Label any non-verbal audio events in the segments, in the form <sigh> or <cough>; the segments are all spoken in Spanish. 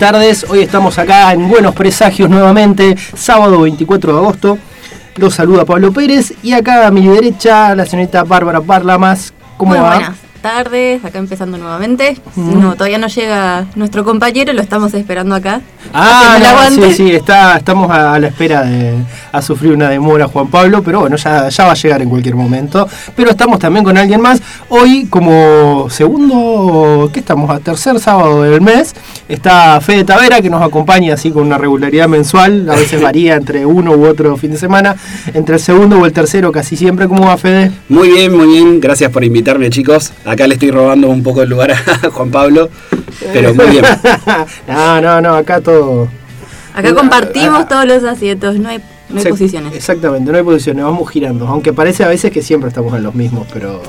Tardes, hoy estamos acá en Buenos Presagios nuevamente, sábado 24 de agosto. Los saluda Pablo Pérez y acá a mi derecha la señorita Bárbara Parlamas. ¿Cómo Muy va? buenas tardes, acá empezando nuevamente. No, todavía no llega nuestro compañero, lo estamos esperando acá. Ah, no, sí, sí, está, estamos a, a la espera de a sufrir una demora Juan Pablo, pero bueno, ya, ya va a llegar en cualquier momento. Pero estamos también con alguien más. Hoy, como segundo, ¿qué estamos? A tercer sábado del mes, está Fede Tavera, que nos acompaña así con una regularidad mensual. A veces <laughs> varía entre uno u otro fin de semana. Entre el segundo o el tercero, casi siempre. ¿Cómo va, Fede? Muy bien, muy bien. Gracias por invitarme, chicos. Acá le estoy robando un poco el lugar <laughs> a Juan Pablo, pero muy bien. <laughs> no, no, no, acá todo. Acá compartimos todos los asientos, no hay, no hay Exact- posiciones. Exactamente, no hay posiciones, vamos girando. Aunque parece a veces que siempre estamos en los mismos, pero.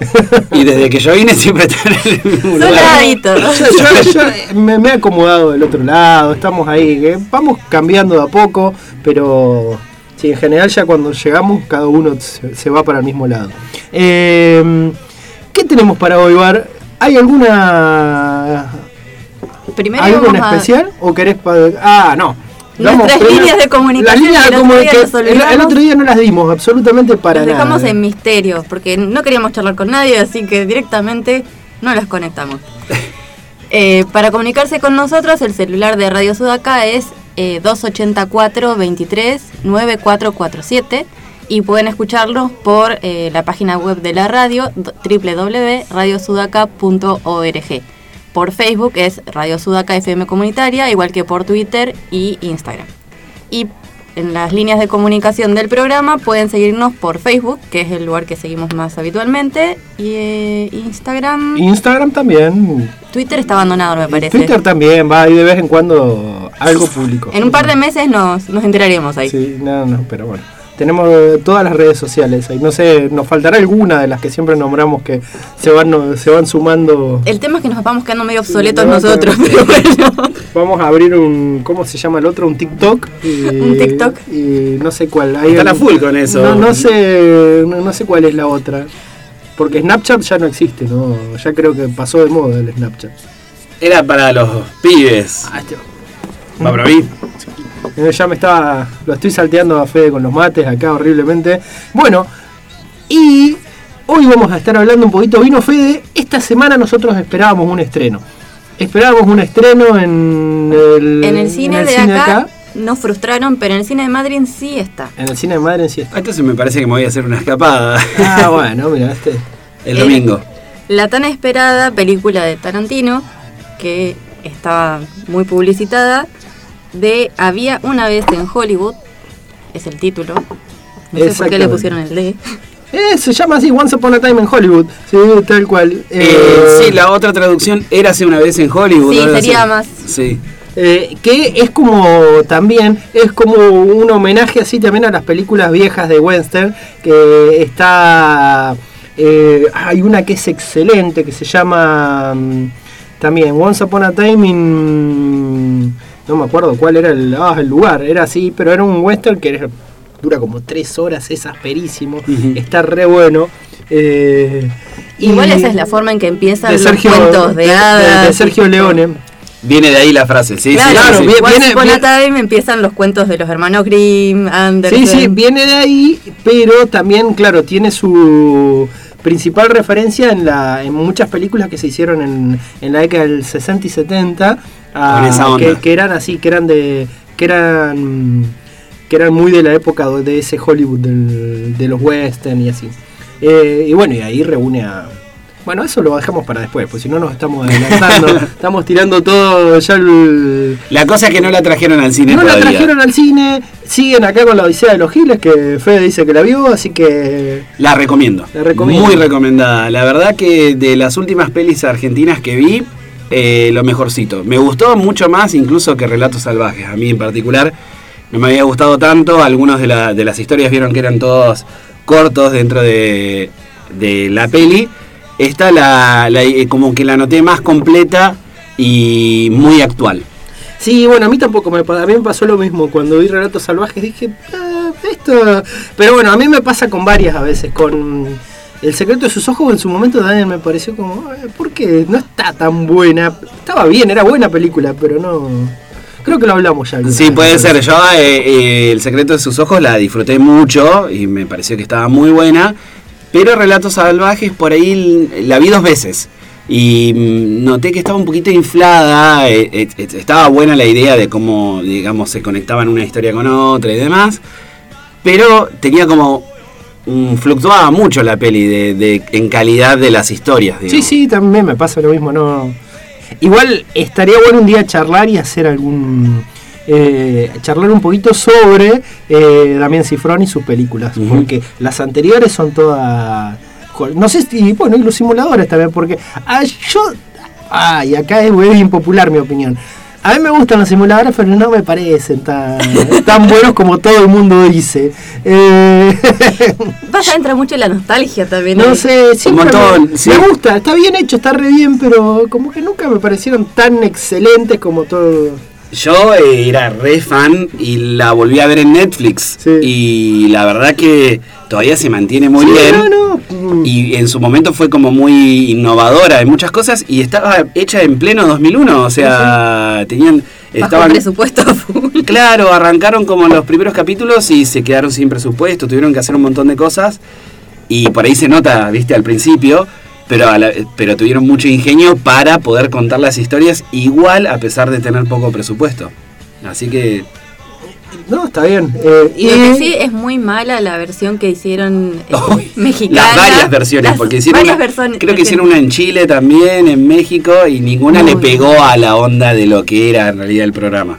<laughs> Y desde que yo vine siempre está en el mismo lugar. Soladito. yo, yo- yo me, me he acomodado del otro lado, estamos ahí, que vamos cambiando de a poco, pero sí, en general ya cuando llegamos cada uno se, se va para el mismo lado. Eh, ¿Qué tenemos para hoy, Bar? ¿Hay alguna Primero a- especial o querés Ah, no. Nuestras primero- líneas de comunicación Las líneas que de el otro día nos El, otro no las dimos absolutamente para nada. dejamos en misterio, porque no queríamos charlar con nadie, así que directamente no las conectamos. <laughs> Eh, para comunicarse con nosotros, el celular de Radio Sudaca es eh, 284 23 9447 y pueden escucharlos por eh, la página web de la radio www.radiosudaca.org. Por Facebook es Radio Sudaca FM Comunitaria, igual que por Twitter y Instagram. Y en las líneas de comunicación del programa pueden seguirnos por Facebook, que es el lugar que seguimos más habitualmente, y eh, Instagram. Instagram también. Twitter está abandonado, me parece. Twitter también va ahí de vez en cuando algo público. En un par de meses nos, nos enteraremos ahí. Sí, no, no, pero bueno. Tenemos eh, todas las redes sociales ahí. No sé, nos faltará alguna de las que siempre nombramos que se van, no- se van sumando. El tema es que nos vamos quedando medio obsoletos no, nosotros, pero- pero bueno. Vamos a abrir un, ¿cómo se llama el otro? Un TikTok. Y, <laughs> Un TikTok. Y no sé cuál. Hay Están a full con eso. No, no sé, no, no sé cuál es la otra. Porque Snapchat ya no existe, ¿no? Ya creo que pasó de moda el Snapchat. Era para los pibes. Ah, este- ¿Va para mí? Eh, Ya me estaba. Lo estoy salteando a Fede con los mates acá horriblemente. Bueno, y hoy vamos a estar hablando un poquito. Vino Fede. Esta semana nosotros esperábamos un estreno. Esperábamos un estreno en el, En el cine, en el de, cine acá, nos frustraron, pero en el cine de Madrid sí está. En el cine de Madrid sí está. Entonces me parece que me voy a hacer una escapada Ah, bueno, mira, este. <laughs> el Eh, domingo. La tan esperada película de Tarantino, que estaba muy publicitada, de Había una vez en Hollywood, es el título. No sé por qué le pusieron el D. Eh, se llama así, Once Upon a Time en Hollywood. Sí, tal cual. Eh, Eh, sí, la otra traducción Érase una vez en Hollywood. Sí, así. sería más. Sí. Eh, que es como también es como un homenaje así también a las películas viejas de western que está eh, hay una que es excelente que se llama mm, también Once Upon a Time in no me acuerdo cuál era el, ah, el lugar era así pero era un western que era- dura como tres horas es asperísimo está re bueno eh, Igual y- esa es la forma en que empiezan de los cuentos de, hadas. de Sergio Leone Viene de ahí la frase, sí, Claro, sí, Claro, sí. Once viene- Upon a viene- Time empiezan los cuentos de los hermanos Grimm, Andersen. Sí, sí, viene de ahí, pero también, claro, tiene su principal referencia en, la, en muchas películas que se hicieron en, en la década del 60 y 70, ah. Que, que eran así, que eran de que eran que eran muy de la época de ese Hollywood del- de los western y así. Eh, y bueno, y ahí reúne a bueno, eso lo dejamos para después, pues si no nos estamos adelantando, <laughs> estamos tirando todo ya el, La cosa es que no la trajeron al cine no la trajeron al cine, siguen acá con la Odisea de los Giles, que Fede dice que la vio, así que La recomiendo. La recomiendo. Muy recomendada. La verdad que de las últimas pelis argentinas que vi, eh, lo mejorcito. Me gustó mucho más incluso que Relatos Salvajes. A mí en particular no me había gustado tanto. Algunos de, la- de las historias vieron que eran todos cortos dentro de, de la peli. Esta la, la- eh, como que la noté más completa y muy actual. Sí, bueno, a mí tampoco me a mí me pasó lo mismo cuando vi Relatos Salvajes, dije, "Ah, esto, pero bueno, a mí me pasa con varias a veces, con El secreto de sus ojos en su momento Daniel me pareció como, eh, ¿por qué? No está tan buena. Estaba bien, era buena película, pero no... Creo que lo hablamos ya. Sí, puede ser. Yo eh, eh, El secreto de sus ojos la disfruté mucho y me pareció que estaba muy buena. Pero Relatos Salvajes por ahí la vi dos veces. Y mm, noté que estaba un poquito inflada. eh, eh, eh, estaba buena la idea de cómo, digamos, se conectaban una historia con otra y demás. Pero tenía como... fluctuaba mucho la peli de, de- en calidad de las historias. Sí, digamos. sí, también me pasa lo mismo, no. Igual estaría bueno un día charlar y hacer algún. Eh, charlar un poquito sobre eh, Damián Cifrón y sus películas. Porque las anteriores son todas. No sé si. Bueno, y los simuladores también, porque. ah, yo. Ay, acá es muy impopular mi opinión. A mí me gustan los simuladores, pero no me parecen tan, <laughs> tan buenos como todo el mundo dice. Eh, <laughs> Vas a entrar mucho en la nostalgia también. no ahí. sé, siempre montón, me, sí. me gusta, está bien hecho, está re bien, pero como que nunca me parecieron tan excelentes como todo. Yo eh, era re fan y la volví a ver en Netflix. Sí. Y la verdad que todavía se mantiene muy Sí, bien. no, no, Y en su momento fue como muy innovadora en muchas cosas y estaba hecha en pleno 2001. O sea, tenían. Bajo Estaban, presupuesto. <laughs> Claro, arrancaron como los primeros capítulos y se quedaron sin presupuesto, tuvieron que hacer un montón de cosas y por ahí se nota, viste, al principio, pero, a la- pero tuvieron mucho ingenio para poder contar las historias igual a pesar de tener poco presupuesto. Así que no, está bien. eh, y Lo que sí es muy mala la versión que hicieron eh, <laughs> mexicana. las varias versiones, Las porque hicieron una- versiones- creo que hicieron una en Chile también, en México, y ninguna le pegó a la onda de lo que era en realidad el programa.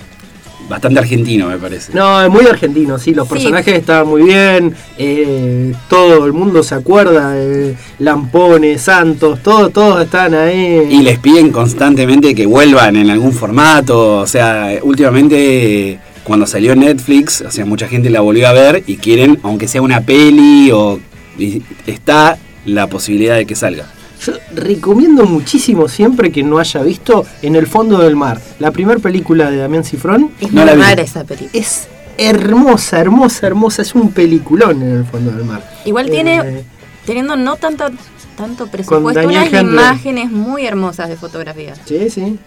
Bastante argentino, me parece. No, es muy argentino, sí, los Sí. personajes estaban muy bien, eh, todo el mundo se acuerda, eh, Lampones, Santos, todos, todos están ahí. Y les piden constantemente que vuelvan en algún formato. O sea, últimamente cuando salió Netflix, o sea, mucha gente la volvió a ver y quieren, aunque sea una peli o y está la posibilidad de que salga. Yo recomiendo muchísimo siempre que no haya visto En el fondo del mar, la primera película de Damián Cifrón. Es No muy la vi. rara esa película. Es hermosa, hermosa, hermosa, es un peliculón en el fondo del mar. Igual Eh, tiene, teniendo no tanto, tanto presupuesto, unas imágenes muy hermosas de fotografía. Sí, sí.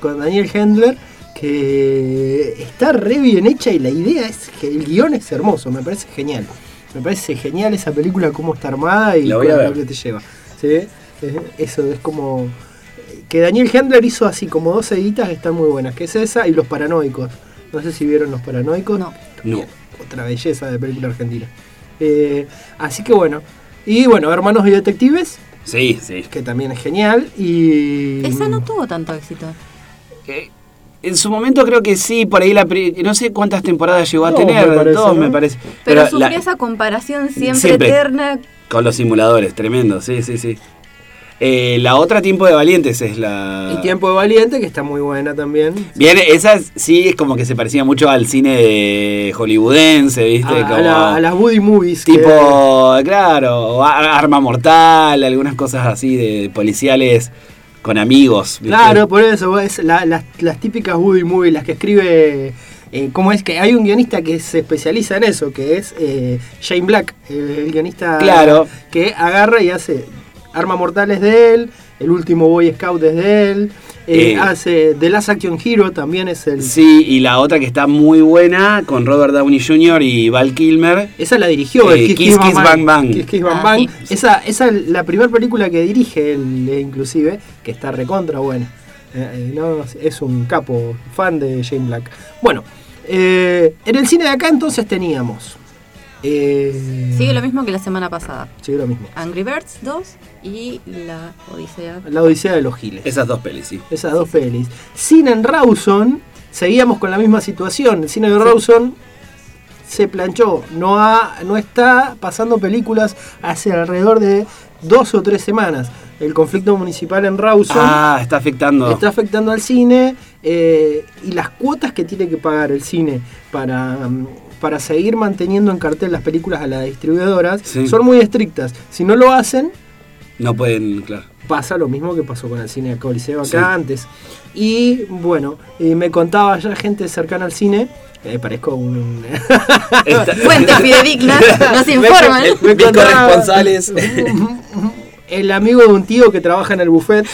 Con Daniel Hendler, que está re bien hecha y la idea es que el guion es hermoso, me parece genial. Me parece genial esa película, cómo está armada y La voy a con ver. lo que te lleva. ¿Sí? Eh, Eso es como. Que Daniel Hendler hizo así como dos editas que están muy buenas, que es esa y Los Paranoicos. No sé si vieron Los Paranoicos. No. No. Otra belleza de película argentina. Eh, así que bueno. Y bueno, Hermanos y Detectives, Sí, sí. que también es genial. Y. Esa no tuvo tanto éxito. Eh, En su momento creo que sí, por ahí la no sé cuántas temporadas llegó a Dos, tener, me parece, dos ¿no? me parece. Pero, sufrió esa comparación siempre, Siempre. eterna. con los simuladores, tremendo, sí, sí, sí. Eh, la otra Tiempo de Valientes es la... Y Tiempo de Valiente, que está muy buena también. Bien, esa sí es como que se parecía mucho al cine de hollywoodense, ¿viste? A, a como la- a las Woody Movies. que- tipo, claro, Arma Mortal, algunas cosas así de policiales con amigos. ¿viste? Claro, por eso, es la- las, las típicas Woody Movies, las que escribe... eh, ¿Cómo es que hay un guionista que se especializa en eso? Que es eh, Shane Black, eh, el guionista Claro. que agarra y hace Arma Mortal es de él, el último Boy Scout es de él, eh, Eh. hace The Last Action Hero también es el... Sí, y la otra que está muy buena con Robert Downey Jr. y Val Kilmer. Esa la dirigió, Eh, el Kiss Kiss Bang Bang. Kiss Kiss Bang Ah, Bang. sí. Esa, esa es la primera película que dirige él, eh, inclusive, que está recontra buena. Eh, eh, no, es un capo, fan de Shane Black. Bueno, eh, en el cine de acá entonces teníamos... eh, Sigue lo mismo que la semana pasada. Sigue lo mismo. Angry Birds 2 y La Odisea. La Odisea de los Giles. Esas dos pelis, sí. Esas dos pelis. Cine en Rawson, seguíamos con la misma situación. El cine de Rawson se planchó. No, ha, no está pasando películas hace alrededor de dos o tres semanas. El conflicto municipal en Rawson Ah, está afectando. está afectando al cine eh, y las cuotas que tiene que pagar el cine para, mm, para seguir manteniendo en cartel las películas a las distribuidoras Sí. son muy estrictas. Si no lo hacen, No pueden, claro. Pasa lo mismo que pasó con el cine de Coliseo acá Sí. antes. Y bueno, eh, me contaba ya gente cercana al cine. eh, parezco un. <laughs> Fuentes fidedignas <laughs> nos informan. Me corresponsales. <laughs> El amigo de un tío que trabaja en el buffet.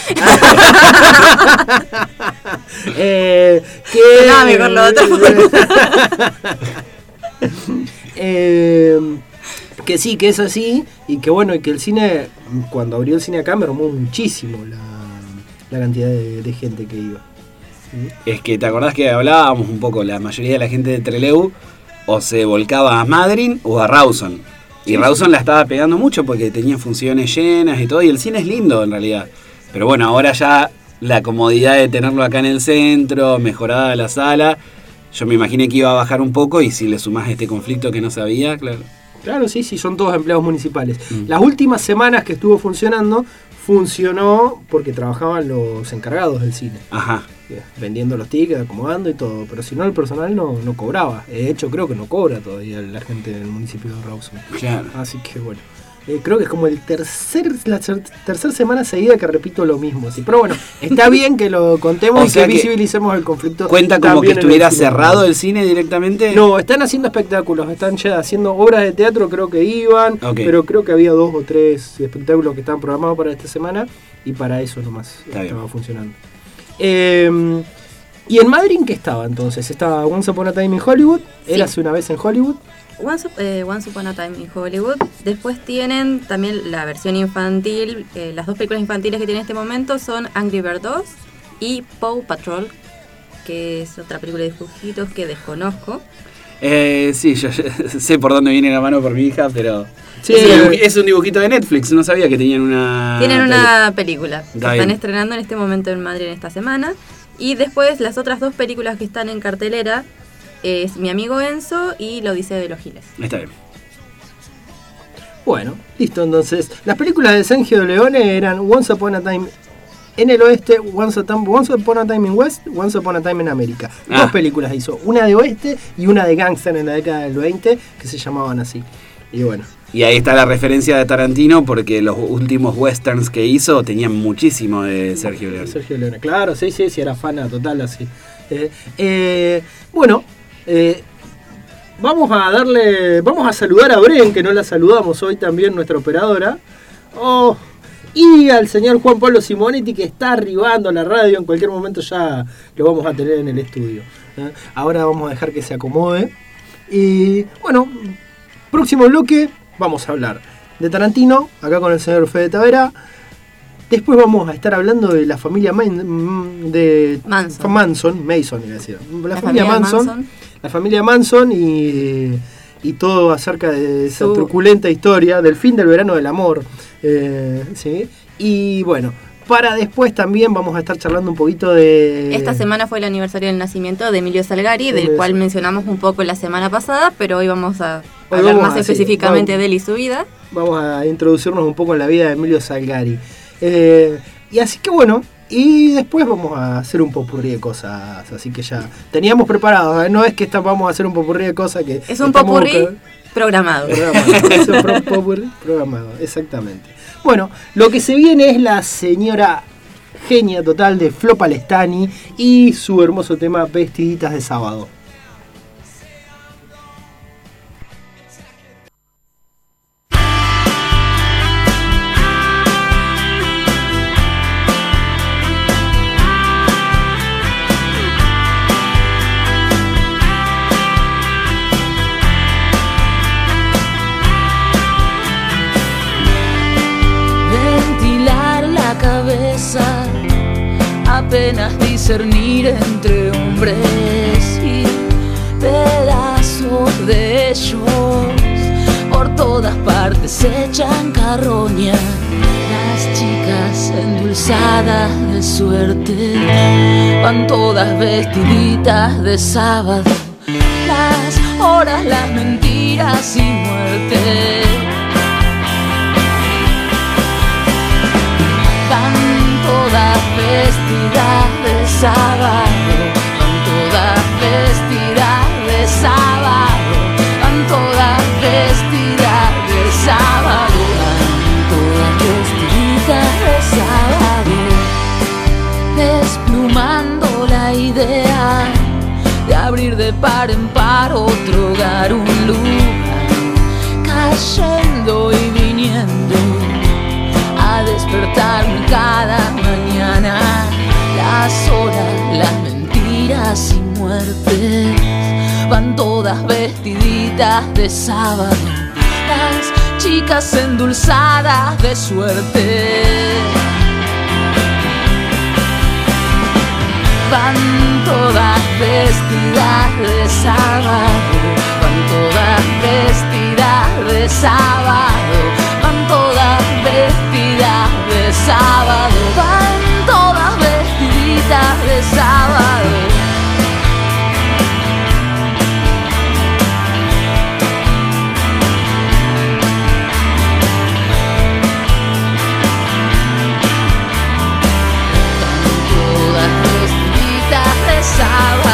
eh, que, Sonaba mejor lo otro. Eh, que sí, que es así. Y que bueno, y que el cine, cuando abrió el cine acá, mermó muchísimo la, la cantidad de, de gente que iba. Es que te acordás que hablábamos un poco, la mayoría de la gente de Treleu o se volcaba a Madrid o a Rawson. Y Rawson la estaba pegando mucho porque tenía funciones llenas y todo, y el cine es lindo en realidad. Pero bueno, ahora ya la comodidad de tenerlo acá en el centro, mejorada la sala, yo me imaginé que iba a bajar un poco y si le sumás este conflicto que no sabía, claro. Claro, sí, sí, son todos empleados municipales. Mm. Las últimas semanas que estuvo funcionando, funcionó porque trabajaban los encargados del cine. Ajá. eh, vendiendo los tickets, acomodando y todo, pero si no el personal no, no cobraba. De hecho creo que no cobra todavía la gente del municipio de Rawson. Claro. Así que bueno, eh, creo que es como el tercer la ter- tercer semana seguida que repito lo mismo. Sí, pero bueno, está <laughs> bien que lo contemos O y que que visibilicemos el conflicto. ¿Cuenta como que en el estuviera cerrado el cine directamente? No, están haciendo espectáculos, están ya haciendo obras de teatro, creo que iban, pero creo que había dos o tres espectáculos que estaban programados para esta semana y para eso nomás Está bien. estaba funcionando. Eh, ¿Y en Madrid qué estaba entonces? Estaba Once Upon a Time in Hollywood, Sí. Érase una vez en Hollywood. Once, eh, Once Upon a Time in Hollywood. Después tienen también la versión infantil. eh, las dos películas infantiles que tiene en este momento son Angry Bird 2 y Paw Patrol, que es otra película de dibujitos que desconozco. Eh, sí, yo, yo <laughs> sé por dónde viene la mano por mi hija, pero... Sí, es, un dibuji- es un dibujito de Netflix, no sabía que tenían una... Tienen una película que Está están estrenando en este momento en Madrid en esta semana. Y después las otras dos películas que están en cartelera es Mi amigo Enzo y La Odisea de los Giles. Está bien. Bueno, listo entonces. Las películas de Sergio Leone eran Once Upon a Time en el oeste, Once, a Time- Once Upon a Time in West, Once Upon a Time en América. Ah. Dos películas hizo, una de oeste y una de gangster en la década del 20 que se llamaban así. Y bueno, Y ahí está la referencia de Tarantino porque los últimos westerns que hizo tenían muchísimo de Sergio Leone. Sergio Leone, claro, sí, sí, sí, era fana total así. Eh, eh, bueno, eh, vamos a darle, vamos a saludar a Bren, que no la saludamos hoy también, nuestra operadora. Oh, y al señor Juan Pablo Simonetti, que está arribando a la radio, en cualquier momento ya lo vamos a tener en el estudio. ¿eh? Ahora vamos a dejar que se acomode. Y bueno, próximo bloque vamos a hablar de Tarantino, acá con el señor Fede Tavera. Después vamos a estar hablando de la familia Man- mm, de Manson. Manson, Mason iba a decir. La, La familia, familia Manson, Manson. La familia Manson y, y todo acerca de esa Su- truculenta historia del fin del verano del amor. eh, ¿sí? Y bueno, para después también vamos a estar charlando un poquito de... Esta semana fue el aniversario del nacimiento de Emilio Salgari, del Emilio cual mencionamos un poco la semana pasada, pero hoy vamos a Hoy hablar vamos más a- sí, específicamente vamos. de él y su vida. Vamos a introducirnos un poco en la vida de Emilio Salgari. Eh, y así que bueno, y después vamos a hacer un popurrí de cosas, así que ya teníamos preparado, ¿eh? no es que esta- vamos a hacer un popurrí de cosas que... Es un popurrí programado. Programado, es un pro- <laughs> popurrí programado, exactamente. Bueno, lo que se viene es la señora genia total de Flo Palestani y su hermoso tema Vestiditas de Sábado. Discernir entre hombres y pedazos de ellos por todas partes se echan carroña. Las chicas endulzadas de suerte van todas vestiditas de sábado. Las horas, las mentiras y muerte. Van todas vestidas sábado, van todas vestidas de sábado, van todas vestidas de sábado, van todas de sábado, desplumando la idea de abrir de par en par otro hogar, un lugar, cayendo y viniendo a despertarme cada las horas, las mentiras y muertes van todas vestiditas de sábado. Las chicas endulzadas de suerte. Van todas vestidas de sábado, van todas vestidas de sábado, van todas vestidas de sábado, vestiditas de sábado. Todas vestiditas de sábado.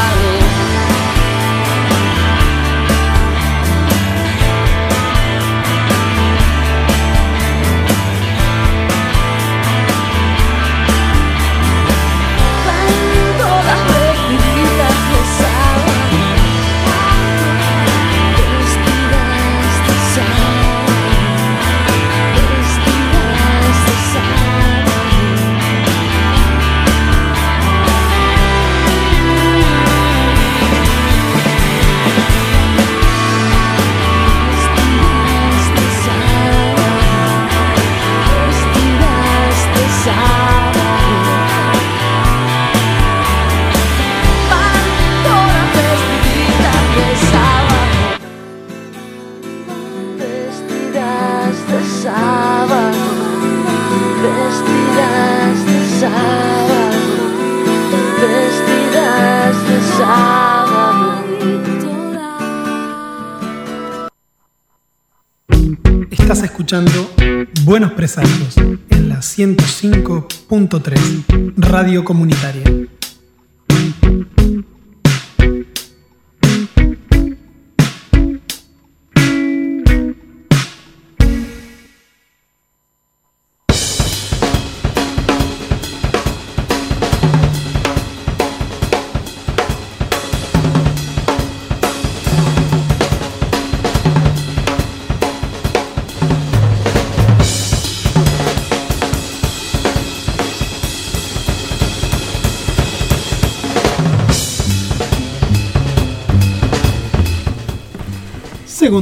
En la 105.3 Radio Comunitaria.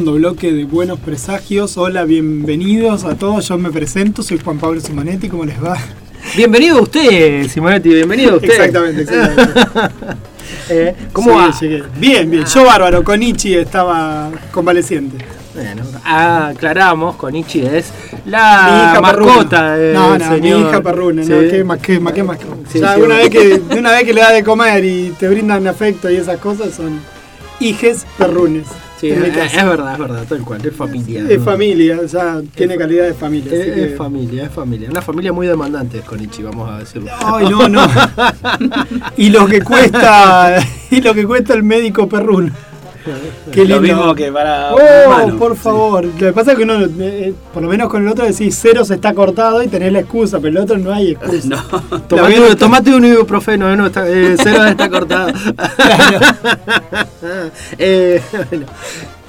Segundo bloque de Buenos Presagios. Hola, bienvenidos a todos. Yo me presento, soy Juan Pablo Simonetti. ¿Cómo les va? Bienvenido a usted, Simonetti, bienvenido a usted. Exactamente, exactamente. <laughs> Eh, ¿Cómo Sí, va? Bien, bien. Yo bárbaro, con Ichi estaba convaleciente. Bueno, aclaramos, con Ichi es la hija mascota del No, no, mi hija perruna, Sí. no, ¿qué más, qué más, qué más? Sí, Ya sí. una, vez que, una vez que le da de comer y te brindan afecto y esas cosas son hijes perrunes. Sí, es, es verdad, es verdad, tal cual, es familia. Es ¿no? familia, ya tiene calidad de familia. Es, que- es familia, es familia. Una familia muy demandante con Ichi, vamos a decirlo. Ay, no, no. <laughs> y lo que cuesta, y lo que cuesta el médico perruno. Qué Lo mismo que para Oh, por favor. Lo que pasa es que uno, eh, por lo menos con el otro decís cero se está cortado y tenés la excusa, pero el otro no hay excusa. <laughs> No. Tomate, La un- vena- tomate un ibuprofeno, eh, no está, eh, <laughs> cero está cortado. <laughs> Eh, bueno.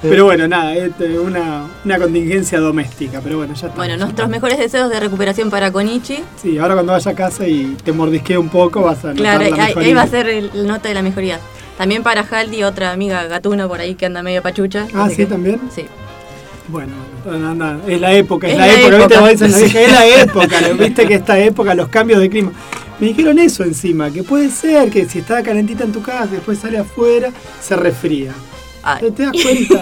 Pero bueno, nada, es una, una contingencia doméstica, pero bueno, ya está. Bueno, nuestros está. mejores deseos de recuperación para Konichi. Sí, ahora cuando vaya a casa y te mordisquee un poco vas a notar Claro, la ahí, ahí va a ser el nota de la mejoría. También para Haldi, otra amiga gatuna por ahí que anda medio pachucha. Ah, ¿sí, que- también? Sí. Bueno, anda, anda, es la época, es, Es la, la época, ¿viste? época. Los viejos, es la época, viste que esta época, los cambios de clima. Me dijeron eso encima, que puede ser que si está calentita en tu casa, después sale afuera, se resfría. Ay. ¿Te das cuenta?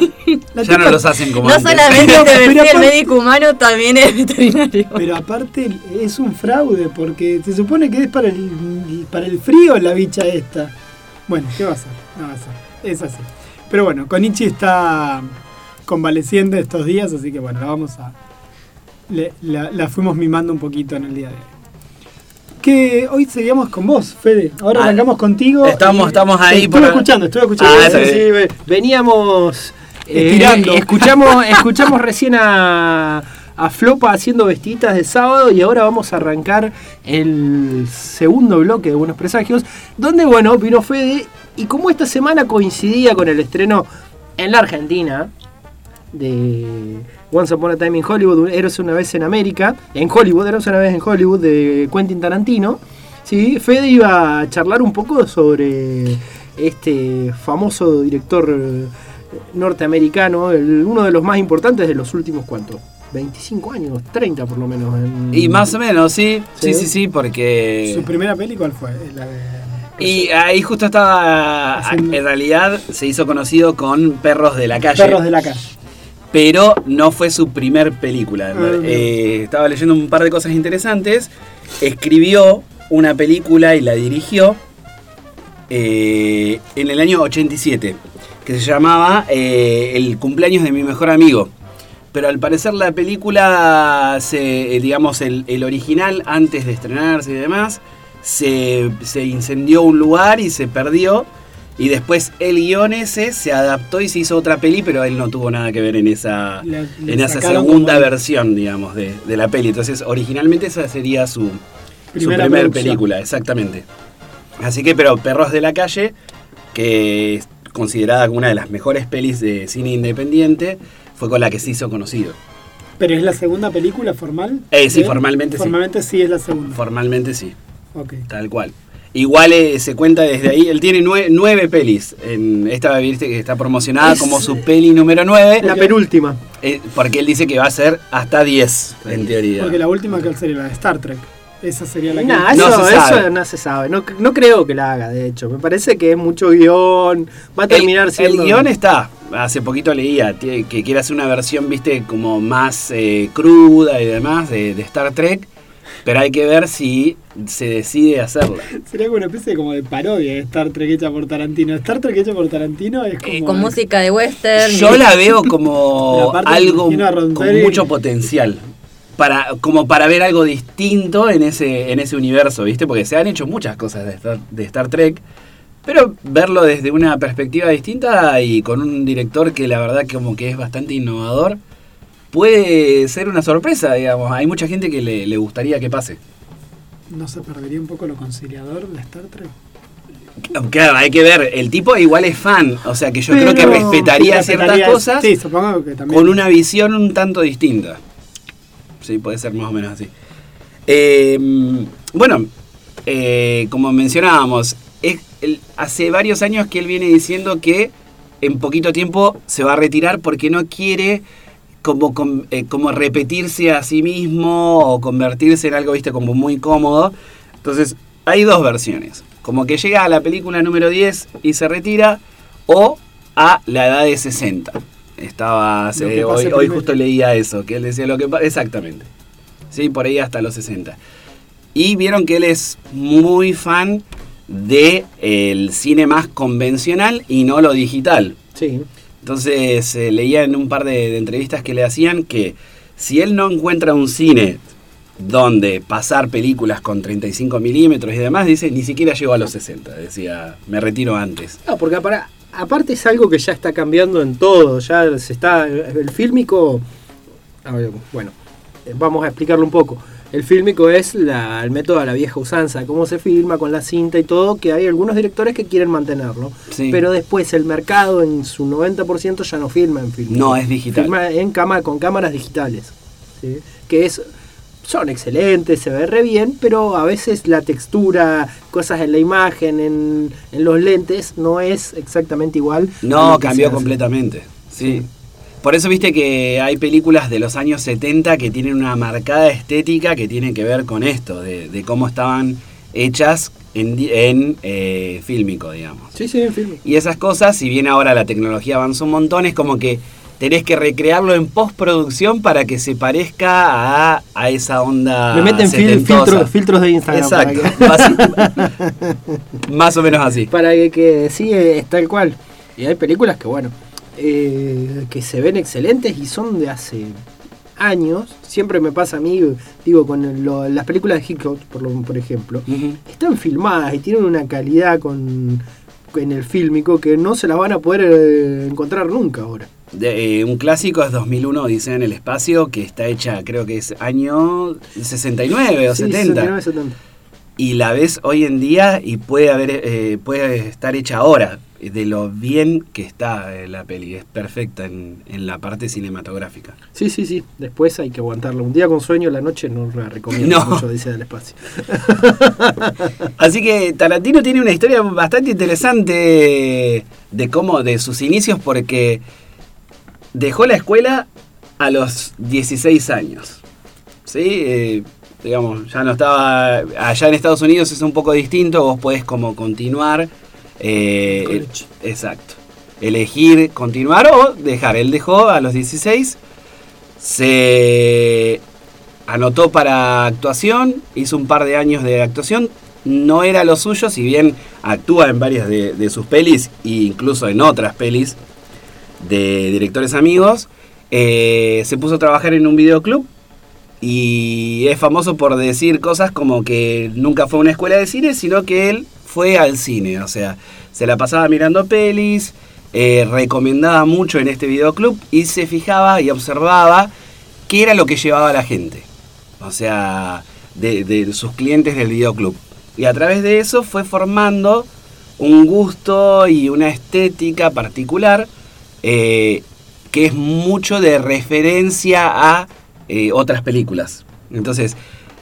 La <laughs> Ya no los hacen como No antes. solamente Pero- te pero el médico humano, también el veterinario. Pero aparte es un fraude, porque se supone que es para el, para el frío la bicha esta. Bueno, ¿qué va a hacer? No va a ser. Es así. Pero bueno, Konichi está convaleciente estos días, así que bueno, la vamos a. le- la, la fuimos mimando un poquito en el día de hoy. Que hoy seguimos con vos, Fede. Ahora Ah, arrancamos contigo. estamos- y- estamos ahí Estuve por- escuchando, estuve escuchando. Ah, Sí, sí, veníamos eh, Estirando. escuchamos, <laughs> escuchamos recién a, a Flopa haciendo vestiditas de sábado y ahora vamos a arrancar el segundo bloque de Buenos Presagios, donde bueno, vino Fede y como esta semana coincidía con el estreno en la Argentina de Once Upon a Time in Hollywood, Eros una vez en América, en Hollywood, Eros una vez en Hollywood, de Quentin Tarantino. Sí, Fede iba a charlar un poco sobre este famoso director norteamericano, uno de los más importantes de los últimos, ¿cuántos? 25 años, 30 por lo menos. en- Y más o menos, sí. Sí, Sí. sí, sí, porque... ¿Su primera peli cuál fue? La de... Y ahí justo estaba, Haciendo- en realidad se hizo conocido con Perros de la Calle, Perros de la calle. pero no fue su primer película. Ah, Eh, estaba leyendo un par de cosas interesantes, escribió una película y la dirigió eh, en el año 87, que se llamaba eh, El cumpleaños de mi mejor amigo. Pero al parecer la película, se, eh, digamos, el, el original, antes de estrenarse y demás, se, se incendió un lugar y se perdió. Y después el guion ese se adaptó y se hizo otra peli, pero él no tuvo nada que ver en esa, Le- le en esa segunda como- versión, digamos, de, de la peli. Entonces, originalmente esa sería su, su Primera primer producción. película, exactamente. Así que, pero Perros de la Calle, que es considerada como una de las mejores pelis de cine independiente, fue con la que se hizo conocido. ¿Pero es la segunda película formal? Eh, sí, ¿Bien? formalmente sí. Formalmente sí es la segunda. Formalmente sí, ok. tal cual. Igual eh, se cuenta desde ahí, él tiene nue- nueve pelis. En esta, viste, que está promocionada Es- como su peli número nueve, La penúltima. eh, porque él dice que va a ser hasta 10, en teoría. Porque la última que sería la de Star Trek. Esa sería la que... Nah, No eso, se sabe. eso no se sabe. No, no creo que la haga, de hecho. Me parece que es mucho guion. Va a terminar el, siendo. el guion está, hace poquito leía, que quiere hacer una versión, viste, como más eh, cruda y demás de, de Star Trek, pero hay que ver si se decide hacerla. <laughs> Sería como una especie como de parodia de Star Trek hecha por Tarantino. Star Trek hecha por Tarantino es como... Con música de western. Yo y- la veo como <laughs> algo con mucho potencial. Para, como para ver algo distinto en ese, en ese universo, ¿viste? Porque se han hecho muchas cosas de Star, de Star Trek, pero verlo desde una perspectiva distinta y con un director que la verdad como que es bastante innovador, puede ser una sorpresa, digamos. Hay mucha gente que le, le gustaría que pase. ¿No se perdería un poco lo conciliador de Star Trek? Claro, hay que ver, el tipo igual es fan, o sea que yo Pero- creo que respetaría ciertas respetaría- cosas. Sí, supongo que también. con una visión un tanto distinta. Sí, puede ser más o menos así. Eh, bueno, eh, como mencionábamos, es- él- hace varios años que él viene diciendo que en poquito tiempo se va a retirar porque no quiere como, com- eh, como repetirse a sí mismo o convertirse en algo, viste, como muy cómodo. Entonces, hay dos versiones. Como que llega a la película número 10 y se retira, o a la edad de 60. Estaba, hoy, hoy justo leía eso, que él decía lo que exactamente. Sí, por ahí hasta los 60. Y vieron que él es muy fan de el cine más convencional y no lo digital. Sí. Entonces eh, leía en un par de, de entrevistas que le hacían que si él no encuentra un cine donde pasar películas con 35 milímetros y demás, dice, ni siquiera llegó a los 60. Decía, me retiro antes. No, porque para- aparte es algo que ya está cambiando en todo. Ya se está. El fílmico. a ver, bueno, eh, vamos a explicarlo un poco. El fílmico es la- el método de la vieja usanza, cómo se filma con la cinta y todo, que hay algunos directores que quieren mantenerlo. Sí. Pero después el mercado en su 90% ya no filma en fílmico. No, es digital. Filma en cama, con cámaras digitales. ¿sí? Que es son excelentes, se ve re bien, pero a veces la textura, cosas en la imagen, en, en los lentes, no es exactamente igual. a No, cambió completamente. Sí. Sí. Por eso viste que hay películas de los años 70 que tienen una marcada estética que tiene que ver con esto, de, de cómo estaban hechas en, en eh, fílmico, digamos. Sí, sí, en fílmico. Y esas cosas, si bien ahora la tecnología avanzó un montón, es como que tenés que recrearlo en postproducción para que se parezca a, a esa onda. Le meten fil- filtros, de Instagram. Exacto. que- <laughs> <laughs> Más o menos así. para que, que sí, es tal cual. Y hay películas que, bueno, eh, que se ven excelentes y son de hace años. Siempre me pasa a mí, digo, con lo- las películas de Hitchcock, por, lo- por ejemplo, están filmadas y tienen una calidad con, en el fílmico que no se las van a poder eh, encontrar nunca ahora. De, eh, un clásico es 2001 Odisea en el espacio, que está hecha, creo que es año 69 o Sí, 70. 69, 70. Y la ves hoy en día y puede haber eh, puede estar hecha ahora. De lo bien que está eh, la peli. Es perfecta en, en la parte cinematográfica. Sí, sí, sí. Después hay que aguantarlo. Un día con sueño, la noche no la recomiendo No. mucho, dice del espacio. <laughs> Así que Tarantino tiene una historia bastante interesante de cómo, de sus inicios, porque dejó la escuela a los 16 años. ¿Sí? Eh, digamos, ya no estaba. Allá en Estados Unidos es un poco distinto, vos podés como continuar. Eh, exacto. Elegir continuar o dejar. Él dejó a los 16. Se anotó para actuación, hizo un par de años de actuación, no era lo suyo, si bien actúa en varias de, de sus pelis e incluso en otras pelis de directores amigos, eh, se puso a trabajar en un videoclub y es famoso por decir cosas como que nunca fue a una escuela de cine, sino que él fue al cine, o sea, se la pasaba mirando pelis, eh, recomendaba mucho en este videoclub y se fijaba y observaba qué era lo que llevaba la gente, o sea, de, de sus clientes del videoclub. Y a través de eso fue formando un gusto y una estética particular eh, que es mucho de referencia a eh, otras películas. Entonces,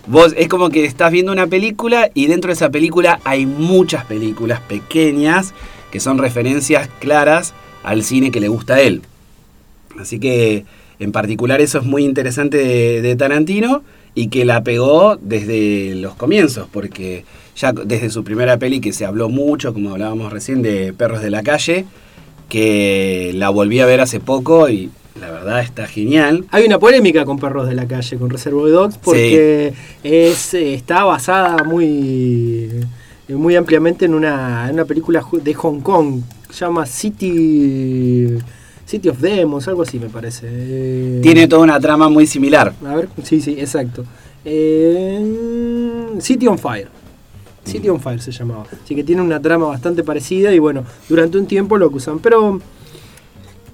vos es como que estás viendo una película y dentro de esa película hay muchas películas pequeñas que son referencias claras al cine que le gusta a él. Así que en particular eso es muy interesante de, Tarantino y que la pegó desde los comienzos, porque ya desde su primera peli que se habló mucho, como hablábamos recién, de Perros de la Calle, que la volví a ver hace poco y la verdad está genial. Hay una polémica con Perros de la Calle, con Reservoir Dogs, porque es, eh, está basada muy, eh, muy ampliamente en una, en una película de Hong Kong, se llama City, City of Demons, algo así me parece. Eh, Tiene toda una trama muy similar. A ver, sí, sí, exacto. Eh, City on Fire. City on Fire se llamaba. Así que tiene una trama bastante parecida y bueno, durante un tiempo lo acusan. Pero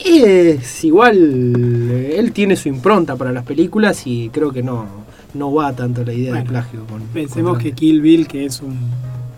es igual, eh, él tiene su impronta para las películas y creo que no, no va tanto la idea de plagio. Con, Pensemos con que. Kill Bill, que es un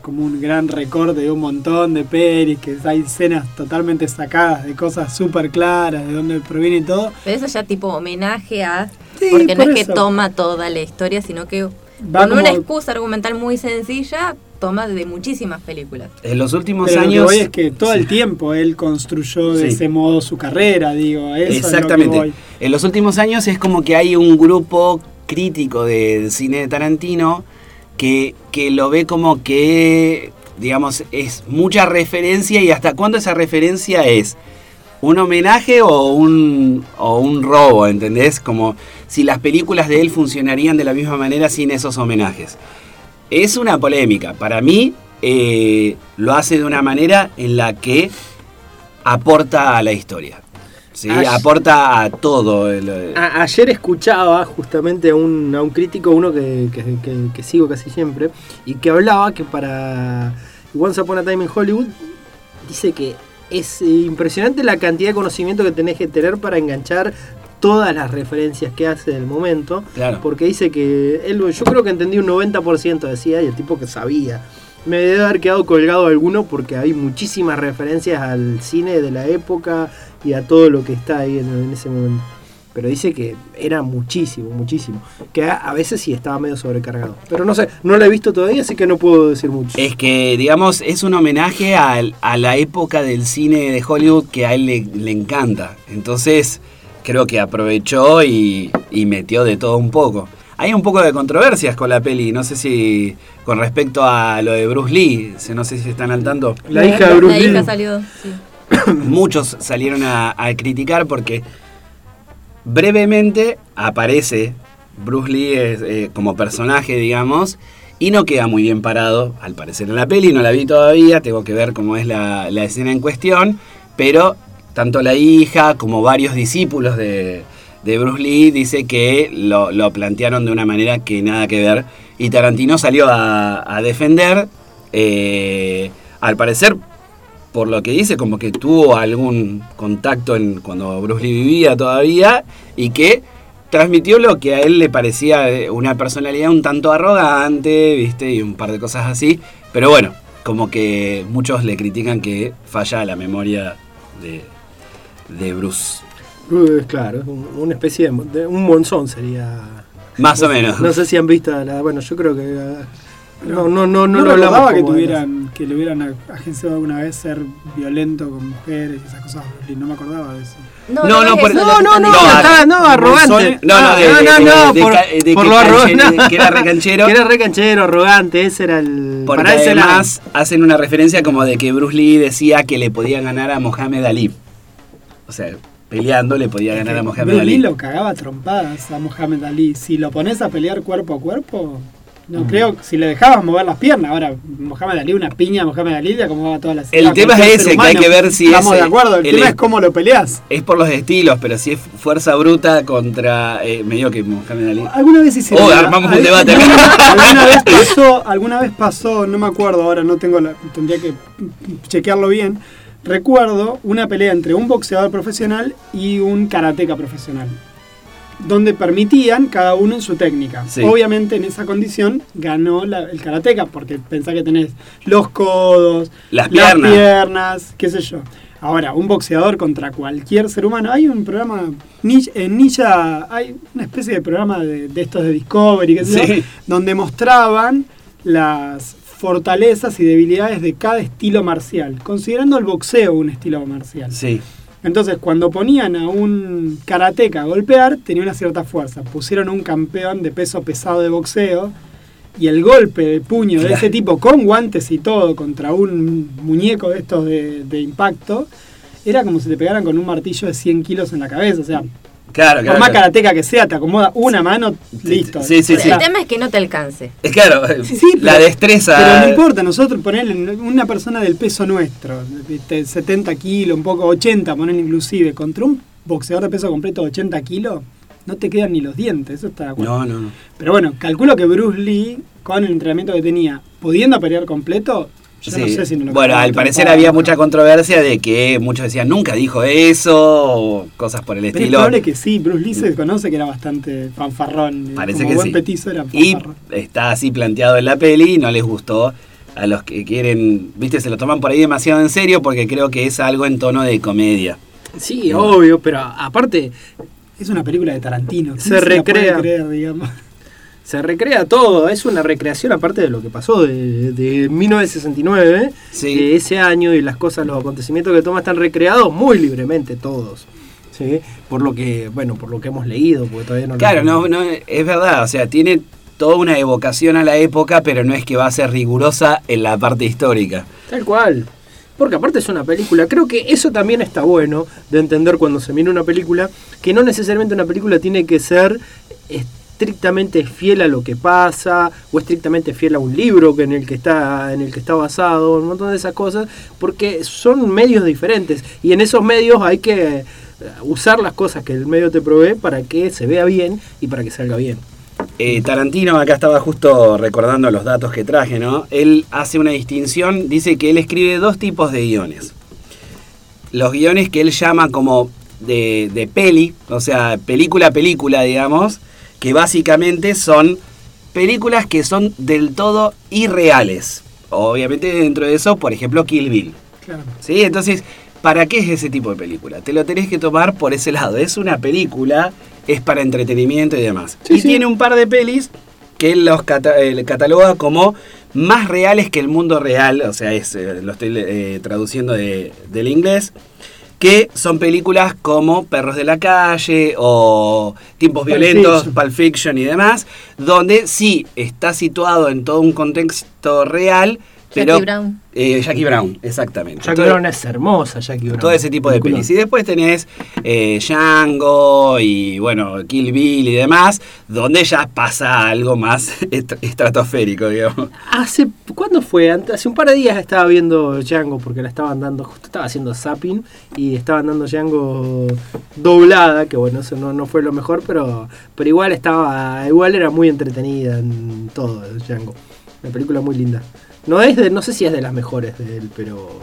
como un gran récord de un montón de pelis, que hay escenas totalmente sacadas de cosas súper claras, de dónde proviene y todo. Pero eso ya tipo homenaje a... Sí, porque no es que toma toda la historia, sino que Va con una excusa argumental muy sencilla, toma de muchísimas películas. En los últimos Pero lo que años... voy es que todo el tiempo él construyó de Sí. ese modo su carrera, digo. Eso Exactamente. Es lo que voy. En los últimos años es como que hay un grupo crítico del cine de Tarantino que, que lo ve como que, digamos, es mucha referencia y hasta cuándo esa referencia es un homenaje o un, o un robo, ¿entendés? Como si las películas de él funcionarían de la misma manera sin esos homenajes. Es una polémica. Para mí eh, lo hace de una manera en la que aporta a la historia. ¿sí? Aporta a todo. el- A- ayer escuchaba justamente a un, a un crítico, uno que, que- que- que sigo casi siempre, y que hablaba que para Once Upon a Time in Hollywood dice que es eh, impresionante la cantidad de conocimiento que tenés que tener para enganchar todas las referencias que hace del momento. Claro. Porque dice que él, yo creo que entendí un 90% decía, y el tipo que sabía. Me debe haber quedado colgado alguno porque hay muchísimas referencias al cine de la época y a todo lo que está ahí en, en ese momento. Pero dice que era muchísimo, muchísimo. Que a, a veces sí estaba medio sobrecargado. Pero no sé, no lo he visto todavía, así que no puedo decir mucho. Es que, digamos, es un homenaje al- a, la época del cine de Hollywood que a él le, le encanta. Entonces, creo que aprovechó y, y metió de todo un poco. Hay un poco de controversias con la peli, no sé si con respecto a lo de Bruce Lee, se- no sé si están al tanto. La hija de Bruce la Lee. hija salió, sí. <coughs> Muchos salieron a, a criticar porque brevemente aparece Bruce Lee eh, eh, como personaje, digamos, y no queda muy bien parado, al parecer en la peli, no la vi todavía, tengo que ver cómo es la, la escena en cuestión, pero tanto la hija como varios discípulos de, de Bruce Lee dice que lo, plantearon de una manera que nada que ver, y Tarantino salió a, a defender, eh, al parecer por lo que dice, como que tuvo algún contacto en, cuando Bruce Lee vivía todavía y que transmitió lo que a él le parecía eh, una personalidad un tanto arrogante, ¿viste? Y un par de cosas así. Pero bueno, como que muchos le critican que falla la memoria de, de Bruce. Uh, claro, una especie de, de- un monzón sería. Más o menos. No sé si han visto la. Bueno, yo creo que. ah, No, no, no, no, No, lo que tuvieran, que le hubieran ag- agenciado alguna vez ser violento con mujeres y esas cosas. No me acordaba de eso. No, no, por- No, no, no, No, está, no, arrogante. No, no, de- no, de- no, no, por, de ca- de por que lo arrogante. <laughs> que era recanchero. Que era recanchero, arrogante, ese era el. Porque para ese además hacen una referencia como de que Bruce Lee decía que le podía ganar a Mohamed Ali. O sea, peleando le podía ganar a Mohamed Ali. lo cagaba trompadas a Mohamed Ali. Si lo pones a pelear cuerpo a cuerpo, no Mm. creo si le dejabas mover las piernas. Ahora, Mohamed Ali, una piña a Mohamed Ali le acomodaba todas las El tema es ese, que hay que ver si Estamos ese- de acuerdo, el, el- tema es cómo lo peleas. Es por los estilos, pero si es fuerza bruta contra. Eh, medio que Mohamed Ali. ¿Alguna vez hicieron Oh, la- armamos un debate. <laughs> <laughs> ¿Alguna vez pasó, alguna vez pasó, no me acuerdo ahora, no tengo la, tendría que chequearlo bien. Recuerdo una pelea entre un boxeador profesional y un karateca profesional, donde permitían cada uno en su técnica. Sí. Obviamente en esa condición ganó la- el karateca, porque pensá que tenés los codos, Las piernas. piernas, qué sé yo. Ahora, un boxeador contra cualquier ser humano. Hay un programa, en Ninja hay una especie de programa de, de estos de Discovery, qué sé yo, Sí. donde mostraban las fortalezas y debilidades de cada estilo marcial, considerando el boxeo un estilo marcial. Sí. Entonces, cuando ponían a un karateca a golpear, tenía una cierta fuerza. Pusieron un campeón de peso pesado de boxeo y el golpe de puño de ese tipo, con guantes y todo, contra un muñeco de estos de, de impacto, era como si te pegaran con un martillo de 100 kilos en la cabeza. O sea, Claro, por más claro. karateca que sea, te acomoda una mano, listo. sí, sí, El sí. tema es que no te alcance. Es claro, Sí, sí, la pero- destreza. Pero no importa, nosotros ponerle una persona del peso nuestro, de 70 kilos, un poco 80, poner inclusive, contra un boxeador de peso completo de 80 kilos, no te quedan ni los dientes, eso está de acuerdo. No, no, no. Pero bueno, calculo que Bruce Lee, con el entrenamiento que tenía, pudiendo pelear completo, yo no Sí. sé si no lo bueno, al parecer había mucha controversia de que muchos decían nunca dijo eso o cosas por el Pero es estilo. probable que sí, Bruce Lee se conoce que era bastante fanfarrón. Parece como que buen sí. petizo era Y está así planteado en la peli y no les gustó a los que quieren, viste, se lo toman por ahí demasiado en serio porque creo que es algo en tono de comedia. Sí, obvio, pero aparte Es una película de Tarantino. ¿quién Se la puede recrea. creer, digamos? Se recrea todo, es una recreación aparte de lo que pasó de, de 1969, Sí. de ese año y las cosas, los acontecimientos que toma están recreados muy libremente todos. ¿sí? Por lo que, bueno, por lo que hemos leído, porque todavía no lo- Claro, no, no, es verdad, o sea, tiene toda una evocación a la época, pero no es que va a ser rigurosa en la parte histórica. Tal cual. Porque aparte es una película, creo que eso también está bueno de entender cuando se mira una película, que no necesariamente una película tiene que ser estrictamente fiel a lo que pasa o estrictamente fiel a un libro en el que está en el que está basado, un montón de esas cosas, porque son medios diferentes y en esos medios hay que eh, usar las cosas que el medio te provee para que se vea bien y para que salga bien. Eh, Tarantino, acá estaba justo recordando los datos que traje, ¿no? Él hace una distinción, dice que él escribe dos tipos de guiones. Los guiones que él llama como de, de peli, o sea, película a película, digamos, que básicamente son películas que son del todo irreales. Obviamente dentro de eso, por ejemplo, Kill Bill. Claro. ¿Sí? Entonces, ¿para qué es ese tipo de película? Te lo tenés que tomar por ese lado. Es una película, es para entretenimiento y demás. Sí, y sí. tiene un par de pelis que él los cata- eh, cataloga como más reales que el mundo real, o sea, es, eh, lo estoy eh, traduciendo de- del inglés, que son películas como Perros de la Calle o Tiempos Pulp Violentos, Fiction. Pulp Fiction y demás, donde sí está situado en todo un contexto real, pero... Jackie Brown. Eh, Jackie Brown, exactamente. Jackie Brown es hermosa, Jackie Brown. todo ese tipo de Película. pelis. Y después tenés eh, Django y bueno, Kill Bill y demás, donde ya pasa algo más <laughs> est- estratosférico, digamos. Hace, ¿cuándo fue? Hace un par de días estaba viendo Django porque la estaban dando, justo estaba haciendo zapping y estaban dando Django doblada, que bueno, eso no, no fue lo mejor, pero, pero igual estaba, igual era muy entretenida en todo Django. Una película muy linda. No es de, no sé si es de las mejores de él, pero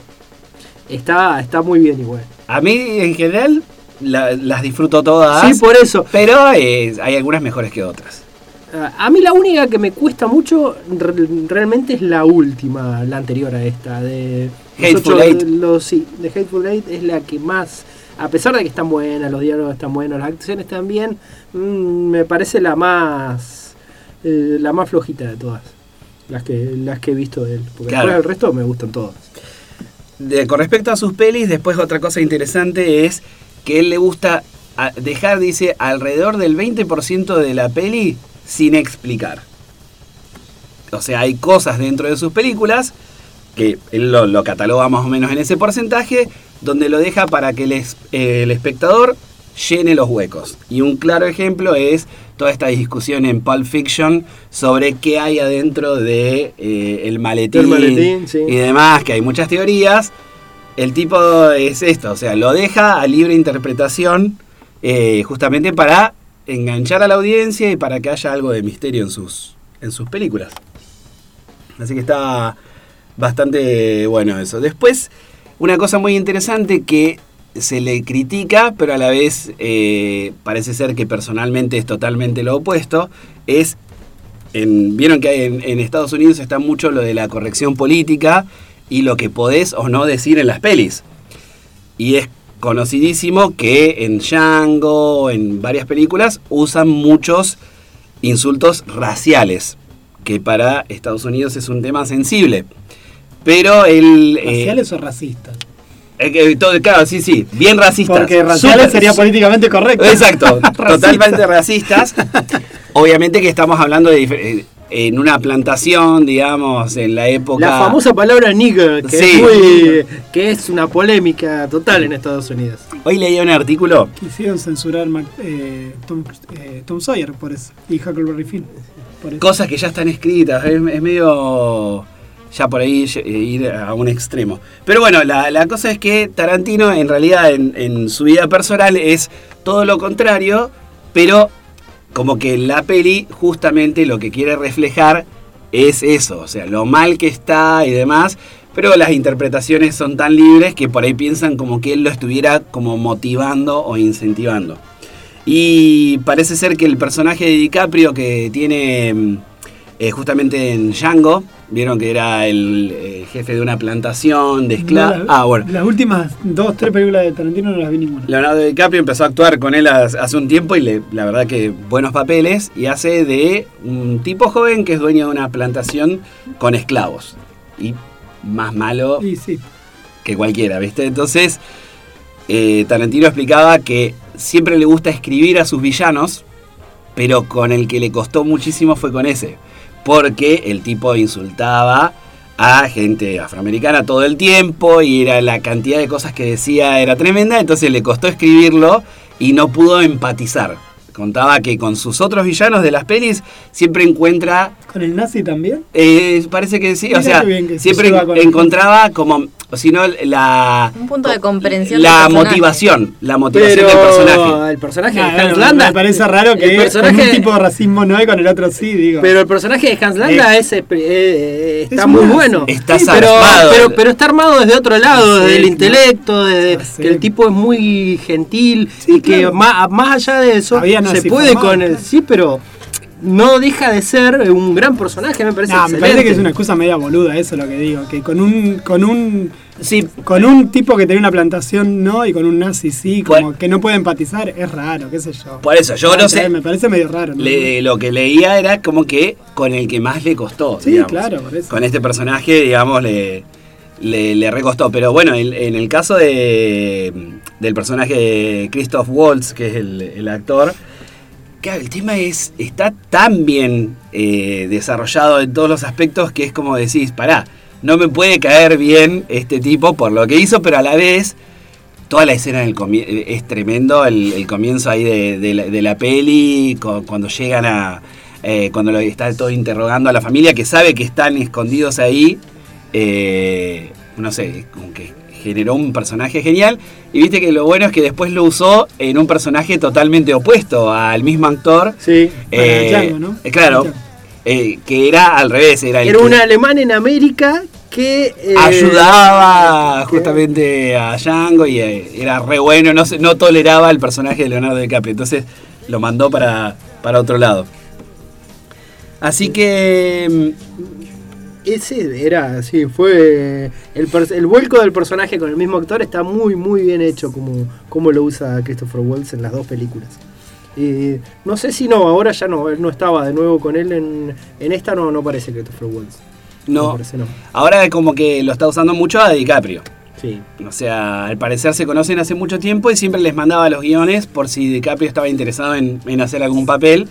está, está muy bien igual. A mí en general la- las disfruto todas, Sí, por eso. pero eh, hay algunas mejores que otras. A mí la única que me cuesta mucho re- realmente es la última, la anterior a esta, de Hateful Eight. los- sí, de Hateful Eight es la que más, a pesar de que están buenas, los diálogos están buenos, las acciones también, mm, me parece la más, eh, la más flojita de todas, las que, las que he visto de él, porque Claro. después el resto me gustan todas. De- con respecto a sus pelis, después otra cosa interesante es que él le gusta dejar, dice, alrededor del 20% de la peli sin explicar. O sea, hay cosas dentro de sus películas que él lo, lo cataloga más o menos en ese porcentaje, donde lo deja para que el, eh, el espectador llene los huecos. Y un claro ejemplo es toda esta discusión en Pulp Fiction sobre qué hay adentro de eh, el maletín, Del maletín, sí. y demás, que hay muchas teorías. El tipo es esto, o sea, lo deja a libre interpretación eh, justamente para enganchar a la audiencia y para que haya algo de misterio en sus, en sus películas. Así que está bastante bueno eso. Después, una cosa muy interesante que se le critica, pero a la vez eh, parece ser que personalmente es totalmente lo opuesto, es, en- vieron que hay en, Estados Unidos está mucho lo de la corrección política y lo que podés o no decir en las pelis. Y es conocidísimo que en Django, en varias películas, usan muchos insultos raciales, que para Estados Unidos es un tema sensible. Pero el... eh, ¿Raciales o racistas? Eh, claro, sí, sí, bien racistas. Porque raciales sería políticamente correcto. Exacto, <laughs> totalmente racistas. Obviamente que estamos hablando de eh, en una plantación, digamos, en la época. La famosa palabra nigger, que, Sí. es muy- que es una polémica total en Estados Unidos. Hoy leía un artículo. Quisieron censurar Mac- eh, Tom, eh, Tom Sawyer por eso. Y Huckleberry Finn. Por eso. cosas que ya están escritas. Es, es medio ya por ahí ll- ir a un extremo. Pero bueno, la, la cosa es que Tarantino en realidad en, en su vida personal es todo lo contrario, pero como que la peli justamente lo que quiere reflejar es eso, o sea, lo mal que está y demás. Pero las interpretaciones son tan libres que por ahí piensan como que él lo estuviera como motivando o incentivando. Y parece ser que el personaje de DiCaprio que tiene mm, eh, justamente en Django, vieron que era el eh, jefe de una plantación de esclavos. No, ah, bueno. Las últimas dos, tres películas de Tarantino no las vi ninguna. Leonardo DiCaprio empezó a actuar con él hace un tiempo y le- la verdad que buenos papeles y hace de un tipo joven que es dueño de una plantación con esclavos. Y más malo sí. que cualquiera, ¿viste? Entonces, eh, Tarantino explicaba que siempre le gusta escribir a sus villanos, pero con el que le costó muchísimo fue con ese. Porque el tipo insultaba a gente afroamericana todo el tiempo y era la cantidad de cosas que decía era tremenda, entonces le costó escribirlo y no pudo empatizar. Contaba que con sus otros villanos de las pelis siempre encuentra ¿Con el nazi también? eh, parece que sí, Mira o sea, se siempre encontraba como, o si no, la, Un punto de comprensión. la del motivación, la motivación Pero del personaje. el personaje Ah, de Hans Landa. me parece raro el que con personaje- un tipo de racismo no hay, con el otro sí, digo. Pero el personaje de Hans Landa es, eh, eh, está Es muy bueno. Está Sí, pero, zarpado. pero, pero está armado desde otro lado, Sí, desde el intelecto, desde que el tipo es muy gentil Sí, y que claro. más, más allá de eso Había se puede con claro. sí, pero no deja de ser un gran personaje, me parece No, me parece que es una excusa media boluda, eso es lo que digo. Que con un, con un, Sí, con un tipo que tiene una plantación no y con un nazi sí, como Bueno. que no puede empatizar, es raro, qué sé yo. por eso, yo no sé, Me parece medio raro. ¿no? le- lo que leía era como que con el que más le costó. Sí, digamos. claro, por eso. Con este personaje, digamos, le, le, le recostó. Pero bueno, en, en el caso de, del personaje de Christoph Waltz, que es el, el actor, claro, el tema es, está tan bien eh, desarrollado en todos los aspectos que es como decís, pará, no me puede caer bien este tipo por lo que hizo, pero a la vez toda la escena del comie- es tremendo, el, comienzo ahí de, la, peli, cu- cuando llegan a... eh, cuando lo está todo interrogando a la familia que sabe que están escondidos ahí, eh, no sé, como que generó un personaje genial. Y viste que lo bueno es que después lo usó en un personaje totalmente opuesto al mismo actor. Sí. Eh, Django, ¿no? eh, claro, eh, que era al revés, era el Era que un alemán en América que eh, ayudaba justamente a Django y era re bueno, no, no toleraba el personaje de Leonardo DiCaprio, entonces lo mandó para, para otro lado. Así que Ese era, sí, fue. El, el vuelco del personaje con el mismo actor está muy, muy bien hecho, como, como lo usa Christopher Waltz en las dos películas. Y no sé si no, ahora ya no, él no estaba de nuevo con él en, en esta, no, no parece Christopher Waltz. No, parece, no. ahora como que lo está usando mucho a DiCaprio. Sí. O sea, al parecer se conocen hace mucho tiempo y siempre les mandaba los guiones por si DiCaprio estaba interesado en, en hacer algún papel.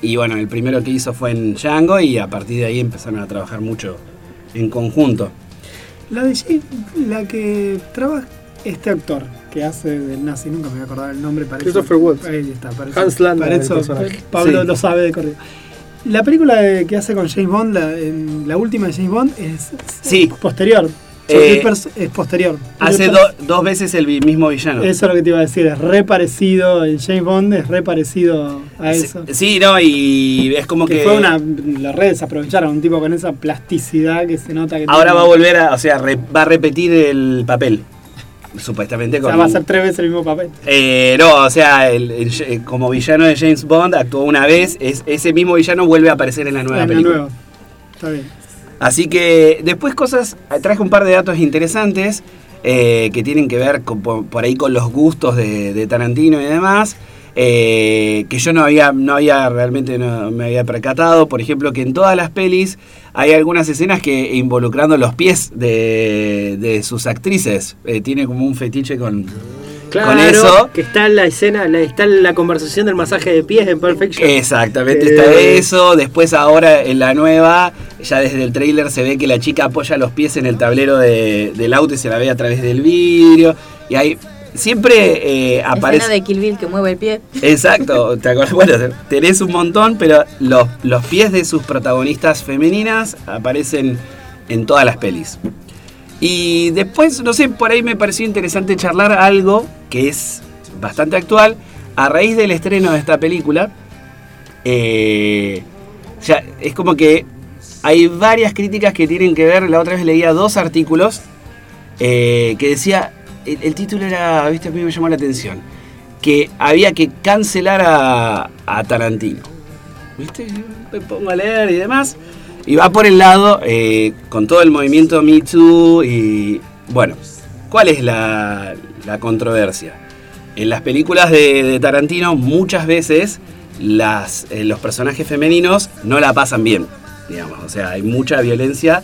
Y bueno, el primero que hizo fue en Django y a partir de ahí empezaron a trabajar mucho en conjunto. La de Jane, la que trabaja este actor que hace del nazi, nunca me voy a acordar el nombre. Para Christopher Waltz. Ahí está, para eso- Hans Landa. Pablo Sí. lo sabe de corrido. La película que hace con James Bond, la, en la última de James Bond, es Sí. posterior. Eh, Pers- es posterior. Hace do- dos veces el mismo villano. Eso es lo que te iba a decir, es re parecido, el James Bond es re parecido a eso. Sí, no, y es como que que... fue una. Las redes aprovecharon un tipo con esa plasticidad que se nota que. Ahora tiene. va a volver a, o sea, re- va a repetir el papel. Supuestamente O con... sea, va a ser tres veces el mismo papel. Eh, no, o sea, el- el- eh, como villano de James Bond actuó una vez, es, ese mismo villano vuelve a aparecer en la nueva En la película. nueva. Está bien. Así que después cosas, traje un par de datos interesantes eh, que tienen que ver por, ahí con los gustos de, de Tarantino y demás, eh, que yo no había, no había realmente no me había percatado. Por ejemplo, que en todas las pelis hay algunas escenas que involucrando los pies de, de sus actrices. Eh, tiene como un fetiche con, Claro, con eso. que está en la escena, la- está en la conversación del masaje de pies en Perfection. Exactamente, Eh, está eso. Después ahora en la nueva, ya desde el tráiler se ve que la chica apoya los pies en el tablero de- del auto y se la ve a través del vidrio. Y hay siempre eh, aparece... Escena de Kill Bill que mueve el pie. Exacto, ¿te acuerdas? Bueno, tenés un montón, pero los, los pies de sus protagonistas femeninas aparecen en todas las pelis. Y después, no sé, por ahí me pareció interesante charlar algo que es bastante actual. A raíz del estreno de esta película, eh, ya es como que hay varias críticas que tienen que ver. La otra vez leía dos artículos eh, que decía, el, título era, viste, a mí me llamó la atención, que había que cancelar a Tarantino. ¿Viste? Me pongo a leer y demás. Y va por el lado, eh, con todo el movimiento Me Too y... Bueno, ¿cuál es la, la controversia? En las películas de, Tarantino muchas veces las, eh, los personajes femeninos no la pasan bien, digamos. O sea, hay mucha violencia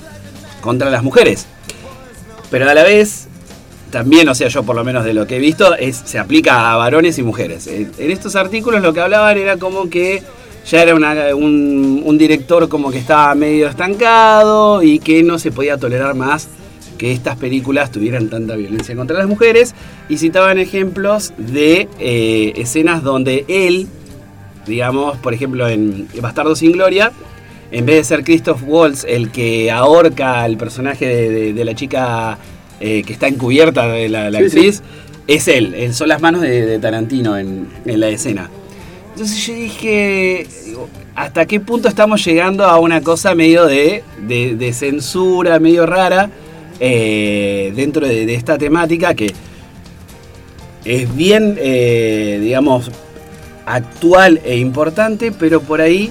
contra las mujeres. Pero a la vez, también, o sea, yo por lo menos de lo que he visto, es, se aplica a varones y mujeres. En estos artículos lo que hablaban era como que ya era una- un, un director como que estaba medio estancado y que no se podía tolerar más que estas películas tuvieran tanta violencia contra las mujeres y citaban ejemplos de eh, escenas donde él, digamos, por ejemplo en Bastardo sin Gloria, en vez de ser Christoph Waltz el que ahorca al personaje de, de- de la chica eh, que está encubierta de la, la Sí, actriz, es él, él, son las manos de, de Tarantino en, en la escena. Entonces yo dije, ¿hasta qué punto estamos llegando a una cosa medio de, de- de censura, medio rara, eh, dentro de, de esta temática que es bien, eh, digamos, actual e importante, pero por ahí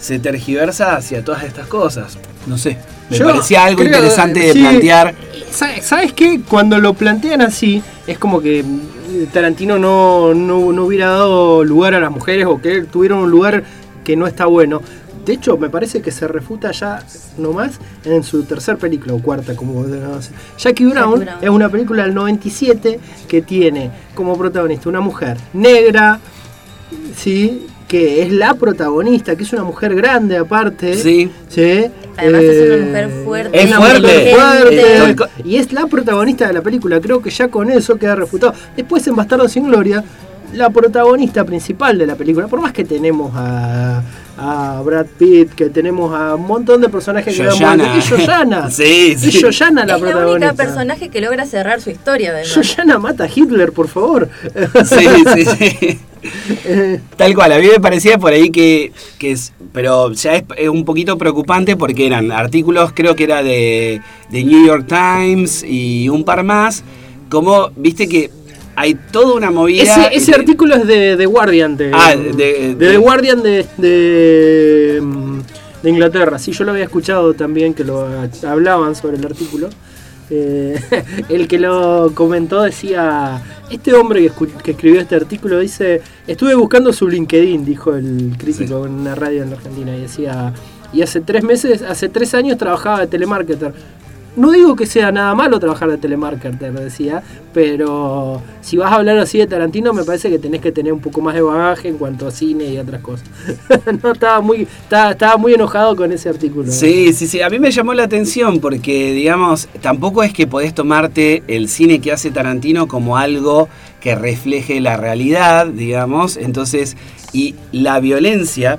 se tergiversa hacia todas estas cosas. No sé, me Yo parecía algo creo, interesante de sí. plantear. Sa- ¿Sabes qué? Cuando lo plantean así, es como que Tarantino no, no, no hubiera dado lugar a las mujeres o que tuvieron un lugar que no está bueno. De hecho, me parece que se refuta ya nomás en su tercer película o cuarta, como. Jackie Brown Brown. es una película del 97 que tiene como protagonista una mujer negra, ¿sí? Que es la protagonista, que es una mujer grande aparte. Sí. ¿sí? Además es una Eh, mujer fuerte, Es una fuerte. mujer fuerte, y es la protagonista de la película. Creo que ya con eso queda refutado. Después en Bastardo sin Gloria, la protagonista principal de la película, por más que tenemos a, a Brad Pitt, que tenemos a un montón de personajes que Yoyana. es Yoyana. <laughs> Sí, Es sí. Yoyana la es la única protagonista. personaje que logra cerrar su historia, además. Yoyana mata a Hitler, por favor. Sí, sí, sí. <laughs> Tal cual, a mí me parecía por ahí que, que es, pero ya es, es un poquito preocupante porque eran artículos, creo que era de, de New York Times y un par más, como, viste que hay toda una movida... Ese, ese de- artículo es de The Guardian. De, Ah, de- de- The Guardian de, de, de Inglaterra. Sí, yo lo había escuchado también, que lo hablaban sobre el artículo. Eh, <laughs> el que lo comentó decía, este hombre que escribió este artículo dice, estuve buscando su LinkedIn, dijo el crítico en una radio en la Argentina, y decía, y hace tres meses, hace tres años trabajaba de telemarketer. No digo que sea nada malo trabajar de telemarketer, decía, pero si vas a hablar así de Tarantino, me parece que tenés que tener un poco más de bagaje en cuanto a cine y otras cosas. <laughs> no, estaba muy, estaba, estaba muy enojado con ese artículo. Sí, sí, sí. A mí me llamó la atención porque, digamos, tampoco es que podés tomarte el cine que hace Tarantino como algo que refleje la realidad, digamos. Entonces, y la violencia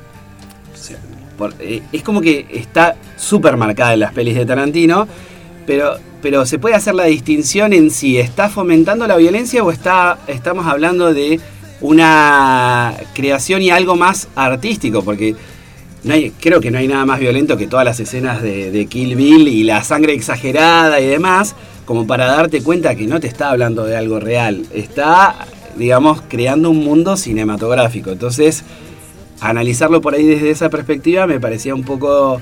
eh, es como que está súper marcada en las pelis de Tarantino, pero, pero se puede hacer la distinción en si está fomentando la violencia o está, estamos hablando de una creación y algo más artístico, porque no hay- creo que no hay nada más violento que todas las escenas de, de Kill Bill y la sangre exagerada y demás, como para darte cuenta que no te está hablando de algo real, está, digamos, creando un mundo cinematográfico. Entonces, analizarlo por ahí desde esa perspectiva me parecía un poco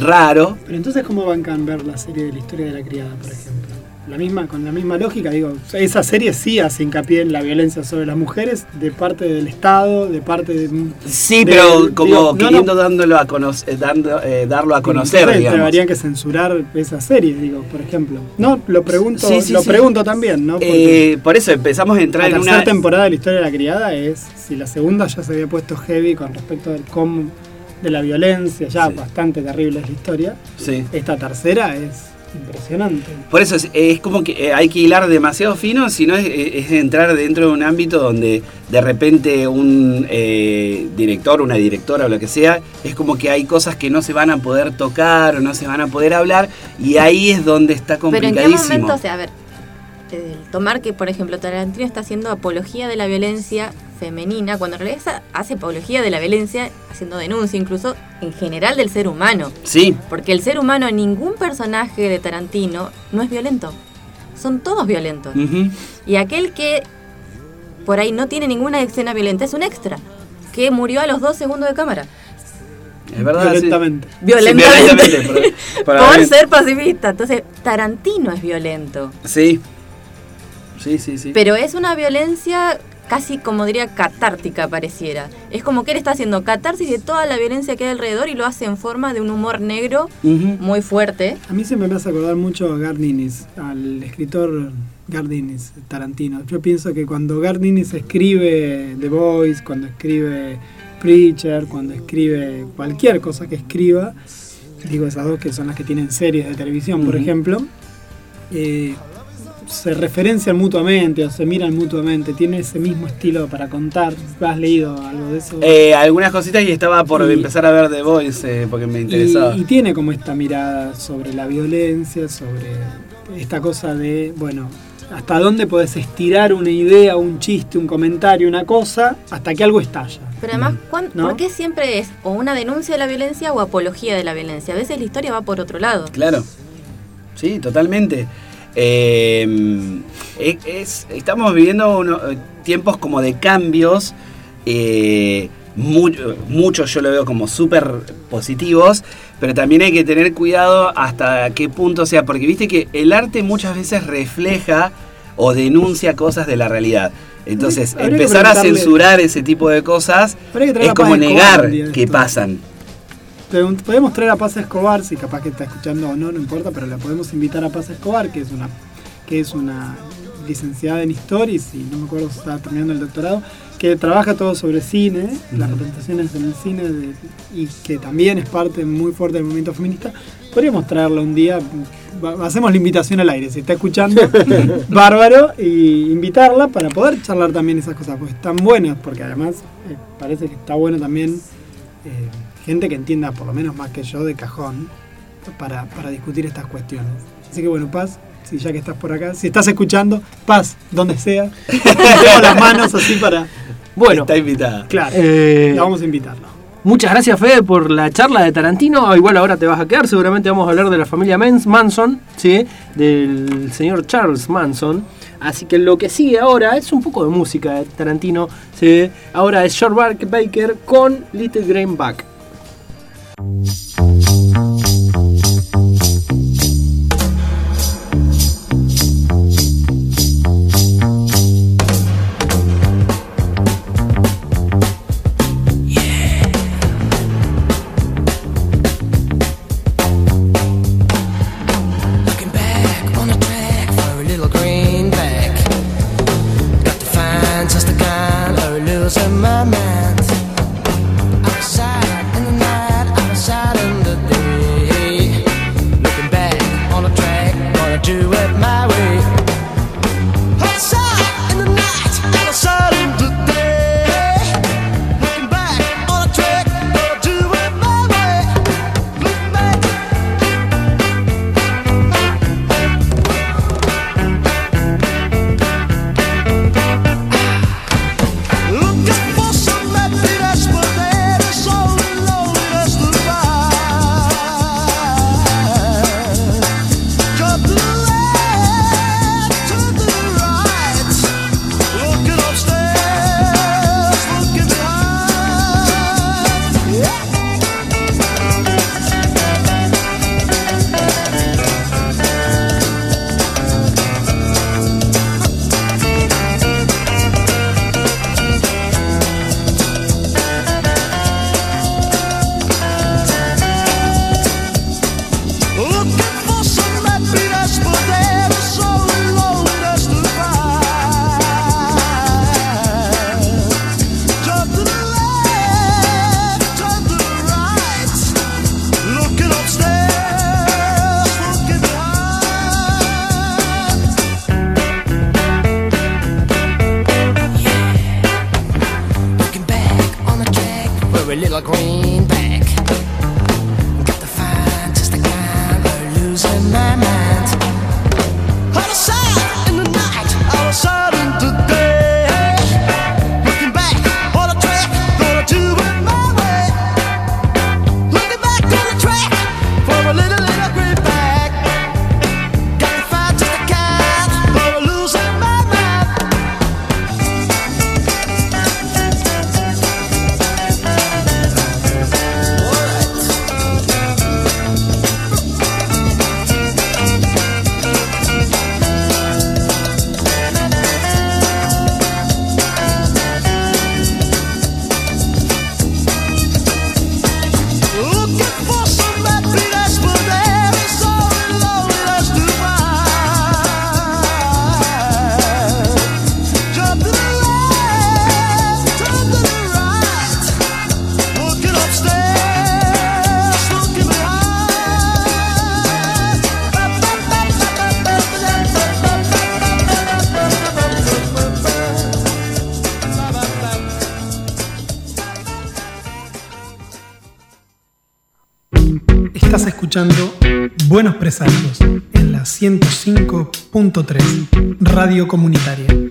raro. Pero entonces, ¿cómo bancan ver la serie de la historia de la criada, por ejemplo? La misma, con la misma lógica, digo, esa serie sí hace hincapié en la violencia sobre las mujeres de parte del Estado, de parte de... Sí, de- pero como digo, queriendo no. dándolo a conocer, dando, eh, darlo a conocer, Entonces, digamos. Deberían que censurar esa serie, digo, por ejemplo. No, lo pregunto, Sí, sí, lo sí. pregunto también, ¿no? Porque Eh, por eso empezamos a entrar la en tercera una... temporada de la historia de la criada es, si la segunda ya se había puesto heavy con respecto del cómo, de la violencia, ya Sí. bastante terrible es la historia, Sí. esta tercera es impresionante. Por eso es, es como que eh, hay que hilar demasiado fino, si no es, es entrar dentro de un ámbito donde de repente un eh, director, una directora o lo que sea, es como que hay cosas que no se van a poder tocar o no se van a poder hablar y ahí es donde está Pero en qué complicadísimo. momento, o sea, a ver, eh, tomar que, por ejemplo, Tarantino está haciendo apología de la violencia femenina, cuando en realidad hace apología de la violencia, haciendo denuncia incluso en general del ser humano. Sí, Porque el ser humano, ningún personaje de Tarantino no es violento. Son todos violentos. Y aquel que por ahí no tiene ninguna escena violenta es un extra. Que murió a los dos segundos de cámara. es verdad. sí. Violentamente. Violentamente. Sí, violentamente, <laughs> por- ser pacifista. Entonces, Tarantino es violento. Sí. Sí, sí, sí. Pero es una violencia casi como diría catártica pareciera. Es como que él está haciendo catarsis de toda la violencia que hay alrededor y lo hace en forma de un humor negro muy fuerte. A mí siempre me hace acordar mucho a Gardinis, al escritor Gardinis, Tarantino. Yo pienso que cuando Gardinis escribe The Voice, cuando escribe Preacher, cuando escribe cualquier cosa que escriba, digo esas dos que son las que tienen series de televisión, por ejemplo, eh, se referencian mutuamente o se miran mutuamente, tiene ese mismo estilo para contar. ¿Has leído algo de eso? Eh, algunas cositas y estaba por Y- empezar a ver The Voice eh, porque me interesaba. Y, y tiene como esta mirada sobre la violencia, sobre esta cosa de, bueno, hasta dónde podés estirar una idea, un chiste, un comentario, una cosa, hasta que algo estalla. Pero además, ¿cuán- ¿No? ¿por qué siempre es o una denuncia de la violencia o apología de la violencia? A veces la historia va por otro lado. Claro. Sí, totalmente. Eh, es- es- estamos viviendo eh, tiempos como de cambios. eh, mu- muchos yo lo veo como súper positivos, pero también hay que tener cuidado hasta qué punto, sea, porque viste que el arte muchas veces refleja o denuncia cosas de la realidad. Entonces, Habría empezar a censurar ese tipo de cosas es como negar que pasan. Podemos traer a Paz Escobar, si capaz que está escuchando o no, no importa, pero la podemos invitar a Paz Escobar, que es una, que es una licenciada en historia, y si no me acuerdo si está terminando el doctorado, que trabaja todo sobre cine, las representaciones en el cine, de- y que también es parte muy fuerte del movimiento feminista. Podríamos traerla un día, hacemos la invitación al aire, si está escuchando, <laughs> bárbaro, y invitarla para poder charlar también esas cosas, porque están buenas, porque además eh, parece que está bueno también eh, gente que entienda por lo menos más que yo de cajón para, para discutir estas cuestiones. Así que bueno, Paz, si ya que estás por acá, si estás escuchando, Paz, donde sea, <laughs> tengo las manos así para... Bueno, Está invitada. Claro, eh, la vamos a invitarlo. Muchas gracias, Fede, por la charla de Tarantino. Ah, Igual ahora te vas a quedar. Seguramente vamos a hablar de la familia Mans- Manson, ¿sí? del señor Charles Manson. Así que lo que sigue ahora es un poco de música de Tarantino. ¿sí? Ahora es Short Bark Baker con Little Green Radio Comunitaria.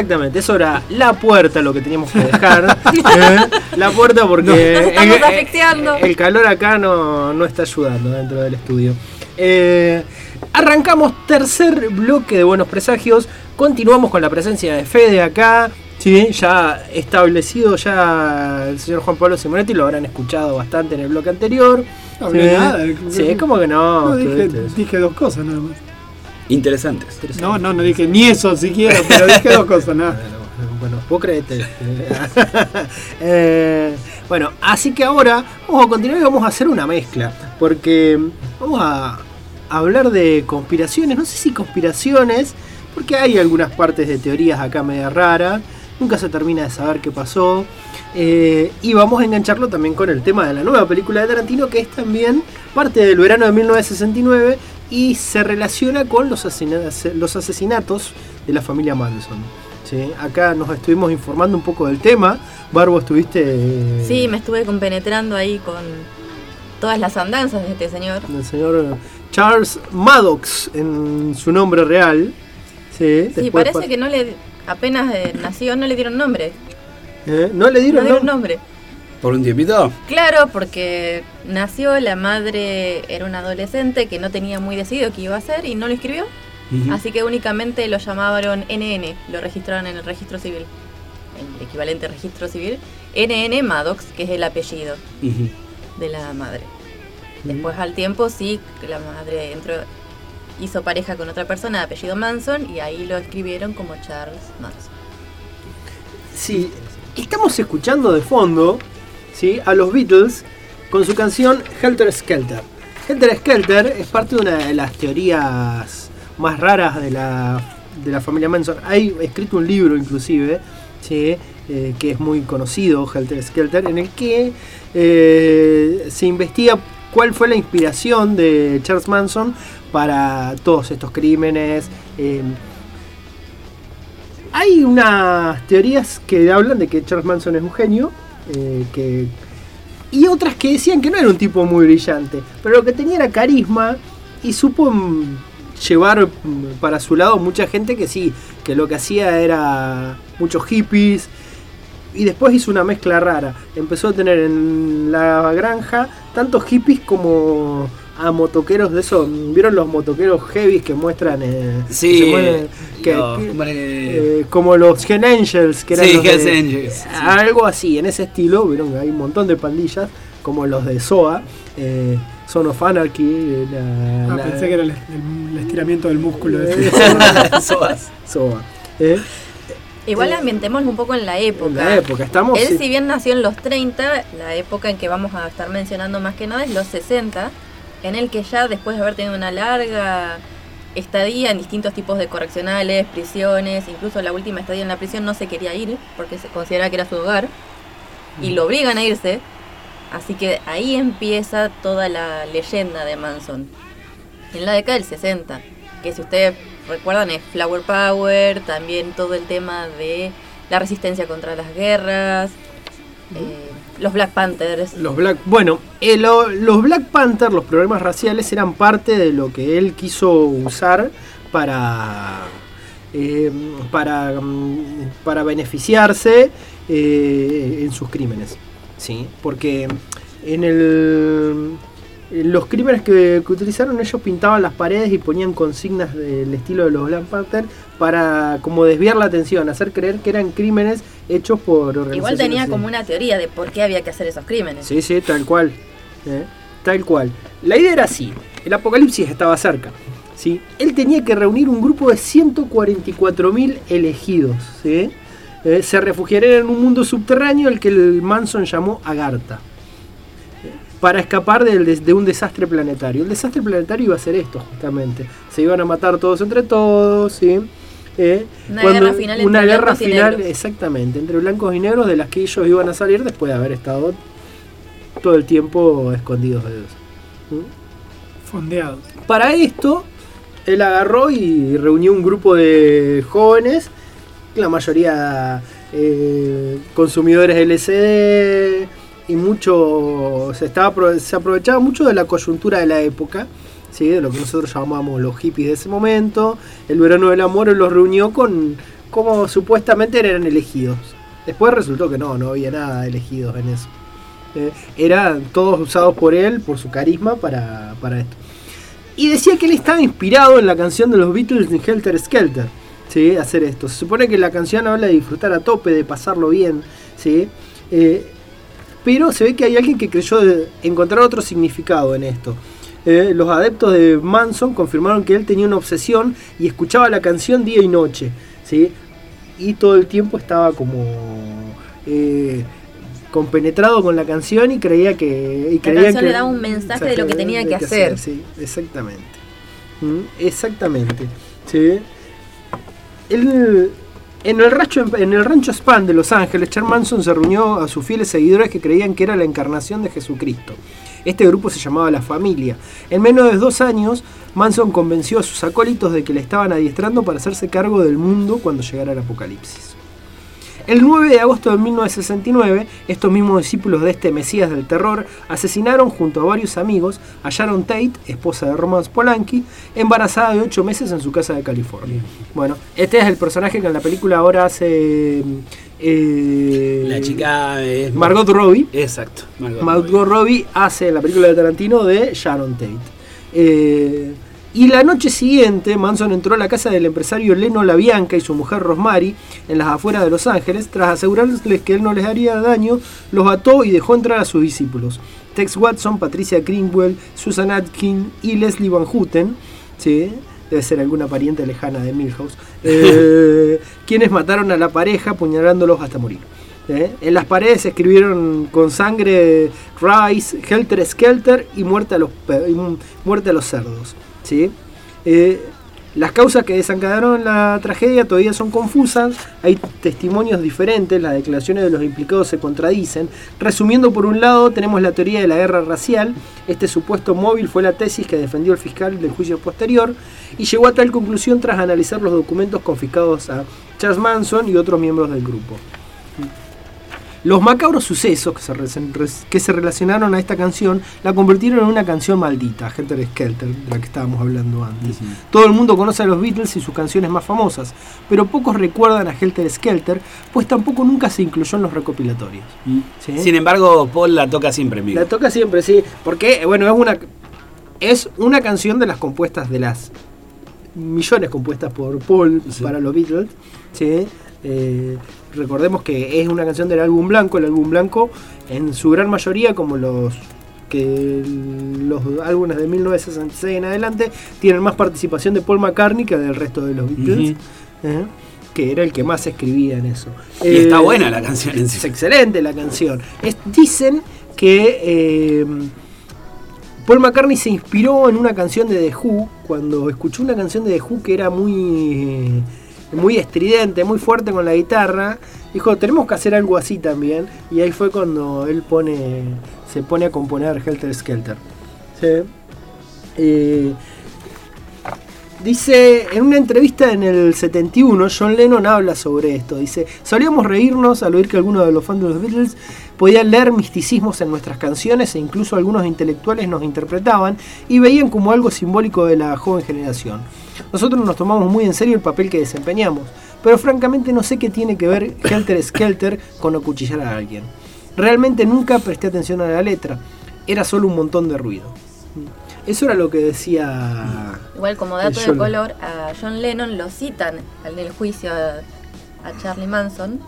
Exactamente, eso era la puerta lo que teníamos que dejar. <laughs> ¿eh? La puerta porque Nos estamos el- calor acá no, no está ayudando dentro del estudio. Eh, arrancamos tercer bloque de Buenos Presagios. Continuamos con la presencia de Fede acá. Sí, ya establecido ya el señor Juan Pablo Simonetti, lo habrán escuchado bastante en el bloque anterior. No hablé Sí. nada. Sí, como que no. No, dije dos cosas nada más. Interesantes. No, no, no dije ni eso siquiera, pero dije dos cosas, nada. <laughs> Bueno, vos creete. <laughs> Eh, bueno, así que ahora vamos a continuar y vamos a hacer una mezcla. Porque vamos a hablar de conspiraciones. No sé si conspiraciones, porque hay algunas partes de teorías acá media raras. Nunca se termina de saber qué pasó. Eh, y vamos a engancharlo también con el tema de la nueva película de Tarantino, que es también parte del verano de 1969 y se relaciona con los, asesina- los asesinatos de la familia Manson. ¿sí? Acá nos estuvimos informando un poco del tema. Barbo, estuviste. eh, Sí, me estuve compenetrando ahí con todas las andanzas de este señor. El señor Charles Maddox en su nombre real. Sí, Sí, parece pa- que no le apenas eh, nació no le dieron nombre. ¿Eh? ¿No le No dieron, nombre? nombre. ¿Por un tiempito? Claro, porque nació, la madre era una adolescente que no tenía muy decidido qué iba a hacer y no lo escribió. Así que únicamente lo llamaron NN, lo registraron en el registro civil, el equivalente registro civil. NN Maddox, que es el apellido de la madre. Después al tiempo sí, la madre entró, hizo pareja con otra persona de apellido Manson y ahí lo escribieron como Charles Manson. Sí, estamos escuchando de fondo ¿sí? a los Beatles con su canción Helter Skelter. Helter Skelter es parte de una de las teorías más raras de la, de la familia Manson. Hay escrito un libro inclusive, eh, que es muy conocido, Helter Skelter, en el que eh, se investiga cuál fue la inspiración de Charles Manson para todos estos crímenes. eh, hay unas teorías que hablan de que Charles Manson es un genio, eh, que, y otras que decían que no era un tipo muy brillante, pero lo que tenía era carisma y supo mm, llevar mm, para su lado mucha gente que sí, que lo que hacía era muchos hippies y después hizo una mezcla rara. Empezó a tener en la granja tantos hippies como a motoqueros de eso. ¿Vieron los motoqueros heavies que muestran? eh, Sí, que se mueven- que- no, que- hombre, eh, como los Hell Angels, que eran Sí, de- Angels, sí. Algo así, en ese estilo. Vieron, hay un montón de pandillas, como los de SOA, eh, Son of Anarchy. la- Ah, la- pensé que era el, el- el estiramiento del músculo. Eh. Soas. SOA. <laughs> eh, Igual ambientémoslo un poco en la época. en la época, estamos. Él, si bien nació en los 30, la época en que vamos a estar mencionando más que nada es los 60, en el que ya después de haber tenido una larga estadía en distintos tipos de correccionales, prisiones, incluso la última estadía en la prisión no se quería ir porque se considera que era su hogar y lo obligan a irse. Así que ahí empieza toda la leyenda de Manson. En la década del 60, que si ustedes recuerdan es Flower Power, también todo el tema de la resistencia contra las guerras, eh, los Black Panthers. Los Black, bueno, eh, lo- los Black Panther, los problemas raciales eran parte de lo que él quiso usar para eh, para mm, para beneficiarse eh, en sus crímenes, sí, porque en el los crímenes que, que utilizaron ellos pintaban las paredes y ponían consignas del estilo de los Black Panther para como desviar la atención, hacer creer que eran crímenes hechos por organizaciones. Igual tenía como una teoría de por qué había que hacer esos crímenes. Sí, sí, tal cual. ¿eh? Tal cual. La idea era así. El apocalipsis estaba cerca. ¿sí? Él tenía que reunir un grupo de 144.000 elegidos. ¿sí? Eh, se refugiarían en un mundo subterráneo al que el Manson llamó Agartha. ¿eh? Para escapar des- de un desastre planetario. El desastre planetario iba a ser esto, justamente. Se iban a matar todos entre todos. ¿sí? Eh, Una guerra final entre una guerra blancos y final, negros. exactamente, entre blancos y negros, de las que ellos iban a salir después de haber estado todo el tiempo escondidos de Dios. ¿Mm? Fondeado. Para esto, él agarró y reunió un grupo de jóvenes, la mayoría eh, consumidores de LCD y mucho se estaba se aprovechaba mucho de la coyuntura de la época. De lo que nosotros llamábamos los hippies de ese momento, el verano del amor los reunió con como supuestamente eran elegidos. Después resultó que no, no había nada de elegidos en eso. Eh, eran todos usados por él, por su carisma, para, para esto. Y decía que él estaba inspirado en la canción de los Beatles en Helter Skelter. ¿sí? Hacer esto. Se supone que la canción habla de disfrutar a tope, de pasarlo bien. ¿sí? Eh, pero se ve que hay alguien que creyó de encontrar otro significado en esto. Eh, los adeptos de Manson confirmaron que él tenía una obsesión y escuchaba la canción día y noche. ¿sí? Y todo el tiempo estaba como eh, compenetrado con la canción y creía que... Y creía canción que- le daba un mensaje de lo que tenía que hacer. Sí, exactamente. Mm, Exactamente. Sí. Él- en, el rancho, en el rancho Span de Los Ángeles, Charles Manson se reunió a sus fieles seguidores que creían que era la encarnación de Jesucristo. Este grupo se llamaba La Familia. En menos de dos años, Manson convenció a sus acólitos de que le estaban adiestrando para hacerse cargo del mundo cuando llegara el apocalipsis. El 9 de agosto de 1969, estos mismos discípulos de este Mesías del terror asesinaron junto a varios amigos a Sharon Tate, esposa de Roman Polanski, embarazada de 8 meses en su casa de California. Bueno, este es el personaje que en la película ahora hace eh, La chica es Margot Robbie. Exacto. Margot, Margot Robbie hace en la película de Tarantino de Sharon Tate. Eh, y la noche siguiente, Manson entró a la casa del empresario Leno LaBianca y su mujer Rosemary en las afueras de Los Ángeles. Tras asegurarles que él no les haría daño, los ató y dejó entrar a sus discípulos. Tex Watson, Patricia Greenwell, Susan Atkin y Leslie Van Houten. ¿sí? Debe ser alguna pariente lejana de Milhouse. eh, <laughs> quienes mataron a la pareja apuñalándolos hasta morir. ¿eh? En las paredes se escribieron con sangre Rice, Helter Skelter y muerte a los, muerte a los cerdos. ¿Sí? Eh, las causas que desencadenaron la tragedia todavía son confusas, hay testimonios diferentes, las declaraciones de los implicados se contradicen. Resumiendo, por un lado, tenemos la teoría de la guerra racial. Este supuesto móvil fue la tesis que defendió el fiscal del juicio posterior y llegó a tal conclusión tras analizar los documentos confiscados a Charles Manson y otros miembros del grupo. Los macabros sucesos que se, re- que se relacionaron a esta canción la convirtieron en una canción maldita, Helter Skelter, de la que estábamos hablando antes. Todo el mundo conoce a los Beatles y sus canciones más famosas, pero pocos recuerdan a Helter Skelter, pues tampoco nunca se incluyó en los recopilatorios. ¿sí? Sin embargo, Paul la toca siempre en vivo. La toca siempre, sí, porque bueno, es una es una canción de las compuestas de las millones compuestas por Paul Sí. para los Beatles, ¿sí? Eh, recordemos que es una canción del álbum blanco, el álbum blanco en su gran mayoría como los que los álbumes de 1966 en adelante tienen más participación de Paul McCartney que del resto de los Beatles, ¿eh? que era el que más escribía en eso. Y está Eh, buena la canción en es excelente la canción. Es- dicen que eh, Paul McCartney se inspiró en una canción de The Who cuando escuchó una canción de The Who que era muy muy estridente, muy fuerte con la guitarra. Dijo, tenemos que hacer algo así también. Y ahí fue cuando él pone se pone a componer Helter Skelter. Sí. Eh, Dice, en una entrevista en el 71, John Lennon habla sobre esto. Dice, solíamos reírnos al oír que algunos de los fans de los Beatles podían leer misticismos en nuestras canciones e incluso algunos intelectuales nos interpretaban y veían como algo simbólico de la joven generación. Nosotros nos tomamos muy en serio el papel que desempeñamos, pero francamente no sé qué tiene que ver Helter Skelter con acuchillar a alguien. Realmente nunca presté atención a la letra, era solo un montón de ruido. Eso era lo que decía... Igual como dato de color, a John Lennon lo citan en el juicio a, a Charlie Manson.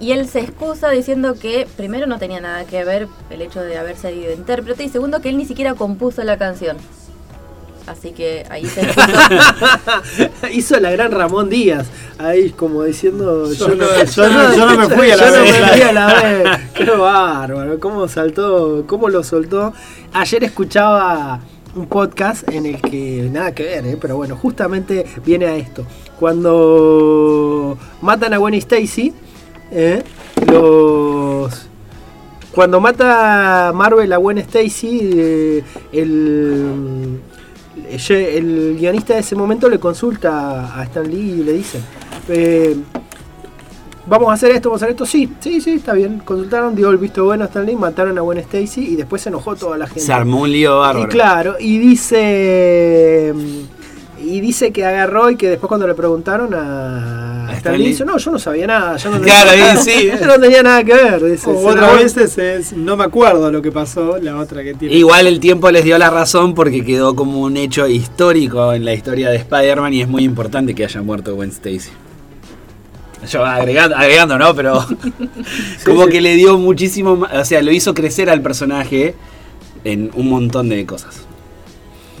Y él se excusa diciendo que primero no tenía nada que ver el hecho de haber sido intérprete y segundo que él ni siquiera compuso la canción. Así que ahí <laughs> se. Hizo la gran Ramón Díaz, ahí como diciendo Yo no- yo no- yo no me fui a la yo no vez, me fui a la vez. Qué bárbaro, cómo saltó, cómo lo soltó. Ayer escuchaba un podcast en el que nada que ver, ¿eh? pero bueno, justamente viene a esto. Cuando matan a Gwen Stacy, ¿eh? los cuando mata Marvel a Gwen Stacy, eh, el, el guionista de ese momento le consulta a Stan Lee y le dice, eh, vamos a hacer esto, vamos a hacer esto, sí, sí, sí, está bien. Consultaron, dio el visto bueno a Stan Lee, mataron a Gwen Stacy y después se enojó toda la gente. Se armó un lío bárbaro. Y claro, y dice. Y dice que agarró y que después cuando le preguntaron a, A Stan Stan Lee, Lee. dice, no, yo no sabía nada, yo no <laughs> Claro, tenía, ahí sí. <laughs> yo no tenía nada que ver. Dice, O otra vez es no me acuerdo lo que pasó, la otra que tiene. Igual el tiempo les dio la razón porque quedó como un hecho histórico en la historia de Spider-Man y es muy importante que haya muerto Gwen Stacy. Yo agregando, agregando ¿no? Pero <laughs> como sí. que le dio muchísimo, o sea, lo hizo crecer al personaje en un montón de cosas.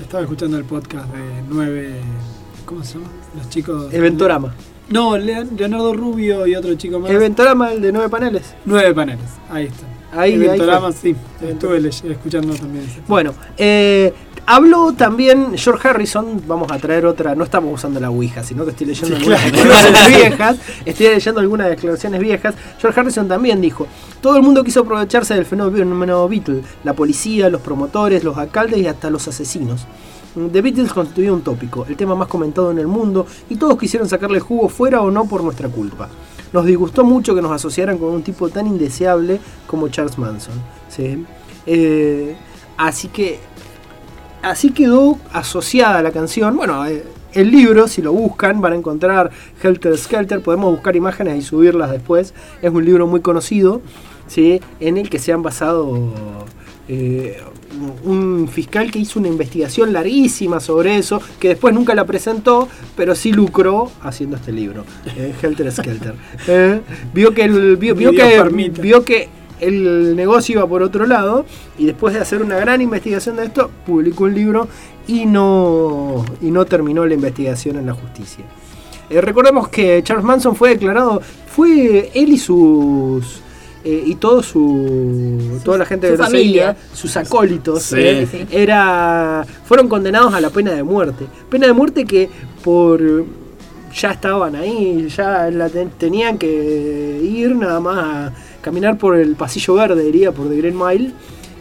Estaba escuchando el podcast de nueve. ¿Cómo se llama? Los chicos. Eventorama. No, Leon- Leonardo Rubio y otro chico más. Eventorama, el de nueve paneles. Nueve paneles. Ahí está. Ahí, ahí Eventorama, fue. sí. Estuve escuchando también. Bueno, eh, habló también George Harrison. Vamos a traer otra. No estamos usando la Ouija, sino que estoy leyendo Sí, algunas claro. declaraciones <laughs> viejas. Estoy leyendo algunas declaraciones viejas. George Harrison también dijo: Todo el mundo quiso aprovecharse del fenómeno Beatle. La policía, los promotores, los alcaldes y hasta los asesinos. The Beatles constituía un tópico, el tema más comentado en el mundo, y todos quisieron sacarle jugo fuera o no por nuestra culpa. Nos disgustó mucho que nos asociaran con un tipo tan indeseable como Charles Manson. ¿sí? Eh, así que así quedó asociada la canción. Bueno, eh, el libro, si lo buscan, van a encontrar Helter Skelter. Podemos buscar imágenes y subirlas después. Es un libro muy conocido, ¿sí? en el que se han basado eh, un fiscal que hizo una investigación larguísima sobre eso, que después nunca la presentó, pero sí lucró haciendo este libro, eh, Helter Skelter. <laughs> Eh, vio que el, vio, que vio que el negocio iba por otro lado y después de hacer una gran investigación de esto, publicó un libro y no, y no terminó la investigación en la justicia. Eh, recordemos que Charles Manson fue declarado, fue él y sus eh, y todo su toda la gente su que lo familia. seguía, sus acólitos, Sí. eh, era fueron condenados a la pena de muerte. Pena de muerte que por ya estaban ahí, ya la ten- tenían que ir nada más a caminar por el pasillo verde, diría, por The Green Mile,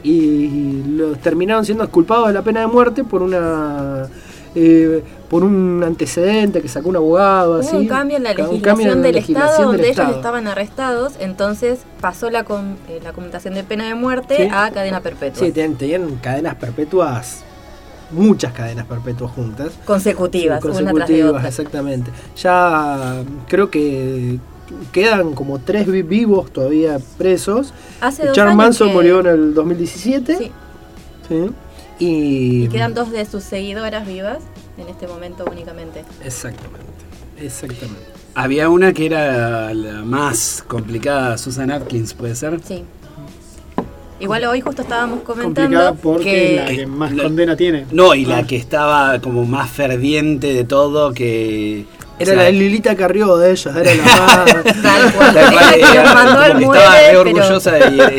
y los terminaron siendo culpados de la pena de muerte por una eh, por un antecedente que sacó un abogado, Hubo así. un cambio en la legislación cambio en la del legislación Estado del donde ellos estaban arrestados, entonces pasó la, com- eh, la conmutación de pena de muerte Sí. a cadena perpetua. Sí, tenían, tenían cadenas perpetuas, muchas cadenas perpetuas juntas. consecutivas, Sí, una tras de consecutivas, otra. exactamente. Ya creo que quedan como tres vi- vivos todavía presos. Hace dos Charles años Manson que- murió en el 2017. Sí, sí, Y, y quedan dos de sus seguidoras vivas en este momento únicamente. Exactamente. Exactamente. Había una que era la más complicada, Susan Atkins, ¿puede ser? Sí. Igual hoy justo estábamos Complicada comentando porque que la que más la- condena tiene. No, y la Ah. que estaba como más ferviente de todo, que... Era o sea, la Lilita Carrió de ellas, era la <laughs> más. tal cual, tal que mandó al estaba pero- orgullosa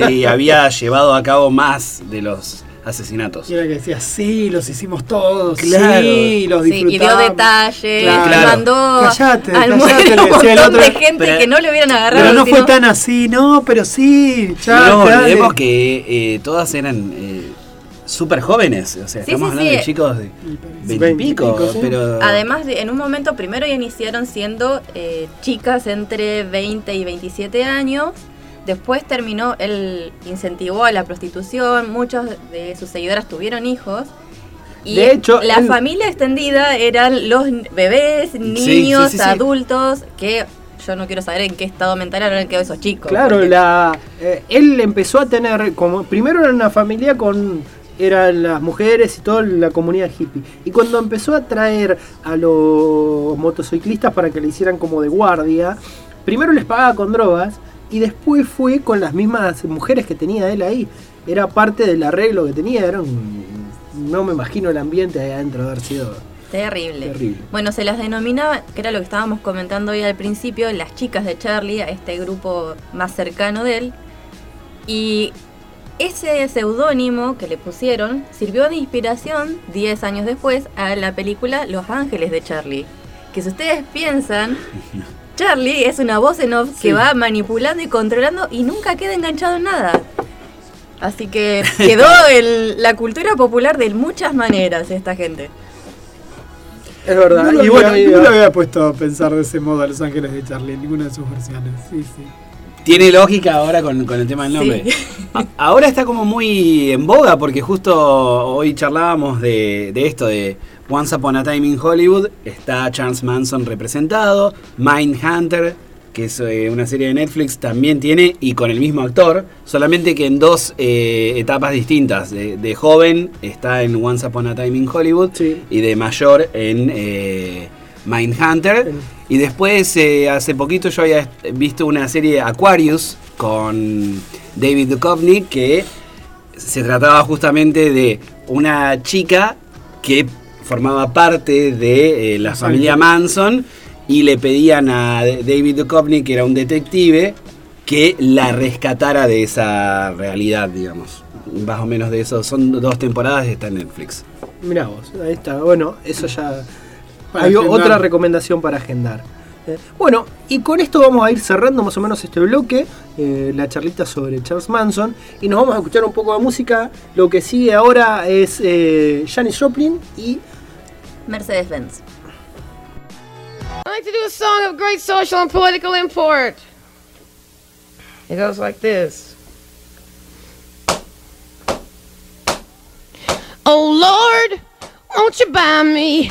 y, y había llevado a cabo más de los asesinatos. Y era que decía, sí, los hicimos todos, Claro. sí, los Sí, y dio disfrutamos. detalles, Claro. mandó Callate, al un el montón otro. de gente Pero- que no le hubieran agarrado. Pero no fue tan así, no, pero sí, ya, no olvidemos que eh, todas eran eh, súper jóvenes, o sea, Sí, estamos sí, hablando sí. de chicos de Veintipico, veintipico, sí. pero... Además, de- en un momento primero ya iniciaron siendo eh, chicas entre 20 y 27 años. Después terminó, él incentivó a la prostitución, muchos de sus seguidoras tuvieron hijos. Y De hecho, la él- familia extendida eran los bebés, niños, sí, sí. adultos, que yo no quiero saber en qué estado mental habrán quedado esos chicos. Claro, porque- la, eh, él empezó a tener, como primero era una familia con, eran las mujeres y toda la comunidad hippie. Y cuando empezó a traer a los motociclistas para que le hicieran como de guardia, primero les pagaba con drogas y después fue con las mismas mujeres que tenía él ahí. Era parte del arreglo que tenía, era un, no me imagino el ambiente ahí adentro de haber sido Terrible. terrible. Bueno, se las denominaba, que era lo que estábamos comentando hoy al principio, las chicas de Charlie, a este grupo más cercano de él. Y ese seudónimo que le pusieron sirvió de inspiración 10 años después a la película Los Ángeles de Charlie. Que si ustedes piensan, <laughs> Charlie es una voz en off que va manipulando y controlando y nunca queda enganchado en nada. Así que <laughs> quedó el- la cultura popular de muchas maneras esta gente. Es verdad. No y bueno, había, y- no lo había puesto a pensar de ese modo a Los Ángeles de Charlie en ninguna de sus versiones. Sí, sí. Tiene lógica ahora con, con el tema del nombre. <laughs> Sí. Ahora está como muy en boga porque justo hoy charlábamos de, de esto, de Once Upon a Time in Hollywood. Está Charles Manson representado, Mindhunter, que es eh, una serie de Netflix, también tiene, y con el mismo actor, solamente que en dos eh, etapas distintas. De, de joven está en Once Upon a Time in Hollywood Sí. y de mayor en eh, Mindhunter. Y después, eh, hace poquito yo había visto una serie Aquarius con David Duchovny que se trataba justamente de una chica que formaba parte de eh, la familia Manson y le pedían a David Duchovny, que era un detective, que la rescatara de esa realidad, digamos. Más o menos de eso. Son dos temporadas y está en Netflix. Mirá vos, ahí está. Bueno, eso ya. Para Hay agendar. otra recomendación para agendar. Eh, bueno, y con esto vamos a ir cerrando más o menos este bloque, eh, la charlita sobre Charles Manson, y nos vamos a escuchar un poco de música. Lo que sigue ahora es eh, Janis Joplin y Mercedes-Benz. I like to do a song of great social and political import. It goes like this. Oh Lord, won't you buy me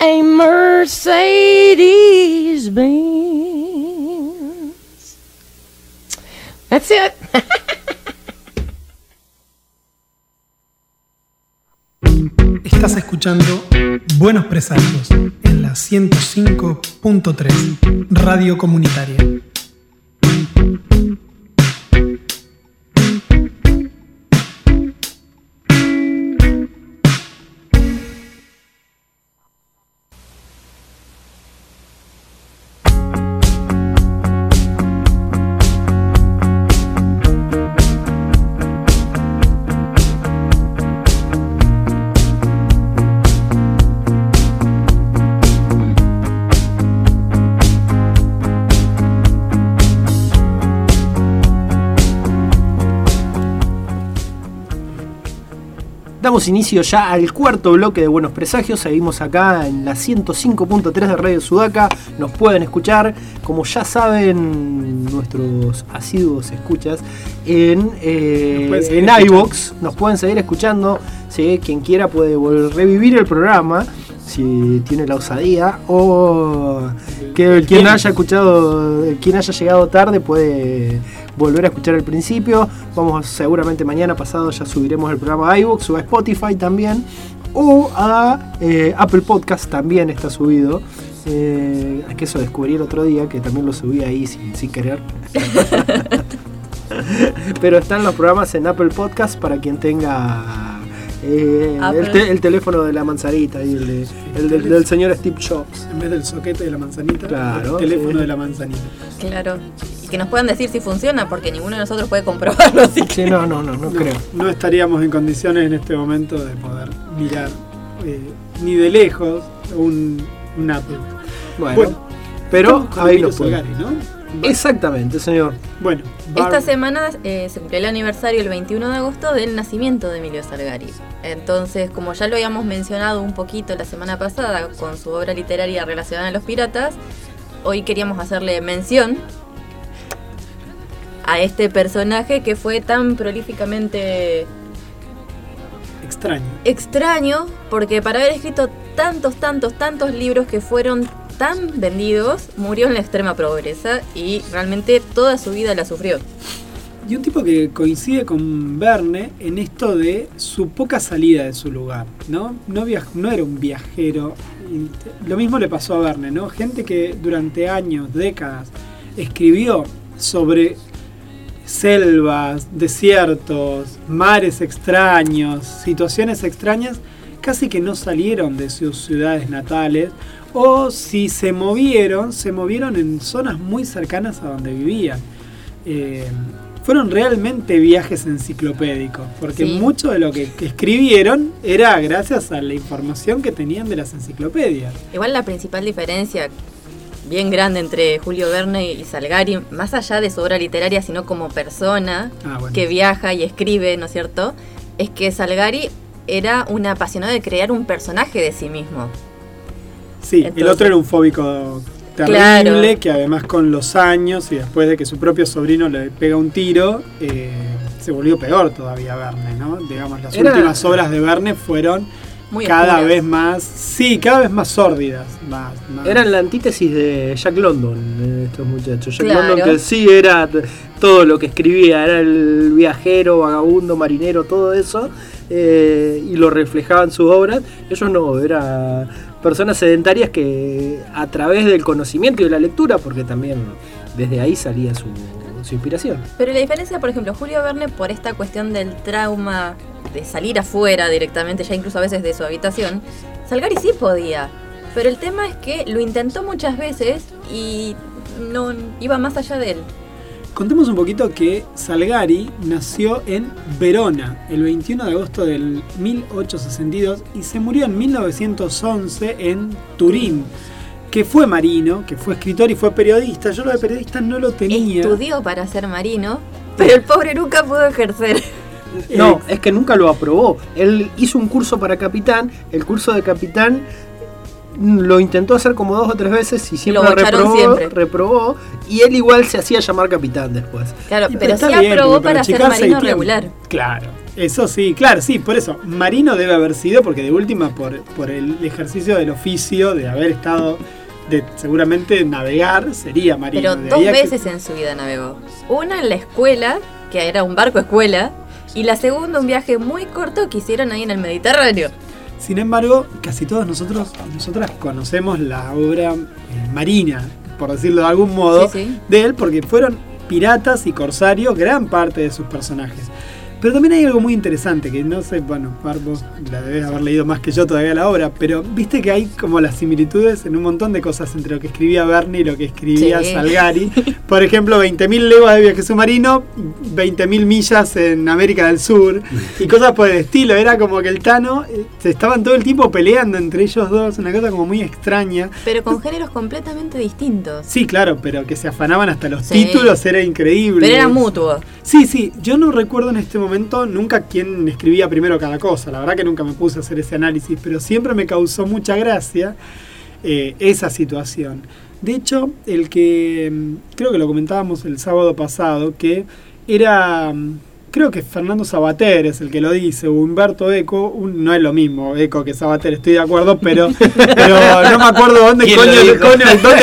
a Mercedes Benz? That's it. Estás escuchando Buenos Presagios en la 105.3 Radio Comunitaria. Damos inicio ya al cuarto bloque de Buenos Presagios. Seguimos acá en la 105.3 de Radio Sudaca. Nos pueden escuchar, como ya saben nuestros asiduos escuchas, en, eh, en iVoox. Nos pueden seguir escuchando. ¿sí? Quien quiera puede revivir el programa si tiene la osadía. O que quien haya escuchado, quien haya llegado tarde puede volver a escuchar el principio. Vamos seguramente mañana pasado ya subiremos el programa a iVoox o a Spotify también. O a eh, Apple Podcast también está subido. Eh, que eso descubrí el otro día, que también lo subí ahí sin, sin querer. <laughs> Pero están los programas en Apple Podcast para quien tenga eh, el, te- el teléfono de la manzanita y el, de- el del, del señor Steve Jobs. En vez del soquete de la manzanita, Claro, el teléfono sí. de la manzanita. Claro. Y que nos puedan decir si funciona, porque ninguno de nosotros puede comprobarlo. Así que... No, no, no, no, No, creo. no estaríamos en condiciones en este momento de poder mirar eh, ni de lejos un, un Apple. Bueno, Bueno, pero ahí lo pueden. Solari, Exactamente, señor. Bueno, Esta Bar- semana eh, se cumplió el aniversario el 21 de agosto del nacimiento de Emilio Salgari. Entonces, como ya lo habíamos mencionado un poquito la semana pasada con su obra literaria relacionada a los piratas, hoy queríamos hacerle mención a este personaje que fue tan prolíficamente extraño. extraño porque para haber escrito tantos, tantos, tantos libros que fueron tan vendidos, murió en la extrema pobreza y realmente toda su vida la sufrió. Y un tipo que coincide con Verne en esto de su poca salida de su lugar, ¿no? No, era un viajero. Lo mismo le pasó a Verne, ¿no? Gente que durante años, décadas, escribió sobre selvas, desiertos, mares extraños, situaciones extrañas, casi que no salieron de sus ciudades natales, o si se movieron, se movieron en zonas muy cercanas a donde vivían. Eh, fueron realmente viajes enciclopédicos, porque Sí. mucho de lo que, escribieron era gracias a la información que tenían de las enciclopedias. Igual la principal diferencia bien grande entre Julio Verne y Salgari, más allá de su obra literaria, sino como persona Ah, bueno. que viaja y escribe, ¿no es cierto? Es que Salgari era un apasionado de crear un personaje de sí mismo. Sí, el otro era un fóbico terrible Claro. que además con los años y después de que su propio sobrino le pega un tiro, eh, se volvió peor todavía Verne, ¿no? Digamos, las Era- últimas obras de Verne fueron Muy cada oscuras. vez más, sí, cada vez más sórdidas. Más, más- Eran la antítesis de Jack London, eh, estos muchachos. Jack Claro. London que sí era todo lo que escribía, era el viajero, vagabundo, marinero, todo eso, eh, y lo reflejaba en sus obras. Ellos no, eran personas sedentarias que a través del conocimiento y de la lectura, porque también desde ahí salía su, inspiración. Pero la diferencia, por ejemplo, Julio Verne, por esta cuestión del trauma de salir afuera directamente, ya incluso a veces de su habitación, Salgari sí podía. Pero el tema es que lo intentó muchas veces y no iba más allá de él. Contemos un poquito que Salgari nació en Verona el 21 de agosto del 1862 y se murió en 1911 en Turín, que fue marino, que fue escritor y fue periodista. Yo lo de periodista no lo tenía. Estudió para ser marino Pero el pobre nunca pudo ejercer. No, es que nunca lo aprobó. Él hizo un curso para capitán, el curso de capitán lo intentó hacer como dos o tres veces y siempre Lo reprobó, siempre. reprobó y él igual se hacía llamar capitán después. Claro, Y pero sí bien, aprobó para ser marino regular. Claro, eso sí, claro, sí, por eso. Marino debe haber sido, porque de última, por, por el ejercicio del oficio, de haber estado, de seguramente navegar, sería marino. Pero De dos que- veces en su vida navegó. Una en la escuela, que era un barco escuela, y la segunda un viaje muy corto que hicieron ahí en el Mediterráneo. Sin embargo, casi todos nosotros y nosotras conocemos la obra eh, marina, por decirlo de algún modo, Sí, sí. de él, porque fueron piratas y corsarios gran parte de sus personajes. Pero también hay algo muy interesante, que no sé, bueno, vos la debes haber leído más que yo todavía la obra, pero viste que hay como las similitudes en un montón de cosas entre lo que escribía Bernie y lo que escribía Sí. Salgari. <laughs> Por ejemplo, 20.000 leguas de viaje submarino, 20.000 millas en América del Sur y cosas por el estilo. Era como que el Tano eh, se estaban todo el tiempo peleando entre ellos dos, una cosa como muy extraña. Pero con géneros completamente distintos. Sí, claro, pero que se afanaban hasta los Sí. títulos era increíble. Pero era mutuo. Sí, sí, yo no recuerdo en este momento nunca quién escribía primero cada cosa, la verdad que nunca me puse a hacer ese análisis, pero siempre me causó mucha gracia eh, esa situación. De hecho, el que mm, creo que lo comentábamos el sábado pasado, que era, mm, creo que Fernando Sabater es el que lo dice, o Humberto Eco, un- no es lo mismo Eco que Sabater, estoy de acuerdo, pero, <laughs> pero no me acuerdo dónde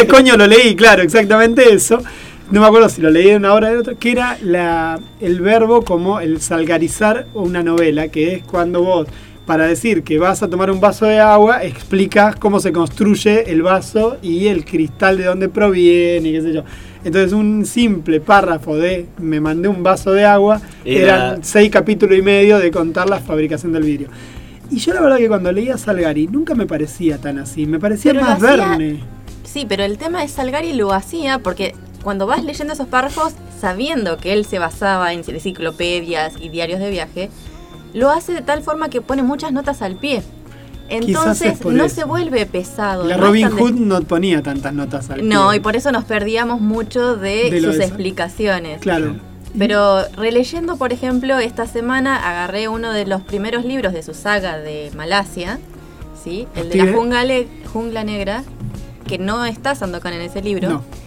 coño lo leí, claro, exactamente eso. No me acuerdo si lo leí en una obra de otra, que era la, el verbo como el salgarizar una novela, que es cuando vos, para decir que vas a tomar un vaso de agua, explicas cómo se construye el vaso y el cristal de dónde proviene, y qué sé yo. Entonces un simple párrafo de me mandé un vaso de agua, Era- eran seis capítulos y medio de contar la fabricación del vidrio. Y yo la verdad que cuando leía Salgari nunca me parecía tan así, me parecía Pero más hacía- Verne. Sí, pero el tema de Salgari lo hacía porque cuando vas leyendo esos párrafos, sabiendo que él se basaba en enciclopedias y diarios de viaje, lo hace de tal forma que pone muchas notas al pie. Entonces no eso. se vuelve pesado. La no Robin de- Hood no ponía tantas notas al No, pie. y por eso nos perdíamos mucho de, sus de explicaciones. Claro. Pero releyendo, por ejemplo, esta semana agarré uno de los primeros libros de su saga de Malasia, ¿sí? el de la jungla, jungla negra, que no está Sandokan en ese libro. No.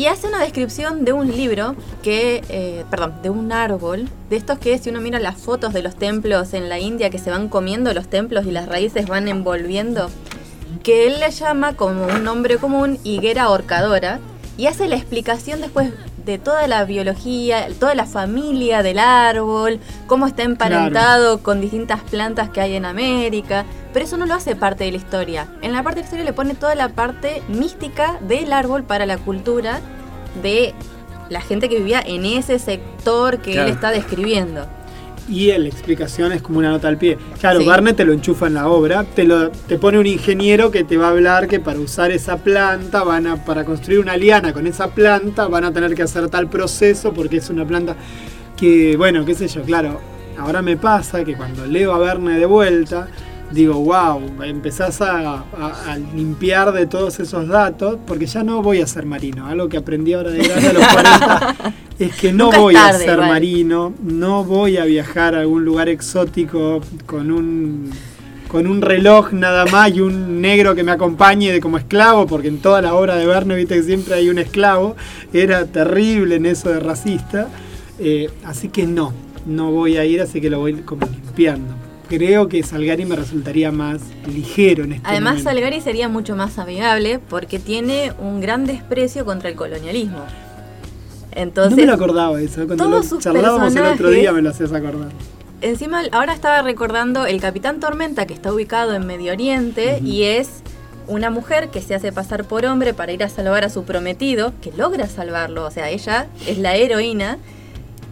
Y hace una descripción de un libro que, eh, perdón, de un árbol, de estos que si uno mira las fotos de los templos en la India que se van comiendo los templos y las raíces van envolviendo, que él le llama como un nombre común higuera ahorcadora y hace la explicación después de toda la biología, toda la familia del árbol, cómo está emparentado con distintas plantas que hay en América, pero eso no lo hace parte de la historia. En la parte de la historia le pone toda la parte mística del árbol para la cultura de la gente que vivía en ese sector que Claro. él está describiendo. Y la explicación es como una nota al pie. Claro, Sí. Barnett te lo enchufa en la obra, te lo te pone un ingeniero que te va a hablar que para usar esa planta van a para construir una liana con esa planta van a tener que hacer tal proceso porque es una planta que bueno, qué sé yo, claro, ahora me pasa que cuando leo a Verne de vuelta digo, wow, empezás a, a- a limpiar de todos esos datos, porque ya no voy a ser marino. Algo que aprendí ahora de grande a los 40 <laughs> es que no Nunca voy tarde, a ser igual. marino, no voy a viajar a algún lugar exótico con un con un reloj nada más y un negro que me acompañe de como esclavo, porque en toda la obra de Verne viste que siempre hay un esclavo, era terrible en eso de racista, Eh, así que no, no voy a ir, así que lo voy como limpiando. Creo que Salgari me resultaría más ligero en este Además, momento. Salgari sería mucho más amigable porque tiene un gran desprecio contra el colonialismo. Entonces, no me lo acordaba eso, cuando todos lo charlábamos el otro día me lo hacías acordar. Encima, ahora estaba recordando el Capitán Tormenta que está ubicado en Medio Oriente y es una mujer que se hace pasar por hombre para ir a salvar a su prometido, que logra salvarlo, o sea, ella es la heroína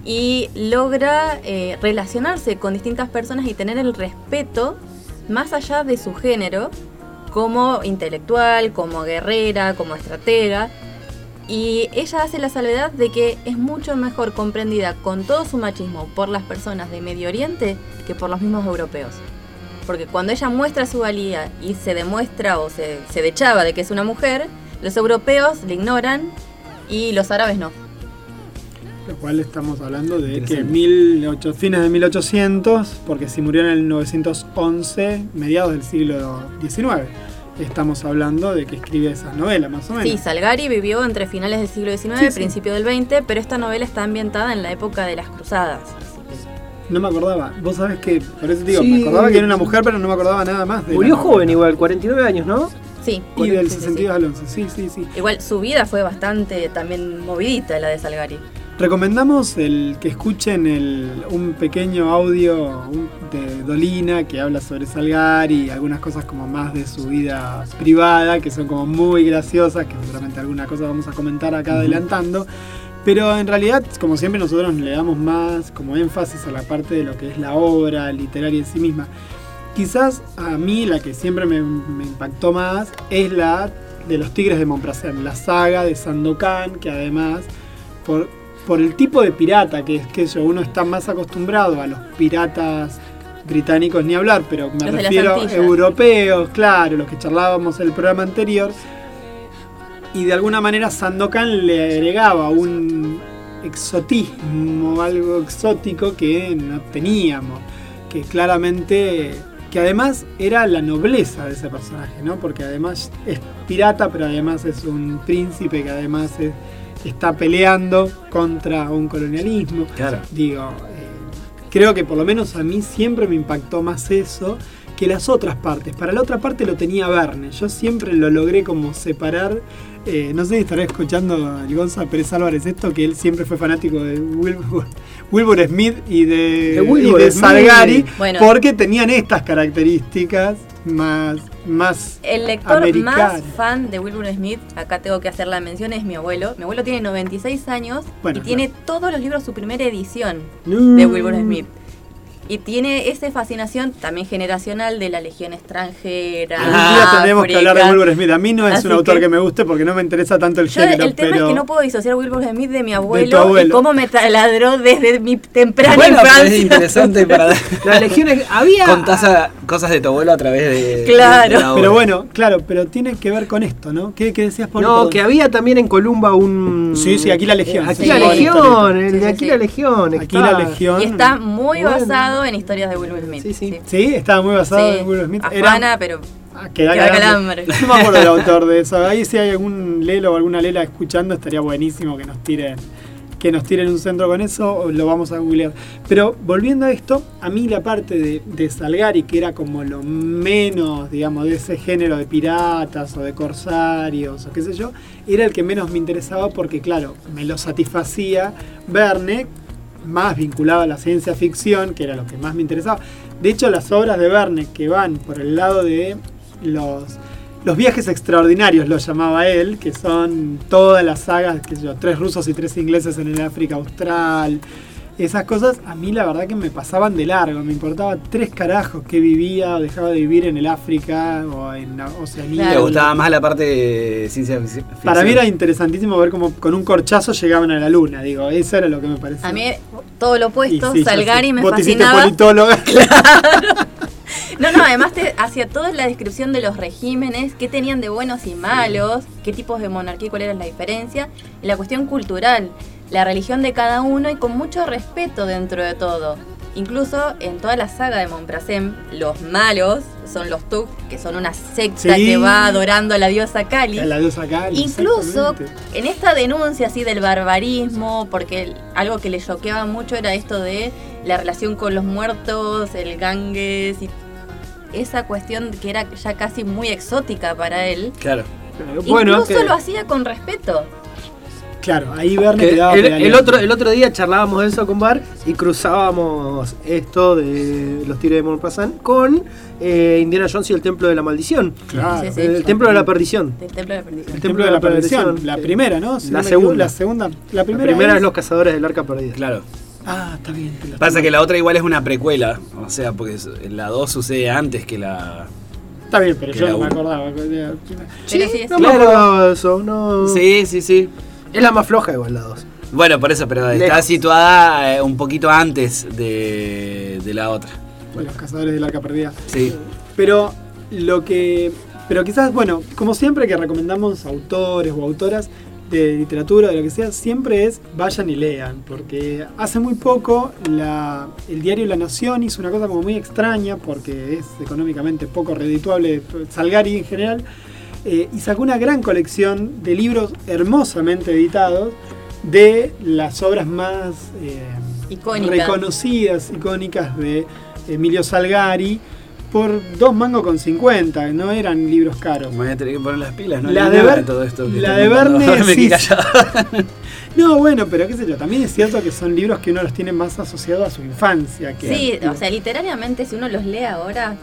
y logra eh, relacionarse con distintas personas y tener el respeto más allá de su género como intelectual, como guerrera, como estratega. Y ella hace la salvedad de que es mucho mejor comprendida con todo su machismo por las personas de Medio Oriente que por los mismos europeos. Porque cuando ella muestra su valía y se demuestra o se, se dechaba de que es una mujer, los europeos le ignoran y los árabes no. Lo cual estamos hablando de que Interesante. 1800, fines de 1800, porque si murió en el 911, mediados del siglo XIX. Estamos hablando de que escribe esas novelas, más o menos. Sí, Salgari vivió entre finales del siglo XIX y sí. principio del XX, pero esta novela está ambientada en la época de las cruzadas. No me acordaba. Vos sabés que, por eso te digo, Sí. me acordaba que era una mujer, pero no me acordaba nada más. de Murió joven igual, 49 años, ¿no? Sí. Y del sí, sí, 62 al 11, sí, sí, sí. sí. Igual su vida fue bastante también movidita la de Salgari. Recomendamos el que escuchen el, un pequeño audio de Dolina que habla sobre Salgari y algunas cosas como más de su vida privada, que son como muy graciosas, que seguramente alguna cosa vamos a comentar acá adelantando. Pero en realidad, como siempre, nosotros le damos más como énfasis a la parte de lo que es la obra literaria en sí misma. Quizás a mí la que siempre me, me impactó más es la de los Tigres de Montprasem, la saga de Sandokan, que además, por, por el tipo de pirata que es que yo, uno está más acostumbrado a los piratas británicos ni hablar, pero me Los refiero a europeos, claro, los que charlábamos en el programa anterior. Y de alguna manera Sandokan le agregaba un exotismo, algo exótico que no teníamos, que claramente, que además era la nobleza de ese personaje, ¿no? Porque además es pirata, pero además es un príncipe que además es- está peleando contra un colonialismo. Claro. Digo, eh, creo que por lo menos a mí siempre me impactó más eso que las otras partes. Para la otra parte lo tenía Verne. Yo siempre lo logré como separar. eh, no sé si estaré escuchando al Gonza Pérez Álvarez esto, que él siempre fue fanático de Wilbur, <laughs> Wilbur Smith y de, De Wilbur y de Bueno. porque tenían estas características más, más El lector más fan de Wilbur Smith, acá tengo que hacer la mención, es mi abuelo. Mi abuelo tiene 96 años Bueno, y tiene todos los libros, su primera edición de Wilbur Smith. Y tiene esa fascinación también generacional de la legión extranjera. Algún día tendremos que hablar de. Wilbur Smith. A mí no es Así un autor que- que... me guste porque no me interesa tanto el Yo, género, el tema pero... es que no puedo disociar a Wilbur Smith de mi abuelo, abuelo. y cómo me taladró desde mi temprana Bueno, pero infancia. es interesante para <laughs> Las legiones. Había. contar a- cosas de tu abuelo a través de. Claro. de la. Pero bueno, claro, pero tiene que ver con esto, ¿no? ¿Qué, qué decías, Pablo? No, Perdón. que había también en Columba un. Sí, sí, aquí la Legión. Aquí Sí. la Legión, el de sí, aquí sí. la Legión. Aquí está. la Legión. Y está muy Bueno. basado en historias de Wilbur Smith. Sí, sí. Sí, estaba muy basado Sí. en Will Smith. Afana, pero Ah, que da calambre. calambre. No me acuerdo del autor de eso. <laughs> Ahí si hay algún lelo o alguna lela escuchando, estaría buenísimo que nos tiren que nos tiren un centro con eso, lo vamos a googlear. Pero volviendo a esto, a mí la parte de, de Salgari, que era como lo menos, digamos, de ese género de piratas o de corsarios o qué sé yo, era el que menos me interesaba porque, claro, me lo satisfacía Verne, más vinculado a la ciencia ficción, que era lo que más me interesaba. De hecho, las obras de Verne que van por el lado de los, los viajes extraordinarios, lo llamaba él, que son todas las sagas, que tres rusos y tres ingleses en el África Austral. Esas cosas a mí la verdad que me pasaban de largo, me importaba tres carajos que vivía o dejaba de vivir en el África o en la Oceanía. Me Claro. gustaba más la parte de ciencia fic- ficción. Para mí era interesantísimo ver cómo con un corchazo llegaban a la luna, digo, eso era lo que me parecía. a mí todo lo opuesto, Y sí, yo Salgari sí. me Vos te hiciste fascinaba. politóloga. <laughs> <laughs> No, no, además te hacía toda la descripción de los regímenes, qué tenían de buenos y malos, qué tipos de monarquía y cuál era la diferencia, y la cuestión cultural, la religión de cada uno y con mucho respeto dentro de todo. Incluso en toda la saga de Montprasem, los malos son los Tuk, que son una secta Sí. que va adorando a la diosa Kali. La diosa Kali, Incluso en esta denuncia así del barbarismo, porque algo que le choqueaba mucho era esto de la relación con los muertos, el gangues y esa cuestión que era ya casi muy exótica para él. Claro. Bueno, Incluso que- lo hacía con respeto. Claro, ahí Verne que te daba el, otro, el otro día charlábamos de eso con Bar y cruzábamos esto de los Tigres de Montpassan con eh, Indiana Jones y el Templo de la Maldición. Claro. Sí, sí. el Templo de la Perdición. Del Templo de la Perdición. El Templo de la Perdición, la primera, ¿no? Si La no segunda. equivoco, La segunda. La La primera, es es Los Cazadores del Arca Perdida. Claro. Ah, está bien. Pasa que la otra igual es una precuela. O sea, porque la 2 sucede antes que la. Está bien, pero yo no me acordaba. Sí, No me acordaba de eso, no. Sí, sí, sí. Es la más floja igual la 2. Bueno, por eso, pero está situada eh, un poquito antes de, de la otra. Los cazadores del arca perdida. Sí. Pero lo que. Pero quizás, bueno, como siempre que recomendamos autores o autoras, de literatura, de lo que sea, siempre es vayan y lean, porque hace muy poco la- el diario La Nación hizo una cosa como muy extraña, porque es económicamente poco redituable Salgari en general, eh, y sacó una gran colección de libros hermosamente editados de las obras más eh, Icónicas. reconocidas, icónicas de Emilio Salgari, por dos mangos con 50, no eran libros caros. Me voy a tener que poner las pilas, ¿no? La de nada Ver- todo esto que la están de. Verne, <laughs> sí. <laughs> No, bueno, pero qué sé yo, también es cierto que son libros que uno los tiene más asociados a su infancia. Que Sí, o sea, literariamente si uno los lee ahora,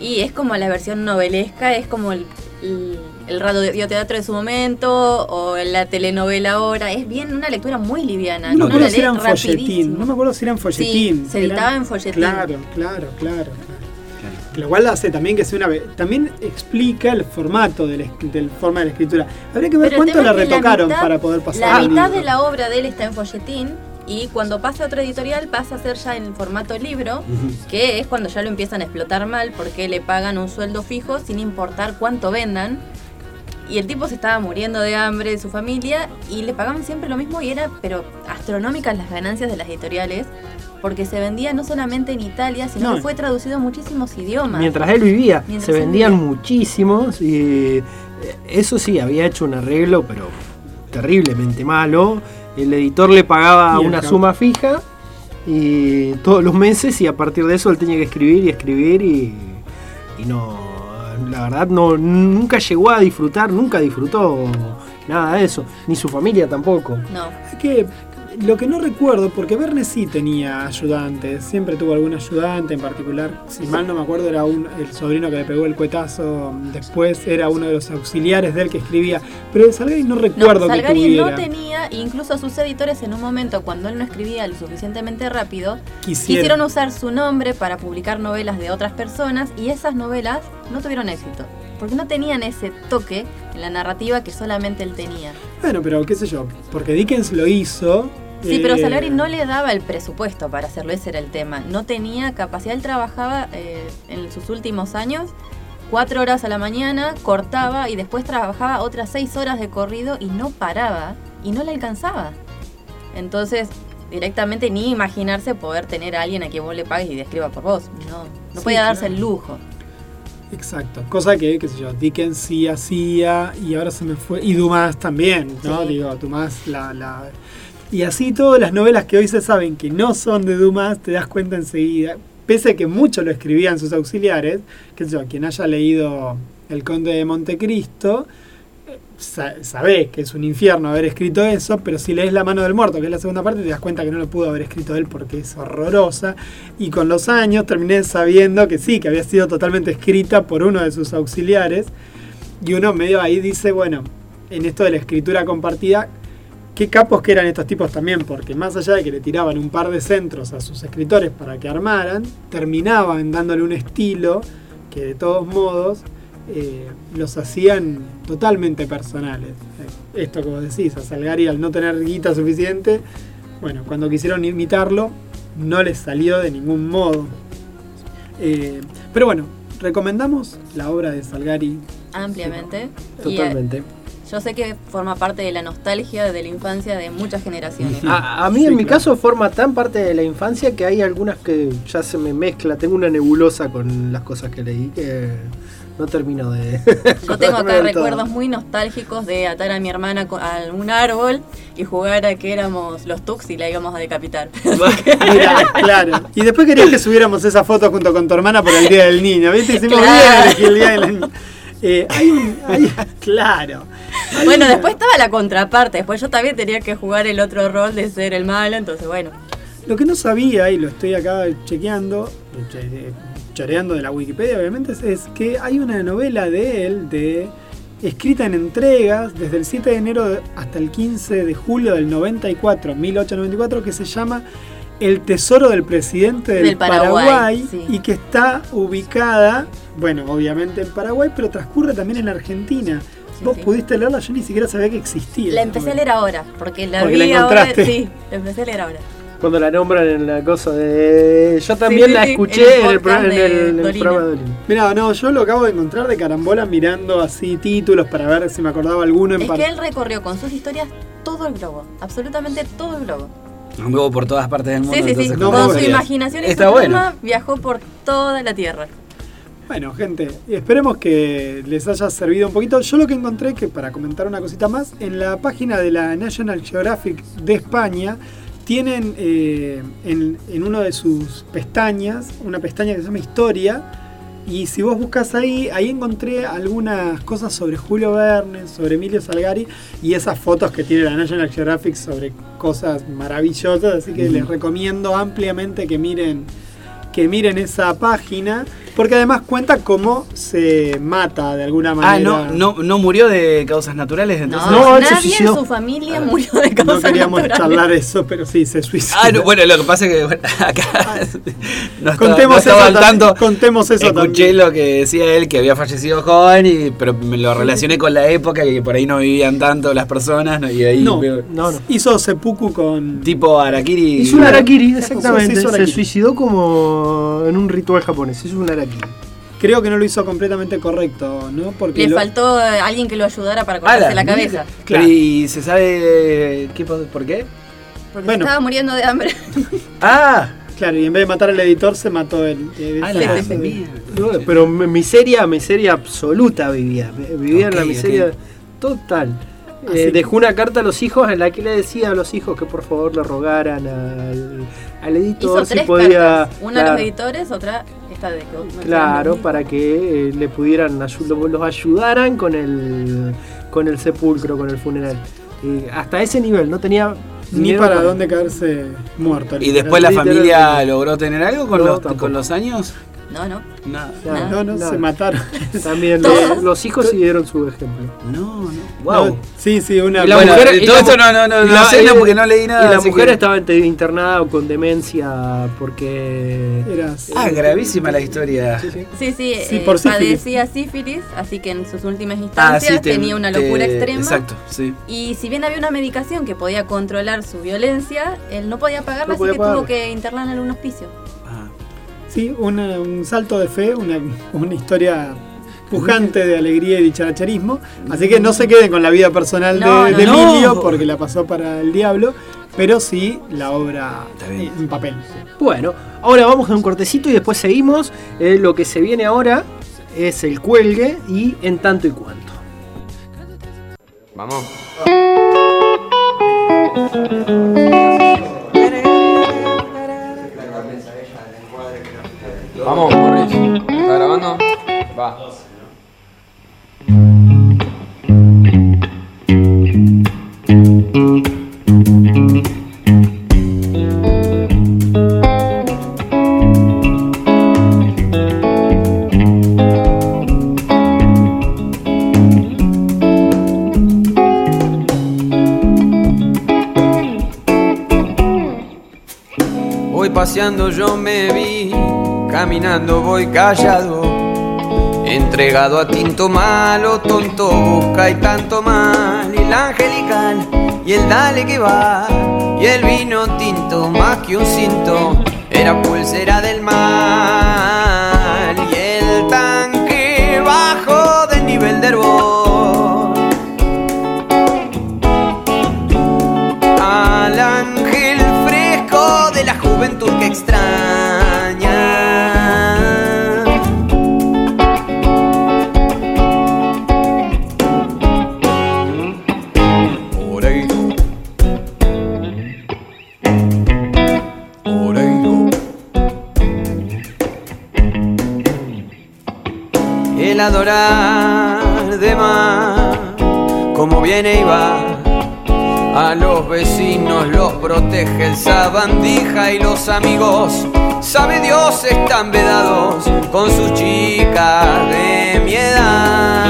y es como la versión novelesca, es como el, el, radioteatro de su momento, o la telenovela ahora, es bien una lectura muy liviana. no me acuerdo si eran folletín, no me acuerdo si eran folletín. Sí, se editaba en folletín. Claro, claro, claro. claro. Lo cual hace también que sea una... ve- También explica el formato de la, esc- del forma de la escritura. Habría que ver Pero cuánto la retocaron mitad- para poder pasar La mitad de la obra de él está en folletín, y cuando pasa a otra editorial pasa a ser ya en formato libro, que es cuando ya lo empiezan a explotar mal porque le pagan un sueldo fijo sin importar cuánto vendan. Y el tipo se estaba muriendo de hambre de su familia y le pagaban siempre lo mismo y era, pero astronómicas las ganancias de las editoriales, porque se vendía no solamente en Italia, sino No. que fue traducido a muchísimos idiomas. Mientras él vivía, Mientras se vendían vivía. muchísimos y eh, eso sí, había hecho un arreglo, pero terriblemente malo. El editor le pagaba una cap- suma fija y todos los meses y a partir de eso él tenía que escribir y escribir y, y no, la verdad no nunca llegó a disfrutar, nunca disfrutó nada de eso, ni su familia tampoco. No. Es que lo que no recuerdo, porque Verne sí tenía ayudantes, siempre tuvo algún ayudante en particular. Si mal no me acuerdo, era un, el sobrino que le pegó el cuetazo. Después era uno de los auxiliares de él que escribía. Pero de Salgari no No, recuerdo que Salgari tuviera. no tenía, incluso sus editores en un momento cuando él no escribía lo suficientemente rápido, quisieron usar su nombre para publicar novelas de otras personas y esas novelas no tuvieron éxito. Porque no tenían ese toque en la narrativa que solamente él tenía. Bueno, pero qué sé yo, porque Dickens lo hizo. Sí, pero eh, Salgari no le daba el presupuesto para hacerlo, ese era el tema. No tenía capacidad, él trabajaba eh, en sus últimos años cuatro horas a la mañana, cortaba y después trabajaba otras seis horas de corrido y no paraba y no le alcanzaba. Entonces, directamente ni imaginarse poder tener a alguien a quien vos le pagues y describa por vos. No, no Sí, podía darse claro. el lujo. Exacto, cosa que, qué sé yo, Dickens sí hacía y ahora se me fue. Y Dumas también, ¿no? Sí. Digo, Dumas la, la. Y así todas las novelas que hoy se saben que no son de Dumas, te das cuenta enseguida. Pese a que mucho lo escribían sus auxiliares, sé yo, quien haya leído El Conde de Montecristo, eh, sa- sabés que es un infierno haber escrito eso, pero si lees La mano del muerto, que es la segunda parte, te das cuenta que no lo pudo haber escrito él porque es horrorosa. Y con los años terminé sabiendo que sí, que había sido totalmente escrita por uno de sus auxiliares. Y uno medio ahí dice, bueno, en esto de la escritura compartida, qué capos que eran estos tipos también, porque más allá de que le tiraban un par de centros a sus escritores para que armaran, terminaban dándole un estilo que de todos modos eh, los hacían totalmente personales. Eh, Esto que vos decís, a Salgari al no tener guita suficiente, bueno, cuando quisieron imitarlo, no les salió de ningún modo. Eh, pero bueno, recomendamos la obra de Salgari. Ampliamente. Totalmente. Yo sé que forma parte de la nostalgia de la infancia de muchas generaciones. A, a mí Sí, en mi claro. caso forma tan parte de la infancia que hay algunas que ya se me mezcla, tengo una nebulosa con las cosas que leí que no termino de... <laughs> Yo tengo acá todo. recuerdos muy nostálgicos de atar a mi hermana a un árbol y jugar a que éramos los Tux y la íbamos a decapitar. <laughs> Mirá, claro. Y después querías que subiéramos esa foto junto con tu hermana por el Día del Niño, ¿viste? Hicimos Claro. bien el Día del Niño. Eh, hay un... hay- <laughs> claro. <laughs> Bueno, después estaba la contraparte. Después yo también tenía que jugar el otro rol de ser el malo. Entonces, bueno. Lo que no sabía, y lo estoy acá chequeando, che- choreando de la Wikipedia obviamente, es, que hay una novela de él, de escrita en entregas, desde el 7 de enero hasta el 15 de julio del 94, 1894, que se llama El Tesoro del Presidente del, Del Paraguay, Paraguay, sí. y que está ubicada, bueno, obviamente en Paraguay, pero transcurre también en Argentina. Sí, Vos sí. pudiste leerla, yo ni siquiera sabía que existía. La empecé a leer ahora. Porque la Porque vi la ahora. encontraste. Sí, la empecé a leer ahora. Cuando la nombran en la cosa de. Yo también sí, la escuché en en el el, pro- podcast en el- de en el Dolina. programa de Dolina. Mira, no, yo lo acabo de encontrar de carambola mirando así títulos para ver si me acordaba alguno en Es par- que él recorrió con sus historias todo el globo, absolutamente todo el globo. Anduvo por todas partes del mundo. Sí, sí, sí. entonces no, con su imaginación y Está su bueno. pluma viajó por toda la tierra. Bueno, gente, esperemos que les haya servido un poquito. Yo lo que encontré, que para comentar una cosita más, en la página de la National Geographic de España, tienen eh, en, en una de sus pestañas, una pestaña que se llama Historia, y si vos buscas ahí, ahí encontré algunas cosas sobre Julio Verne, sobre Emilio Salgari, y esas fotos que tiene la National Geographic sobre cosas maravillosas, así que les recomiendo ampliamente que miren que miren esa página, porque además cuenta cómo se mata de alguna manera. Ah, no, no, no murió de causas naturales, entonces. No, No, nadie en su familia murió de No causas queríamos naturales. charlar eso, pero sí, se suicidó. Ah, no, bueno, lo que pasa es que bueno, <laughs> acá no estaba, Contemos no estaba eso al también, tanto. contemos eso Escuché también. lo que decía él, que había fallecido joven, y, pero me lo relacioné con la época, que por ahí no vivían tanto las personas, ¿no? y ahí No. veo- No, no. Hizo seppuku con. tipo Arakiri. Hizo un harakiri, Se exactamente. Se suicidó como en un ritual japonés. Hizo un Creo que no lo hizo completamente correcto, ¿no? Porque Le lo- faltó eh, alguien que lo ayudara para Ah, cortarse la cabeza. Claro. ¿Y se sabe qué, por qué? Porque Bueno. estaba muriendo de hambre. <laughs> Ah, Claro, y en vez de matar al editor, se mató él. Ah, la de- mierda. No, Pero miseria, miseria absoluta vivía. Vivía en la miseria total. Así Eh, dejó una carta a los hijos en la que le decía a los hijos que por favor le rogaran al, al editor Hizo si tres podía. cartas. Una a los editores, otra esta de que vos mencionaste. Claro, para que eh, le pudieran lo- los ayudaran con el con el sepulcro, con el funeral. Eh, hasta ese nivel, no tenía Ni para dónde caerse muerto. ¿Y después la familia logró tener algo con, No, los, con los años? No, no. Nada. Nada, No, no, nada. se mataron. <laughs> También Todos. los, los hijos siguieron su ejemplo. No, no. Wow. No, sí, sí, una. Y la Bueno, mujer- y todo la no, no, no, no sé, no, porque no leí nada. Y la mujer que- estaba internada con demencia porque. Eras- Ah, gravísima la historia. Sí, sí. Sí, sí, Sí, eh, por sífilis. padecía sífilis, así que en sus últimas Ah, instancias sí, te- tenía una te- locura extrema. Exacto, sí. Y si bien había una medicación que podía controlar su violencia, él no podía pagarla, No así podía que pagarla. tuvo que internarla en un hospicio. Sí, una- un salto de fe, una, una historia pujante de alegría y dicharacherismo. Así que no se queden con la vida personal de, No, no, de no. Emilio, porque la pasó para el diablo, pero sí la obra en papel. Bueno, ahora vamos a un cortecito y después seguimos. Eh, lo que se viene ahora es el cuelgue y en tanto y cuanto. Vamos. Vamos, Morris. ¿Está grabando? Va. Voy paseando, yo me vi, caminando voy callado, entregado a tinto malo, tonto busca y tanto mal, y el angelical y el dale que va, y el vino tinto más que un cinto, era pulsera del mal, de más, como viene y va. A los vecinos los protege el sabandija y los amigos, sabe Dios, están vedados con sus chicas de mi edad.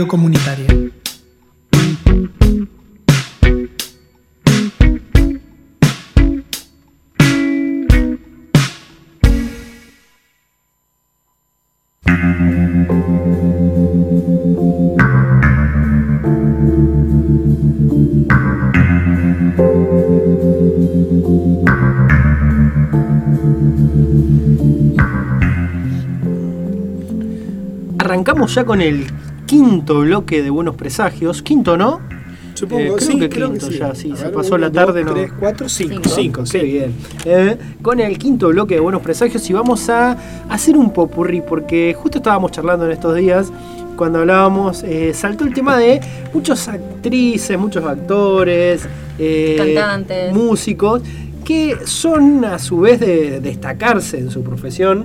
Radio Comunitaria. Arrancamos ya con el quinto bloque de Buenos Presagios. Quinto, ¿no? Supongo, Eh, creo sí, que creo que quinto sí. ya, sí, A se ver, pasó uno, la tarde, dos, ¿no? tres, cuatro, cinco. Cinco. Cinco, Qué bien. Eh, con el quinto bloque de Buenos Presagios y vamos a hacer un popurrí porque justo estábamos charlando en estos días cuando hablábamos, eh, saltó el tema de muchas actrices, muchos actores, eh, Cantantes. músicos, que son a su vez de destacarse en su profesión,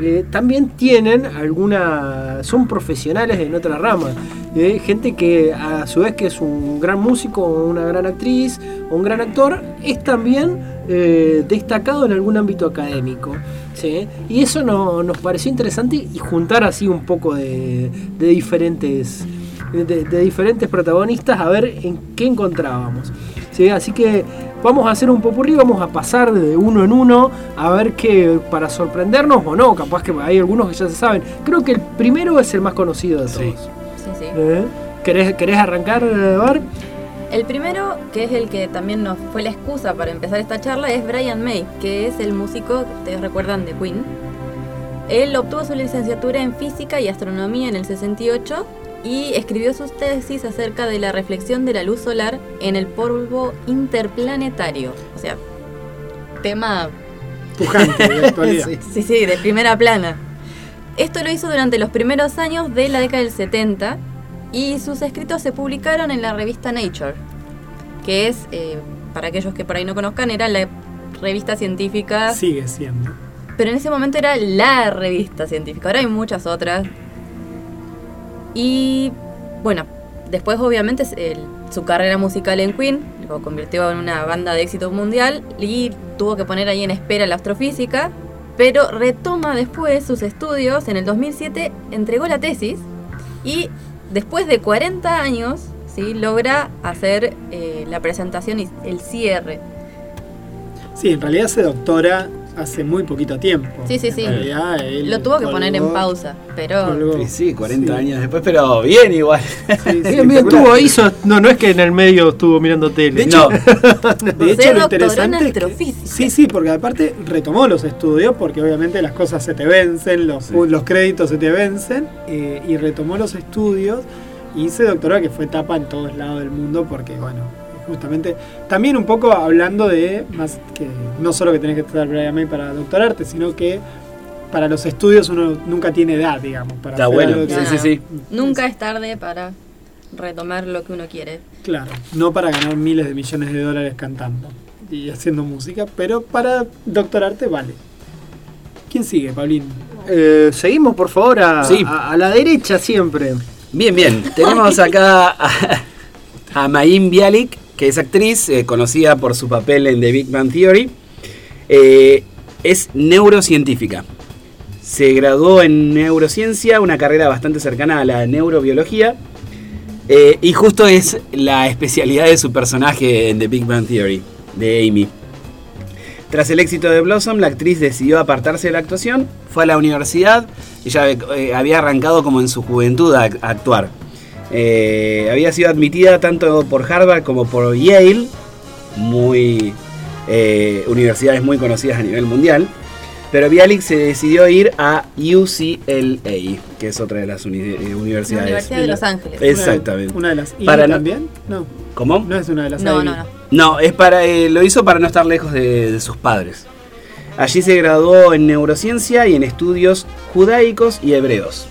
eh, también tienen alguna, son profesionales en otra rama. Eh, gente que a su vez que es un gran músico una gran actriz un gran actor, es también eh, destacado en algún ámbito académico. ¿sí? Y eso no- nos pareció interesante y juntar así un poco de, de diferentes de, de diferentes protagonistas a ver en qué encontrábamos. ¿sí? Así que vamos a hacer un popurrí, vamos a pasar de uno en uno a ver qué para sorprendernos o no, capaz que hay algunos que ya se saben. Creo que el primero es el más conocido de todos. Sí. Sí, sí. ¿Eh? ¿Querés, querés arrancar, Bar? El primero, que es el que también nos fue la excusa para empezar esta charla, es Brian May, que es el músico que ustedes recuerdan de Queen. Él obtuvo su licenciatura en física y astronomía en el 68 y escribió sus tesis acerca de la reflexión de la luz solar en el polvo interplanetario. O sea, tema, Pujante de actualidad. <laughs> Sí. sí, sí, de primera plana. Esto lo hizo durante los primeros años de la década del 70 y sus escritos se publicaron en la revista Nature, que es, eh, para aquellos que por ahí no conozcan, era la revista científica, Sigue siendo. pero en ese momento era la revista científica, ahora hay muchas otras. Y bueno, después obviamente su carrera musical en Queen lo convirtió en una banda de éxito mundial y tuvo que poner ahí en espera la astrofísica, pero retoma después sus estudios, en el 2007 entregó la tesis y después de 40 años ¿sí? logra hacer eh, la presentación y el cierre. Sí, en realidad se doctora hace muy poquito tiempo. Sí, sí, En sí. realidad, él Lo tuvo que poner en pausa, pero... colgó. Sí, sí, 40 Sí. años después, pero bien igual. Sí, sí, <laughs> Bien, bien, estuvo so- no, no es que en el medio estuvo mirando tele. No, De hecho, lo interesante es que- astrofísica. sí, sí, porque aparte retomó los estudios, porque obviamente las cosas se te vencen, los, Sí. los créditos se te vencen, eh, y retomó los estudios y se doctoró, que fue etapa en todos lados del mundo, porque bueno, justamente, también un poco hablando de, más que no solo que tenés que estar Brian May para doctorarte, sino que para los estudios uno nunca tiene edad, digamos, para está bueno. que- Sí, sí, sí. Nunca es tarde para retomar lo que uno quiere. Claro, no para ganar miles de millones de dólares cantando y haciendo música, pero para doctorarte vale. ¿Quién sigue, Paulín? Eh, seguimos, por favor, a, Sí. a- a la derecha siempre. Bien, bien. Tenemos acá a, a Mayim Bialik, que es actriz, eh, conocida por su papel en The Big Bang Theory. Eh, es neurocientífica. Se graduó en neurociencia, una carrera bastante cercana a la neurobiología. Eh, y justo es la especialidad de su personaje en The Big Bang Theory, de Amy. Tras el éxito de Blossom, la actriz decidió apartarse de la actuación, fue a la universidad, ella había arrancado como en su juventud a actuar. Eh, había sido admitida tanto por Harvard como por Yale, muy eh, universidades muy conocidas a nivel mundial. Pero Bialik se decidió ir a UCLA, que es otra de las uni- eh, La universidades. Universidad de Los Ángeles. Exactamente. Una de las ¿y Para no- también? No, ¿Cómo? no es una de las No, Ivy. no, no. No, es para, eh, lo hizo para no estar lejos de, de sus padres. Allí se graduó en neurociencia y en estudios judaicos y hebreos.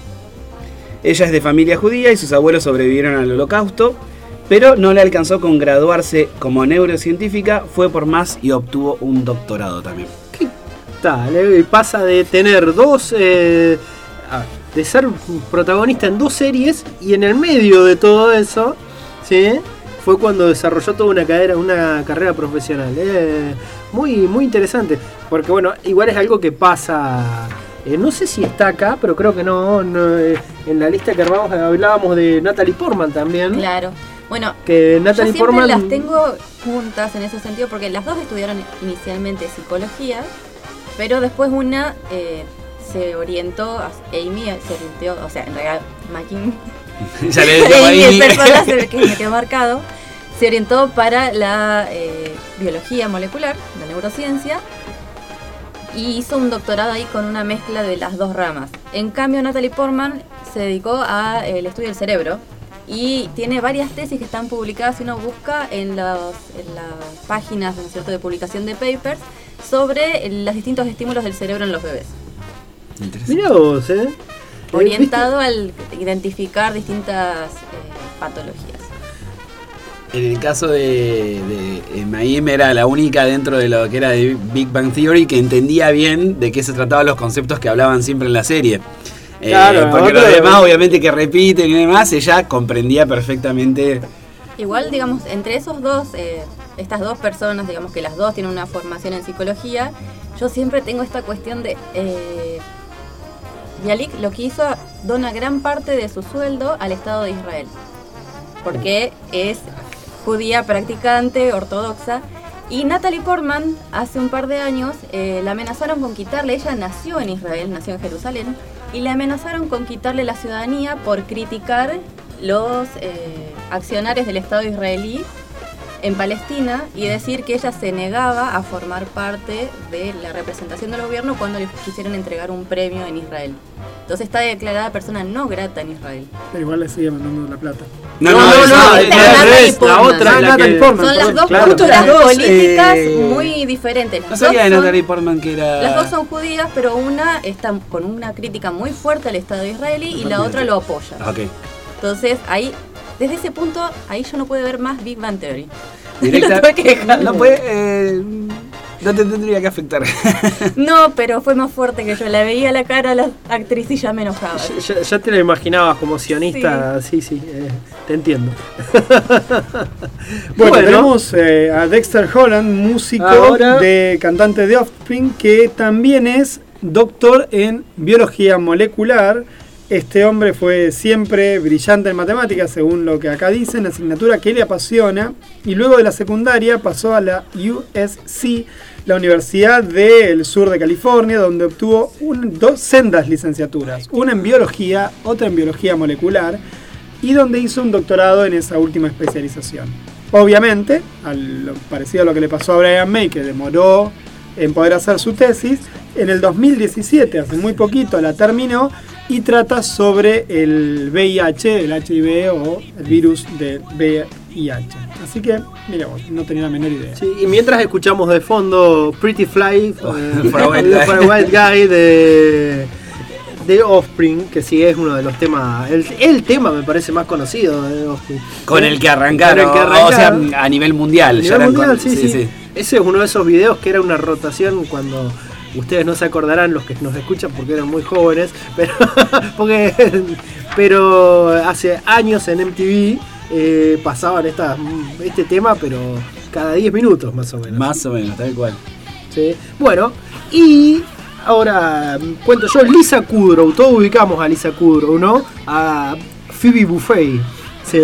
Ella es de familia judía y sus abuelos sobrevivieron al holocausto, pero no le alcanzó con graduarse como neurocientífica, fue por más y obtuvo un doctorado también. Tal, eh, pasa de tener dos. eh, de ser protagonista en dos series y en el medio de todo eso, ¿sí? fue cuando desarrolló toda una carrera, una carrera profesional. Eh, muy, muy interesante. Porque bueno, igual es algo que pasa. Eh, no sé si está acá, pero creo que no. no, eh, en la lista que armamos hablábamos de Natalie Portman también. Claro. Bueno, Que yo Natalie siempre Portman. las tengo juntas en ese sentido porque las dos estudiaron inicialmente psicología, pero después una eh, se orientó, a- Amy se orientó, o sea, en realidad Mackin <laughs> ya le <laughs> Amy, personaje que me quedó marcado, se orientó para la eh, biología molecular, la neurociencia, y hizo un doctorado ahí con una mezcla de las dos ramas. En cambio, Natalie Portman se dedicó al estudio del cerebro y tiene varias tesis que están publicadas, si uno busca en, los- en las páginas ¿no es cierto? de publicación de papers, sobre los distintos estímulos del cerebro en los bebés. Mirá vos, ¿eh? Orientado al identificar distintas eh, patologías. En el caso de, de eh, Mayim era la única dentro de lo que era de Big Bang Theory que entendía bien de qué se trataban los conceptos que hablaban siempre en la serie. Eh, Claro, porque los demás obviamente que repiten y demás, ella comprendía perfectamente. Igual, digamos, entre esos dos, eh, estas dos personas, digamos que las dos tienen una formación en psicología, yo siempre tengo esta cuestión de... Eh, Bialik lo que hizo dona gran parte de su sueldo al Estado de Israel, porque es judía practicante, ortodoxa, y Natalie Portman hace un par de años eh, la amenazaron con quitarle, ella nació en Israel, nació en Jerusalén, y le amenazaron con quitarle la ciudadanía por criticar los eh, accionarios del Estado israelí en Palestina y decir que ella se negaba a formar parte de la representación del gobierno cuando le quisieron entregar un premio en Israel. Entonces está declarada persona no grata en Israel. Pero igual le sigue mandando la plata. No, No, no, no, la otra, la Natalie que- Portman. Son las dos claro. culturas Las dos, políticas eh, muy diferentes. Las No sabía de Natalie Portman que era. Las dos son judías, pero una está con una crítica muy fuerte al Estado israelí y la otra lo apoya. Ok. Entonces ahí, desde ese punto, ahí yo no puedo ver más Big Bang Theory. <laughs> Directa- no puede. eh, no te tendría que afectar. <laughs> No, pero fue más fuerte que yo. La veía la cara a la actriz y ya me enojaba. Ya, ya te lo imaginabas como sionista, sí, sí, eh, te entiendo. <laughs> Bueno, tenemos eh, a Dexter Holland, músico Ahora- de cantante de Offspring, que también es doctor en biología molecular. Este hombre fue siempre brillante en matemáticas, según lo que acá dicen, asignatura que le apasiona. Y luego de la secundaria pasó a la USC, la Universidad del Sur de California, donde obtuvo un- dos sendas licenciaturas, una en biología, otra en biología molecular, y donde hizo un doctorado en esa última especialización. Obviamente, al, parecido a lo que le pasó a Brian May, que demoró en poder hacer su tesis, en el 2017, hace muy poquito, la terminó y trata sobre el VIH, el HIV o el virus del VIH. Así que, mira vos, no tenía la menor idea. Sí, y mientras escuchamos de fondo Pretty Fly <laughs> eh, For a White Guy. For a White Guy de, de Offspring, que sí es uno de los temas, el, el tema me parece más conocido de Offspring. Con el que arrancaron. Con el que O sea, arrancaron. a nivel mundial. A nivel mundial, con- sí, sí, Ese es uno de esos videos que era una rotación cuando ustedes no se acordarán los que nos escuchan porque eran muy jóvenes, pero <laughs> porque pero hace años en MTV eh, pasaban estas, este tema, pero cada 10 minutos más o menos. Más o menos, tal cual. Sí. Bueno, y ahora mm, cuento yo, Lisa Kudrow, todos ubicamos a Lisa Kudrow, ¿no? A Phoebe Buffet, ¿sí?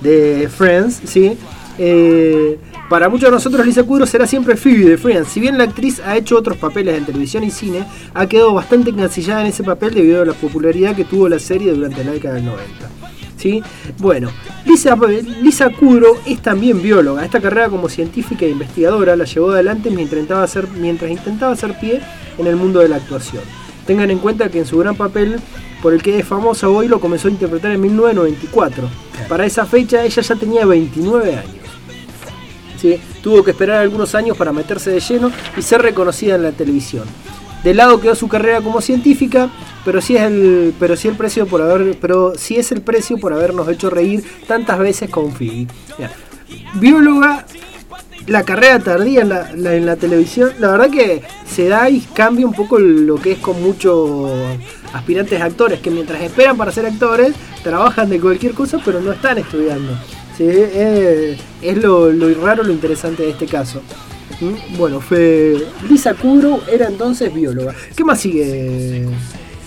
De Friends, ¿sí? Eh, para muchos de nosotros Lisa Kudrow será siempre Phoebe de Friends. Si bien la actriz ha hecho otros papeles en televisión y cine, ha quedado bastante encasillada en ese papel debido a la popularidad que tuvo la serie durante la década del 90. ¿Sí? Bueno, Lisa, Lisa Kudrow es también bióloga. Esta carrera como científica e investigadora la llevó adelante mientras intentaba, hacer, mientras intentaba hacer pie en el mundo de la actuación. Tengan en cuenta que en su gran papel por el que es famosa hoy lo comenzó a interpretar en 1994. Para esa fecha ella ya tenía 29 años. ¿Sí? Tuvo que esperar algunos años para meterse de lleno y ser reconocida en la televisión. De lado quedó su carrera como científica, pero sí es el, pero sí el precio por haber, pero sí es el precio por habernos hecho reír tantas veces con Phoebe. Bióloga, la carrera tardía en la, la- en la televisión, la verdad que se da y cambia un poco lo que es con muchos aspirantes actores que mientras esperan para ser actores trabajan de cualquier cosa pero no están estudiando. Sí, eh, es lo, lo raro, lo interesante de este caso. Mm, Bueno, fue Lisa Kudrow era entonces bióloga. ¿Qué más sigue?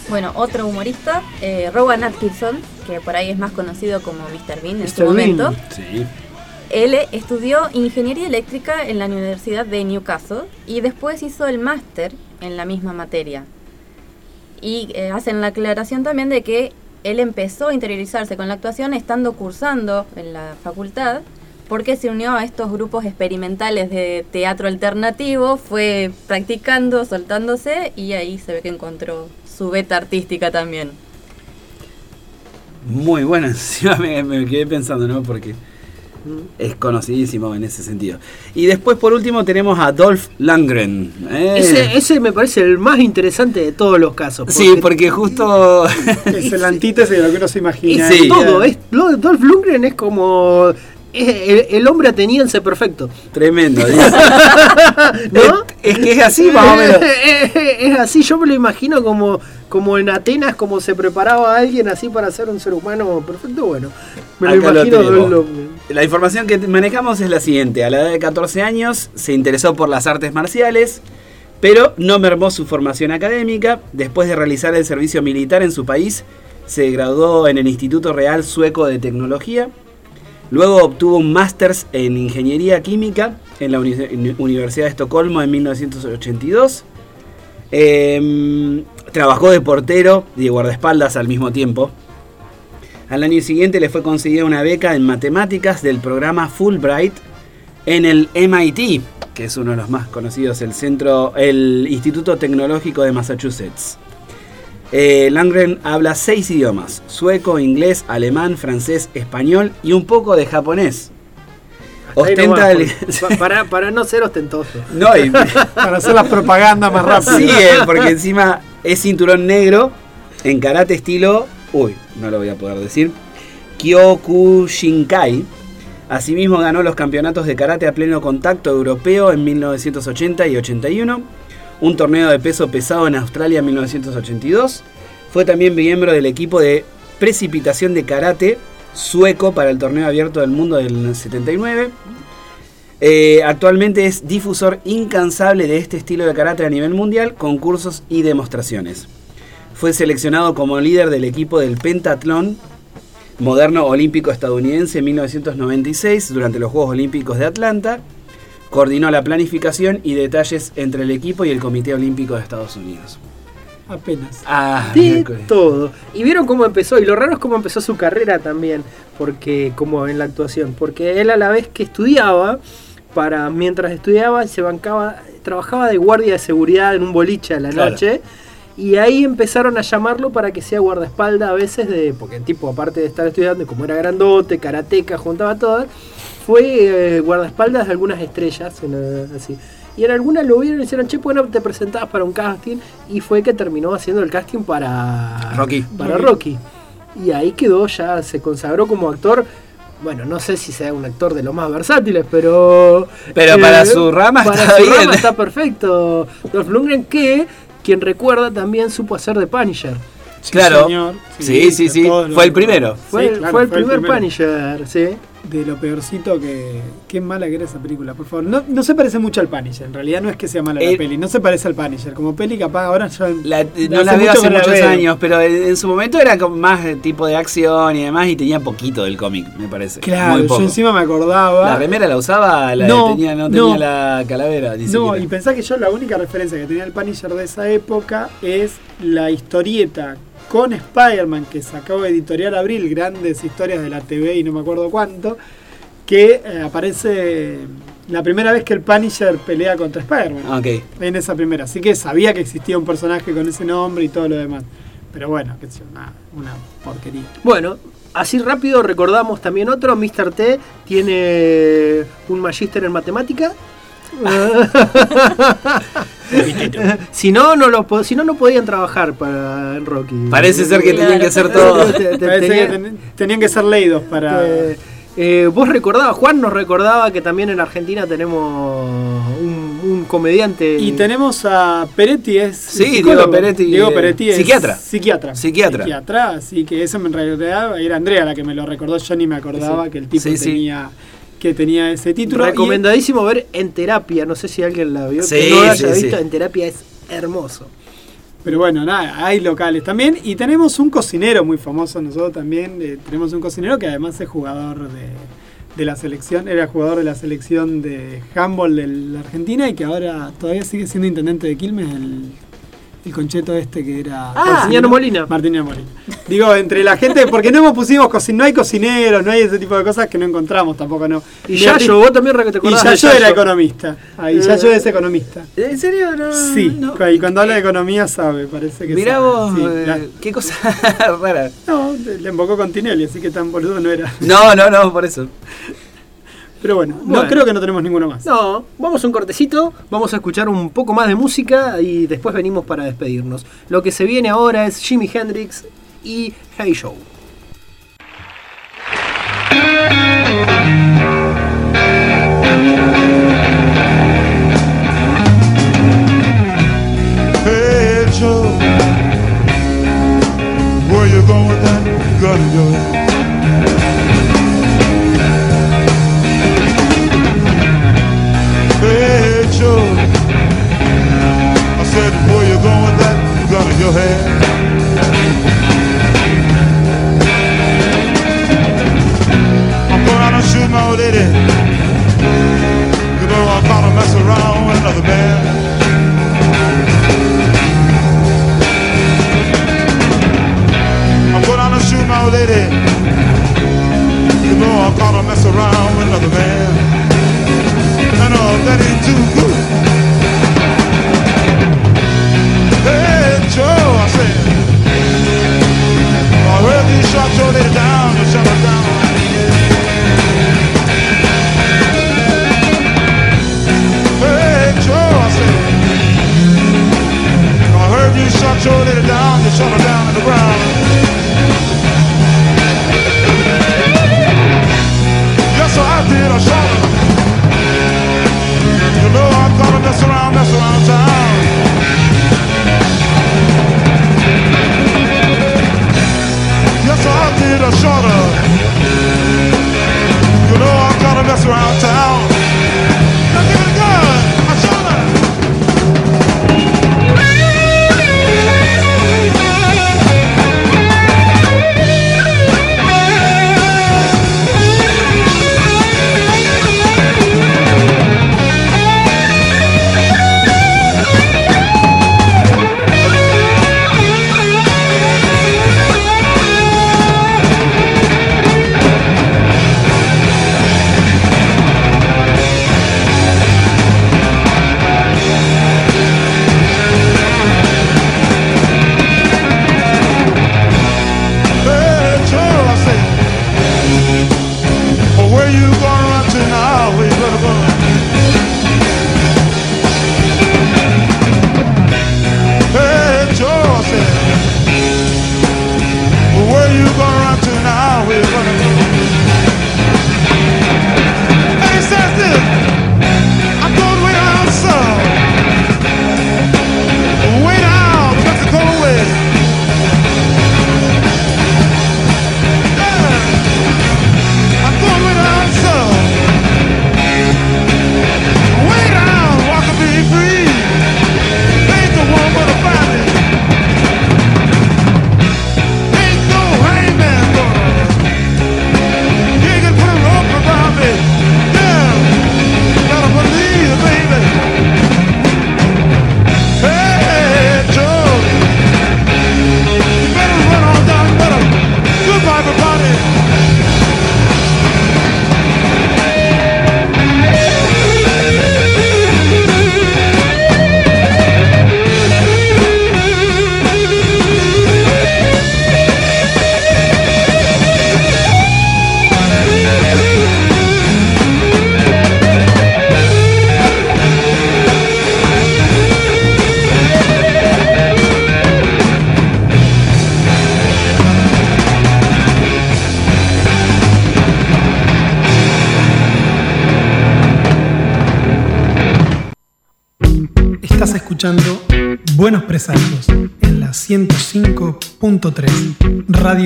Bueno, otro humorista, eh, Rowan Atkinson, que por ahí es más conocido como Mr. Bean en su Mr. Bean. momento. Sí. Él estudió ingeniería eléctrica en la Universidad de Newcastle y después hizo el máster en la misma materia. Y eh, hacen la aclaración también de que él empezó a interiorizarse con la actuación estando cursando en la facultad porque se unió a estos grupos experimentales de teatro alternativo, fue practicando, soltándose y ahí se ve que encontró su beta artística también. Muy bueno, <laughs> encima me, me quedé pensando, ¿no? Porque es conocidísimo en ese sentido. Y después, por último, tenemos a Dolph Lundgren. ¿eh? Ese, ese me parece el más interesante de todos los casos. Sí, porque justo... <laughs> Es el antítesis de lo que uno se imagina. es Sí. todo. Es, Dolph Lundgren es como es el, el hombre ateniense perfecto. Tremendo. <laughs> Es, es que es así, más o menos. <laughs> Es, es así, yo me lo imagino como, como en Atenas, como se preparaba alguien así para ser un ser humano perfecto. Bueno, me lo Acá lo imagino. lo- La información que manejamos es la siguiente. A la edad de 14 años se interesó por las artes marciales, pero no mermó su formación académica. Después de realizar el servicio militar en su país, se graduó en el Instituto Real Sueco de Tecnología. Luego obtuvo un máster en Ingeniería Química en la Universidad de Estocolmo en 1982. Em, trabajó de portero y de guardaespaldas al mismo tiempo. Al año siguiente le fue concedida una beca en matemáticas del programa Fulbright en el MIT, que es uno de los más conocidos, el centro, el Instituto Tecnológico de Massachusetts. Eh, Langren habla seis idiomas: sueco, inglés, alemán, francés, español y un poco de japonés. Hasta Ostenta el- para, para no ser ostentoso. No, y- <laughs> Para hacer las propagandas más rápido. Sí, eh, porque encima es cinturón negro en karate estilo. Uy, no lo voy a poder decir. Kyokushinkai. Asimismo ganó los campeonatos de karate a pleno contacto europeo en 1980 y 81. Un torneo de peso pesado en Australia en 1982. Fue también miembro del equipo de precipitación de karate sueco para el torneo abierto del mundo del 79. Eh, actualmente es difusor incansable de este estilo de karate a nivel mundial, con cursos y demostraciones. Fue seleccionado como líder del equipo del pentatlón moderno olímpico estadounidense en 1996 durante los Juegos Olímpicos de Atlanta. Coordinó la planificación y detalles entre el equipo y el Comité Olímpico de Estados Unidos. Apenas. Ah, De miércoles. todo. Y vieron cómo empezó, y lo raro es cómo empezó su carrera también, porque como en la actuación, porque él a la vez que estudiaba, para mientras estudiaba se bancaba, trabajaba de guardia de seguridad en un boliche a la Claro. noche. Y ahí empezaron a llamarlo para que sea guardaespaldas a veces de. Porque el tipo, aparte de estar estudiando, como era grandote, karateca, juntaba todas, fue eh, guardaespaldas de algunas estrellas, eh, así. Y en algunas lo vieron y dijeron, che, bueno, te presentabas para un casting. Y fue que terminó haciendo el casting para Rocky. Para Rocky. Y ahí quedó, ya se consagró como actor. Bueno, no sé si sea un actor de los más versátiles, pero. eh, Pero para su rama para está su bien. rama está perfecto. Dolph Lundgren, que quien recuerda también supo hacer de Punisher. Claro. señor. Sí, sí, sí. Fue el primero. Fue, Sí, claro, fue el fue el primer primero. Punisher, sí. De lo peorcito que. Qué mala que era esa película, por favor. No, no se parece mucho al Punisher. En realidad no es que sea mala la El- peli. No se parece al Punisher. Como peli, capaz ahora yo. La- hace no la veo hace muchos años, pero en, en su momento era como más eh, tipo de acción y demás y tenía poquito del cómic, me parece. Claro, yo encima me acordaba. La remera la usaba, la No, tenía, no, no. tenía la calavera. ni No, siquiera. y pensá que yo la única referencia que tenía el Punisher de esa época es la historieta con Spider-Man que sacó Editorial Abril, grandes historias de la TV y no me acuerdo cuánto, que eh, aparece la primera vez que el Punisher pelea contra Spider-Man. Ah, Ok. En esa primera. Así que sabía que existía un personaje con ese nombre y todo lo demás. Pero bueno, qué sé yo, nada, una porquería. Bueno, así rápido recordamos también otro. Mr. T tiene un magíster en matemática. <laughs> si no, no lo si no, no podían trabajar para en Rocky. Parece ser que tenían que hacer todo. <laughs> Te- te- Parece tenía- que ten- tenían que ser leídos para. Eh, Eh, vos recordabas, Juan nos recordaba que también en Argentina tenemos un, un comediante. Y tenemos a Peretti, es Sí, psicólogo. Diego Peretti, Diego eh, Peretti es psiquiatra. Psiquiatra. Psiquiatra. Psiquiatra, así que eso en realidad era Andrea la que me lo recordó, yo ni me acordaba Sí. que el tipo Sí, sí. Que tenía ese título. y- Recomendadísimo ver En Terapia, no sé si alguien la vio, Sí, que no la haya sí. visto, En Terapia es hermoso. Pero bueno, nada, hay locales también. Y tenemos un cocinero muy famoso nosotros también. eh, tenemos un cocinero que además es jugador de, de la selección, era jugador de la selección de handball de la Argentina y que ahora todavía sigue siendo intendente de Quilmes, el, el concheto este que era... Ah. Martiniano Molina. Martiniano Molina. Digo, entre la gente, porque no hemos pusimos cocin no hay cocineros, no hay ese tipo de cosas que no encontramos tampoco, no. Y Ni Yayo, vos también re- te Y acordás de Yayo era Yayo. economista. Ahí, Yayo es economista. ¿En serio? No, Sí, no. y cuando habla de economía sabe, parece que Mirá sabe. vos, Sí, eh, la- qué cosa <laughs> rara. no, le invocó con Tinelli, así que tan boludo no era. No, no, no, por eso. Pero bueno, Bueno. no creo que no tenemos ninguno más. No, vamos a un cortecito, vamos a escuchar un poco más de música y después venimos para despedirnos. Lo que se viene ahora es Jimi Hendrix y Hey Show.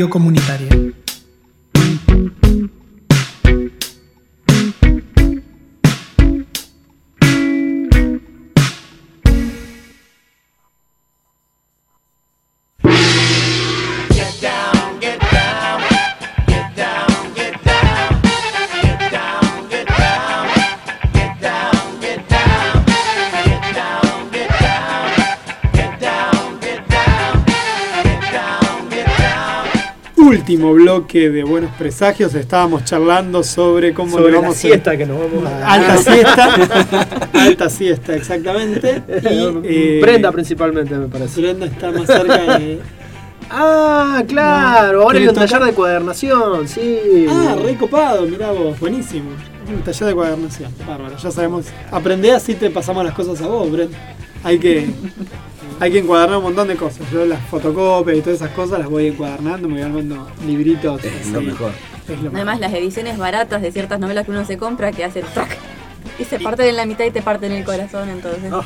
105.3 Último bloque de Buenos Presagios. Estábamos charlando sobre cómo Sobre le la vamos a- siesta que nos vamos a Alta siesta. <laughs> Alta siesta, exactamente. <laughs> Y, eh, Brenda principalmente, me parece. Brenda está más cerca de. <laughs> Ah, claro, No, ahora hay ¿quiere un taller de cuadernación, sí. Ah, re copado, mirá vos, buenísimo. Un taller de cuadernación, bárbaro. Ya sabemos. Aprendé así te pasamos las cosas a vos, Brenda. Hay que. Hay que encuadernar un montón de cosas. Yo las fotocopias y todas esas cosas las voy encuadernando, me voy armando libritos. Es así. lo mejor. Es lo Además, las ediciones baratas de ciertas novelas que uno se compra que hacen track y se parten en la mitad y te parten el corazón, entonces. Ah.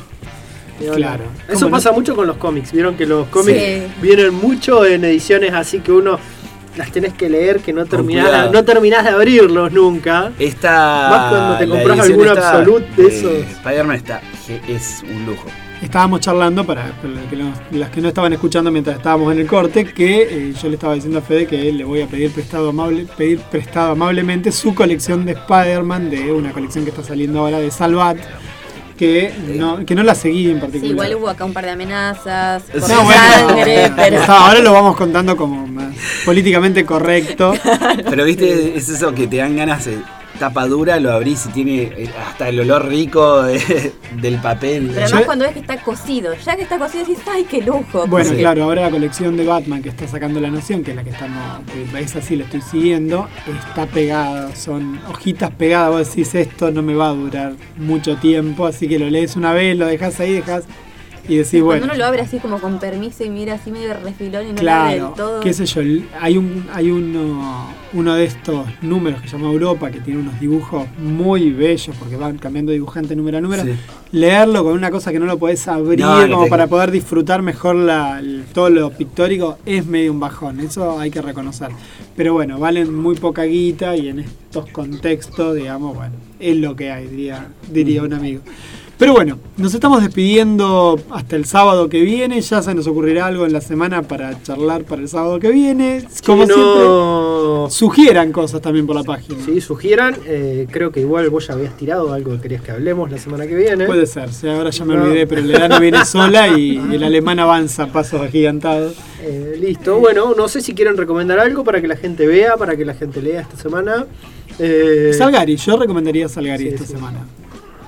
Claro. Eso pasa mucho con los cómics. Vieron que los cómics Sí. vienen mucho en ediciones así que uno las tenés que leer que no terminás, no terminás de abrirlos nunca. Esta. Más cuando te la compras esta absolute de esos. Spider-Man está. Es un lujo. Estábamos charlando para, para los que no- las que no estaban escuchando mientras estábamos en el corte, que eh, yo le estaba diciendo a Fede que le voy a pedir prestado amable, pedir prestado amablemente su colección de Spider-Man, de una colección que está saliendo ahora de Salvat, que no, que no la seguí en Sí, particular. igual hubo acá un par de amenazas, Sí. con No, bueno, sangre, pero. ahora lo vamos contando como más políticamente correcto. Pero viste, es eso que te dan ganas de tapa dura, lo abrís y tiene eh, hasta el olor rico de- <laughs> del papel. Pero Yo- además cuando ves que está cocido, ya que está cocido decís, ¡ay, qué lujo! Bueno, Sí. claro, ahora la colección de Batman que está sacando La Nación, que es la que estamos, que es así, la estoy siguiendo, está pegada, son hojitas pegadas, vos decís esto no me va a durar mucho tiempo, así que lo lees una vez, lo dejas ahí, dejas y decís, Cuando bueno, uno lo abre así como con permiso y mira así medio refilón y no lo abre del claro, todo. qué sé yo, hay un, hay uno, uno de estos números que se llama Europa, que tiene unos dibujos muy bellos, porque van cambiando dibujante número a número, Sí. leerlo con una cosa que no lo podés abrir No, como para poder disfrutar mejor la, el- todo lo pictórico es medio un bajón, eso hay que reconocer. Pero bueno, valen muy poca guita y en estos contextos, digamos, bueno, es lo que hay, diría, diría un amigo. Pero bueno, nos estamos despidiendo hasta el sábado que viene, ya se nos ocurrirá algo en la semana para charlar para el sábado que viene. Como Sí, siempre, sugieran cosas también por la página. Sí, sugieran. eh, creo que igual vos ya habías tirado algo que querías que hablemos la semana que viene. Puede ser, sí, ahora ya me No. olvidé, pero la edad viene <laughs> sola y el alemán avanza a pasos agigantados. Eh, listo, bueno, no sé si quieren recomendar algo para que la gente vea, para que la gente lea esta semana. Eh, Salgari, yo recomendaría Salgari Sí, esta sí. semana.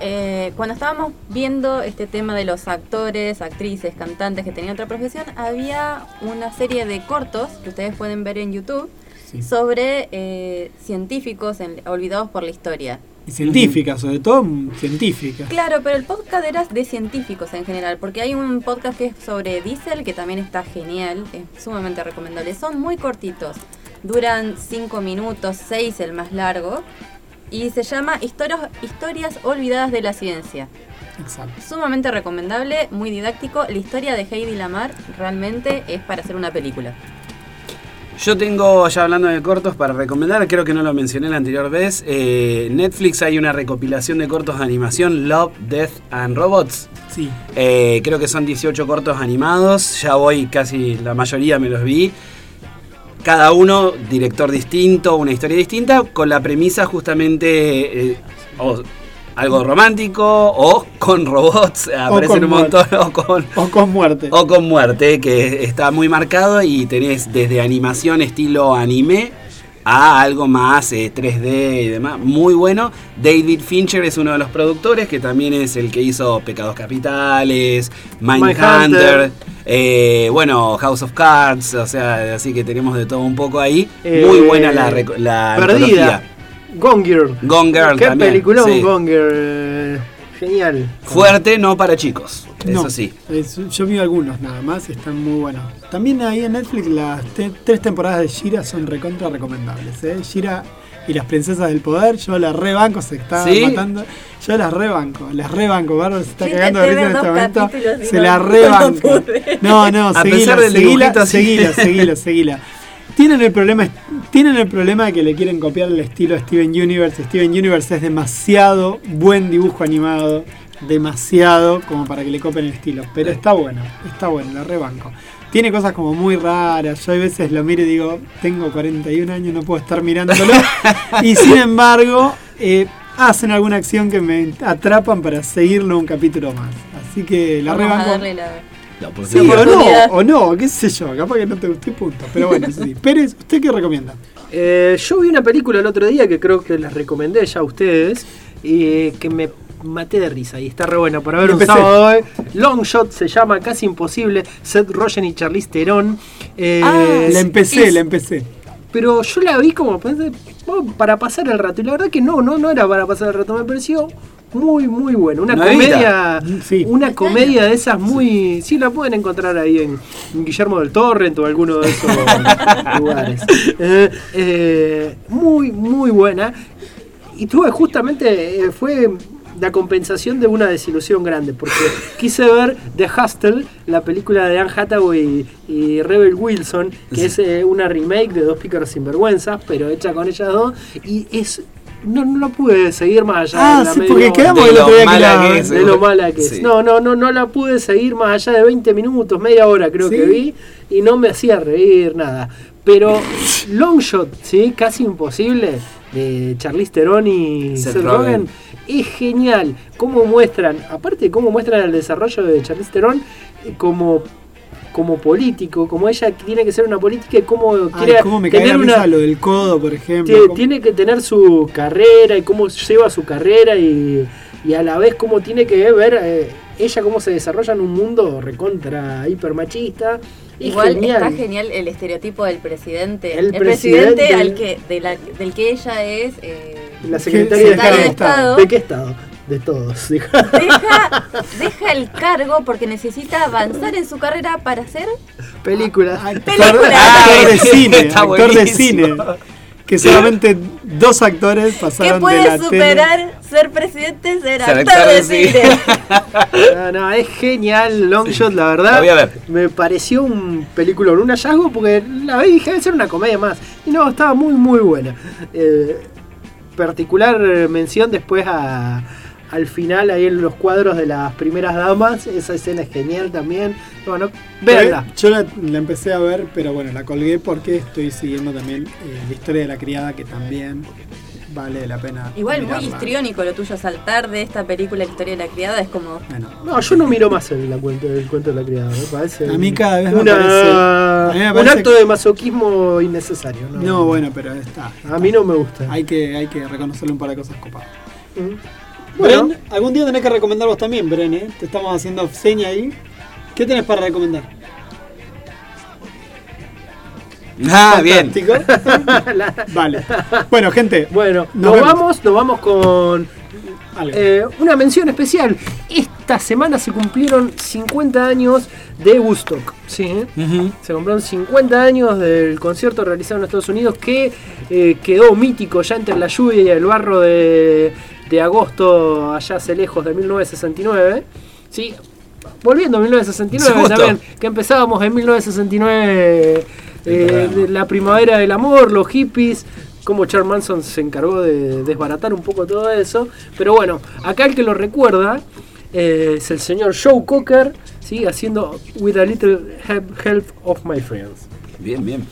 Eh, cuando estábamos viendo este tema de los actores, actrices, cantantes que tenían otra profesión, había una serie de cortos que ustedes pueden ver en YouTube Sí. sobre eh, científicos en- olvidados por la historia. Y científica, sobre todo científica. Claro, pero el podcast era de científicos en general, porque hay un podcast que es sobre diésel que también está genial, es sumamente recomendable. Son muy cortitos, duran 5 minutos, 6 el más largo, y se llama Historias, Historias Olvidadas de la Ciencia. Exacto. Sumamente recomendable, muy didáctico. La historia de Heidi Lamar realmente es para hacer una película. Yo tengo, ya hablando de cortos, para recomendar, creo que no lo mencioné la anterior vez, eh, Netflix hay una recopilación de cortos de animación, Love, Death and Robots. Sí. Eh, creo que son 18 cortos animados, ya voy casi la mayoría me los vi. Cada uno, director distinto, una historia distinta, con la premisa justamente eh, o algo romántico o con robots, aparecen con un montón, <laughs> o con, O con muerte. o con muerte, que está muy marcado y tenés desde animación estilo anime a algo más eh, 3D y demás. Muy bueno. David Fincher es uno de los productores, que también es el que hizo Pecados Capitales, Mindhunter, eh, bueno, House of Cards, o sea, así que tenemos de todo un poco ahí. Eh, Muy buena la, la Perdida. antología. Gone Girl. Gone Girl Qué también, peliculón sí. Gone Girl. Genial. Fuerte, no para chicos. No, Eso sí. es- yo vi algunos nada más y están muy buenos. También ahí en Netflix las te- tres temporadas de Shira son recontra recomendables. ¿eh? Shira y las princesas del poder, yo las rebanco, se está ¿Sí? matando. Yo las rebanco, las rebanco, Bárbara se está cagando de risa en este momento. Se no- la <laughs> no rebanco. No, no, A seguila, seguila, seguila, seguila, seguila. Tienen el problema, tienen el problema de que le quieren copiar el estilo de Steven Universe. Steven Universe es demasiado buen dibujo animado, demasiado como para que le copien el estilo. Pero está bueno, está bueno, la rebanco. Tiene cosas como muy raras. Yo a veces lo miro y digo, tengo 41 años, no puedo estar mirándolo. <laughs> y sin embargo, eh, hacen alguna acción que me atrapan para seguirlo un capítulo más. Así que la Vamos a rebanco. darle la... Sí, o no, o no, qué sé yo, capaz que no te gustó punto. Pero bueno, sí. <laughs> Pérez, ¿usted qué recomienda? Eh, yo vi una película el otro día que creo que les recomendé ya a ustedes y que me maté de risa y está re buena para ver un Empecé. sábado hoy. Long Shot se llama Casi Imposible, Seth Rogen y Charlize Theron. Eh, Ah, la empecé, es- la empecé. Pero yo la vi como pensé, oh, para pasar el rato y la verdad que no, no, no era para pasar el rato, me pareció muy muy bueno, una Nuevita. comedia, una comedia de esas muy, sí. la pueden encontrar ahí en, Guillermo del Torrent o alguno de esos <laughs> lugares, Eh, eh, muy muy buena. Y tuve justamente eh, fue la compensación de una desilusión grande porque <laughs> quise ver The Hustle, la película de Anne Hathaway y, y Rebel Wilson, que es eh, una remake de Dos pícaros sinvergüenzas, pero hecha con ellas dos y es no, no la pude seguir más allá Ah, de la sí, media porque quedamos De lo que mala la- que es. de lo mala que es. Sí. No, no, no, no la pude seguir más allá de 20 minutos, media hora creo ¿Sí? que vi, y no me hacía reír, nada. Pero <laughs> Longshot, ¿sí? Casi imposible, de Charlize Theron y Seth Seth, Rogen. Rogen, es genial. Cómo muestran, aparte cómo muestran el desarrollo de Charlize Theron eh, como como político, como ella tiene que ser una política y cómo Ay, quiere cómo me tener una, lo del codo, por ejemplo. Tiene que tener su carrera y cómo lleva su carrera y, y a la vez cómo tiene que ver eh, ella cómo se desarrolla en un mundo recontra hipermachista. Es Igual genial. está genial el estereotipo del presidente. El presidente, presidente. al que, de la- del que ella es eh, La secretaria de secretaria de Estado. Estado. ¿De qué Estado? De todos. deja, <laughs> deja el cargo porque necesita avanzar en su carrera para hacer Películas. Actor, actor de cine, <laughs> Está actor de buenísimo. cine. Que solamente dos actores ¿Qué pasaron de puede la tele. superar ser presidente, ser, actor de cine? <laughs> No, no, es genial Longshot, la La verdad. voy a ver. Me pareció un película, un hallazgo, porque la vi y dije, debe ser una comedia más. Y no, estaba muy, muy buena. Eh, particular mención después a, al final, ahí en los cuadros de las primeras damas. Esa escena es genial también. Bueno, véanla. Yo la, la empecé a ver, pero bueno, la colgué porque estoy siguiendo también eh, la historia de la criada, que también vale la pena. Igual muy mirarla. histriónico lo tuyo, saltar de esta película La historia de la criada es como... Bueno, No, yo no miro más el, la cuenta, el cuento de la criada. Me parece A mí cada vez me parece- a mí me un acto de masoquismo innecesario. No, no, bueno, pero está. A mí no me gusta. Hay que, hay que reconocerle un par de cosas copadas. Mm. Bueno, Bren, algún día tenés que recomendar vos también, Bren, ¿eh? Te estamos haciendo seña ahí. ¿Qué tenés para recomendar? Ah, bien. Fantástico. <laughs> vale. Bueno, gente. Bueno, Nos vamos, nos vamos con eh, una mención especial. Esta semana se cumplieron 50 años de Woodstock. ¿sí? Ujú. Se cumplieron 50 años del concierto realizado en Estados Unidos que eh, quedó mítico ya entre la lluvia y el barro de, de agosto, allá hace lejos de 1969. ¿sí? Volviendo a 1969 Justo. también, que empezábamos en 1969, eh, la primavera del amor, los hippies, como Charles Manson se encargó de desbaratar un poco todo eso. Pero bueno, acá el que lo recuerda eh, es el señor Joe Cocker, ¿sí? haciendo With a Little Help, help of My Friends. Bien, bien.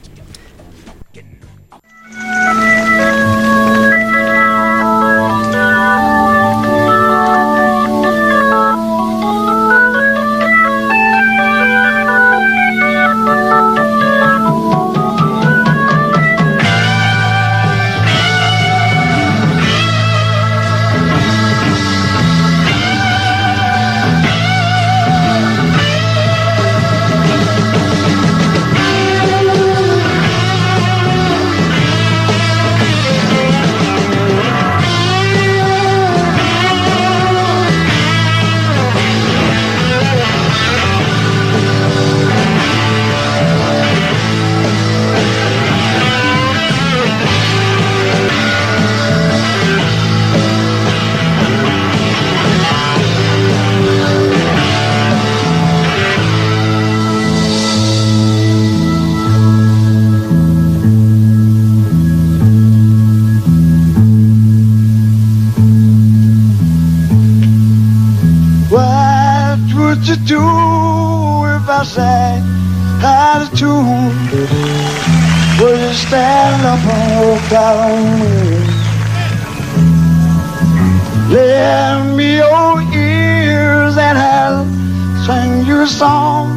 a song.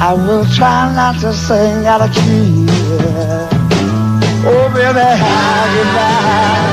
I will try not to sing out of key. Oh, baby, how you goodbye.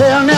tell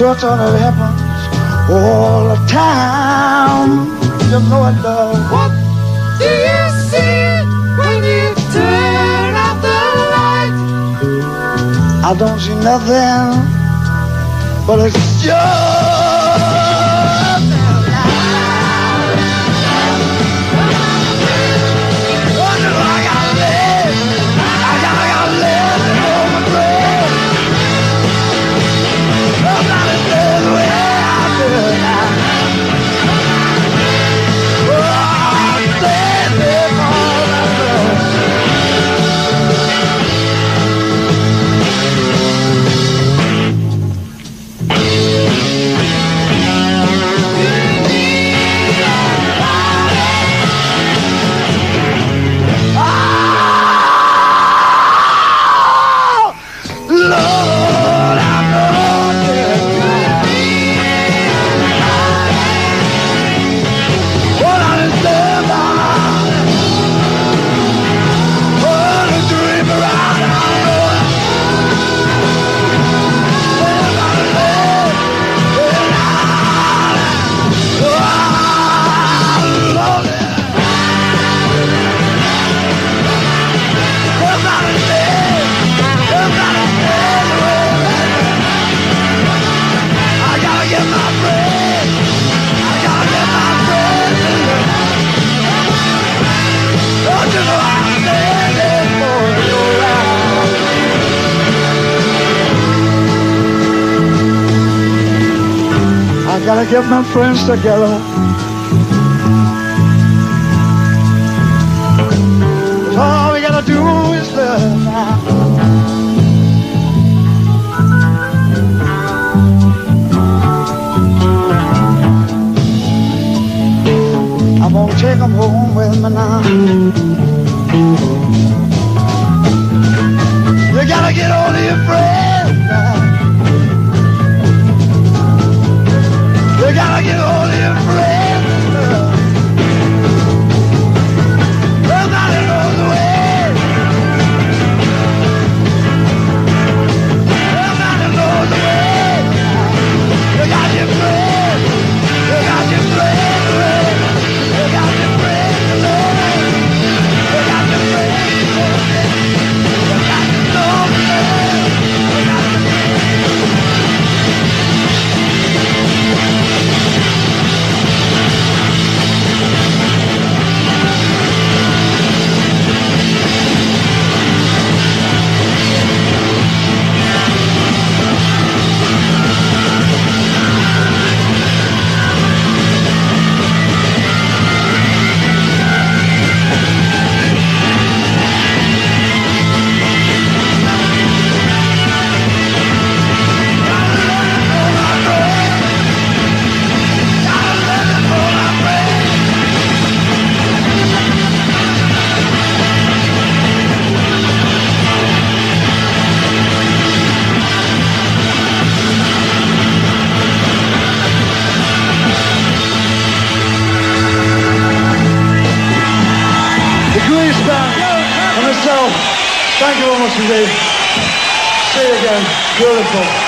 sure thought it happens all the time. You know it does. What do you see when you turn out the light? I don't see nothing, but it's just. gotta get my friends together. Cause all we gotta do is live. now. I'm gonna take them home with me now. You gotta get all your friends. You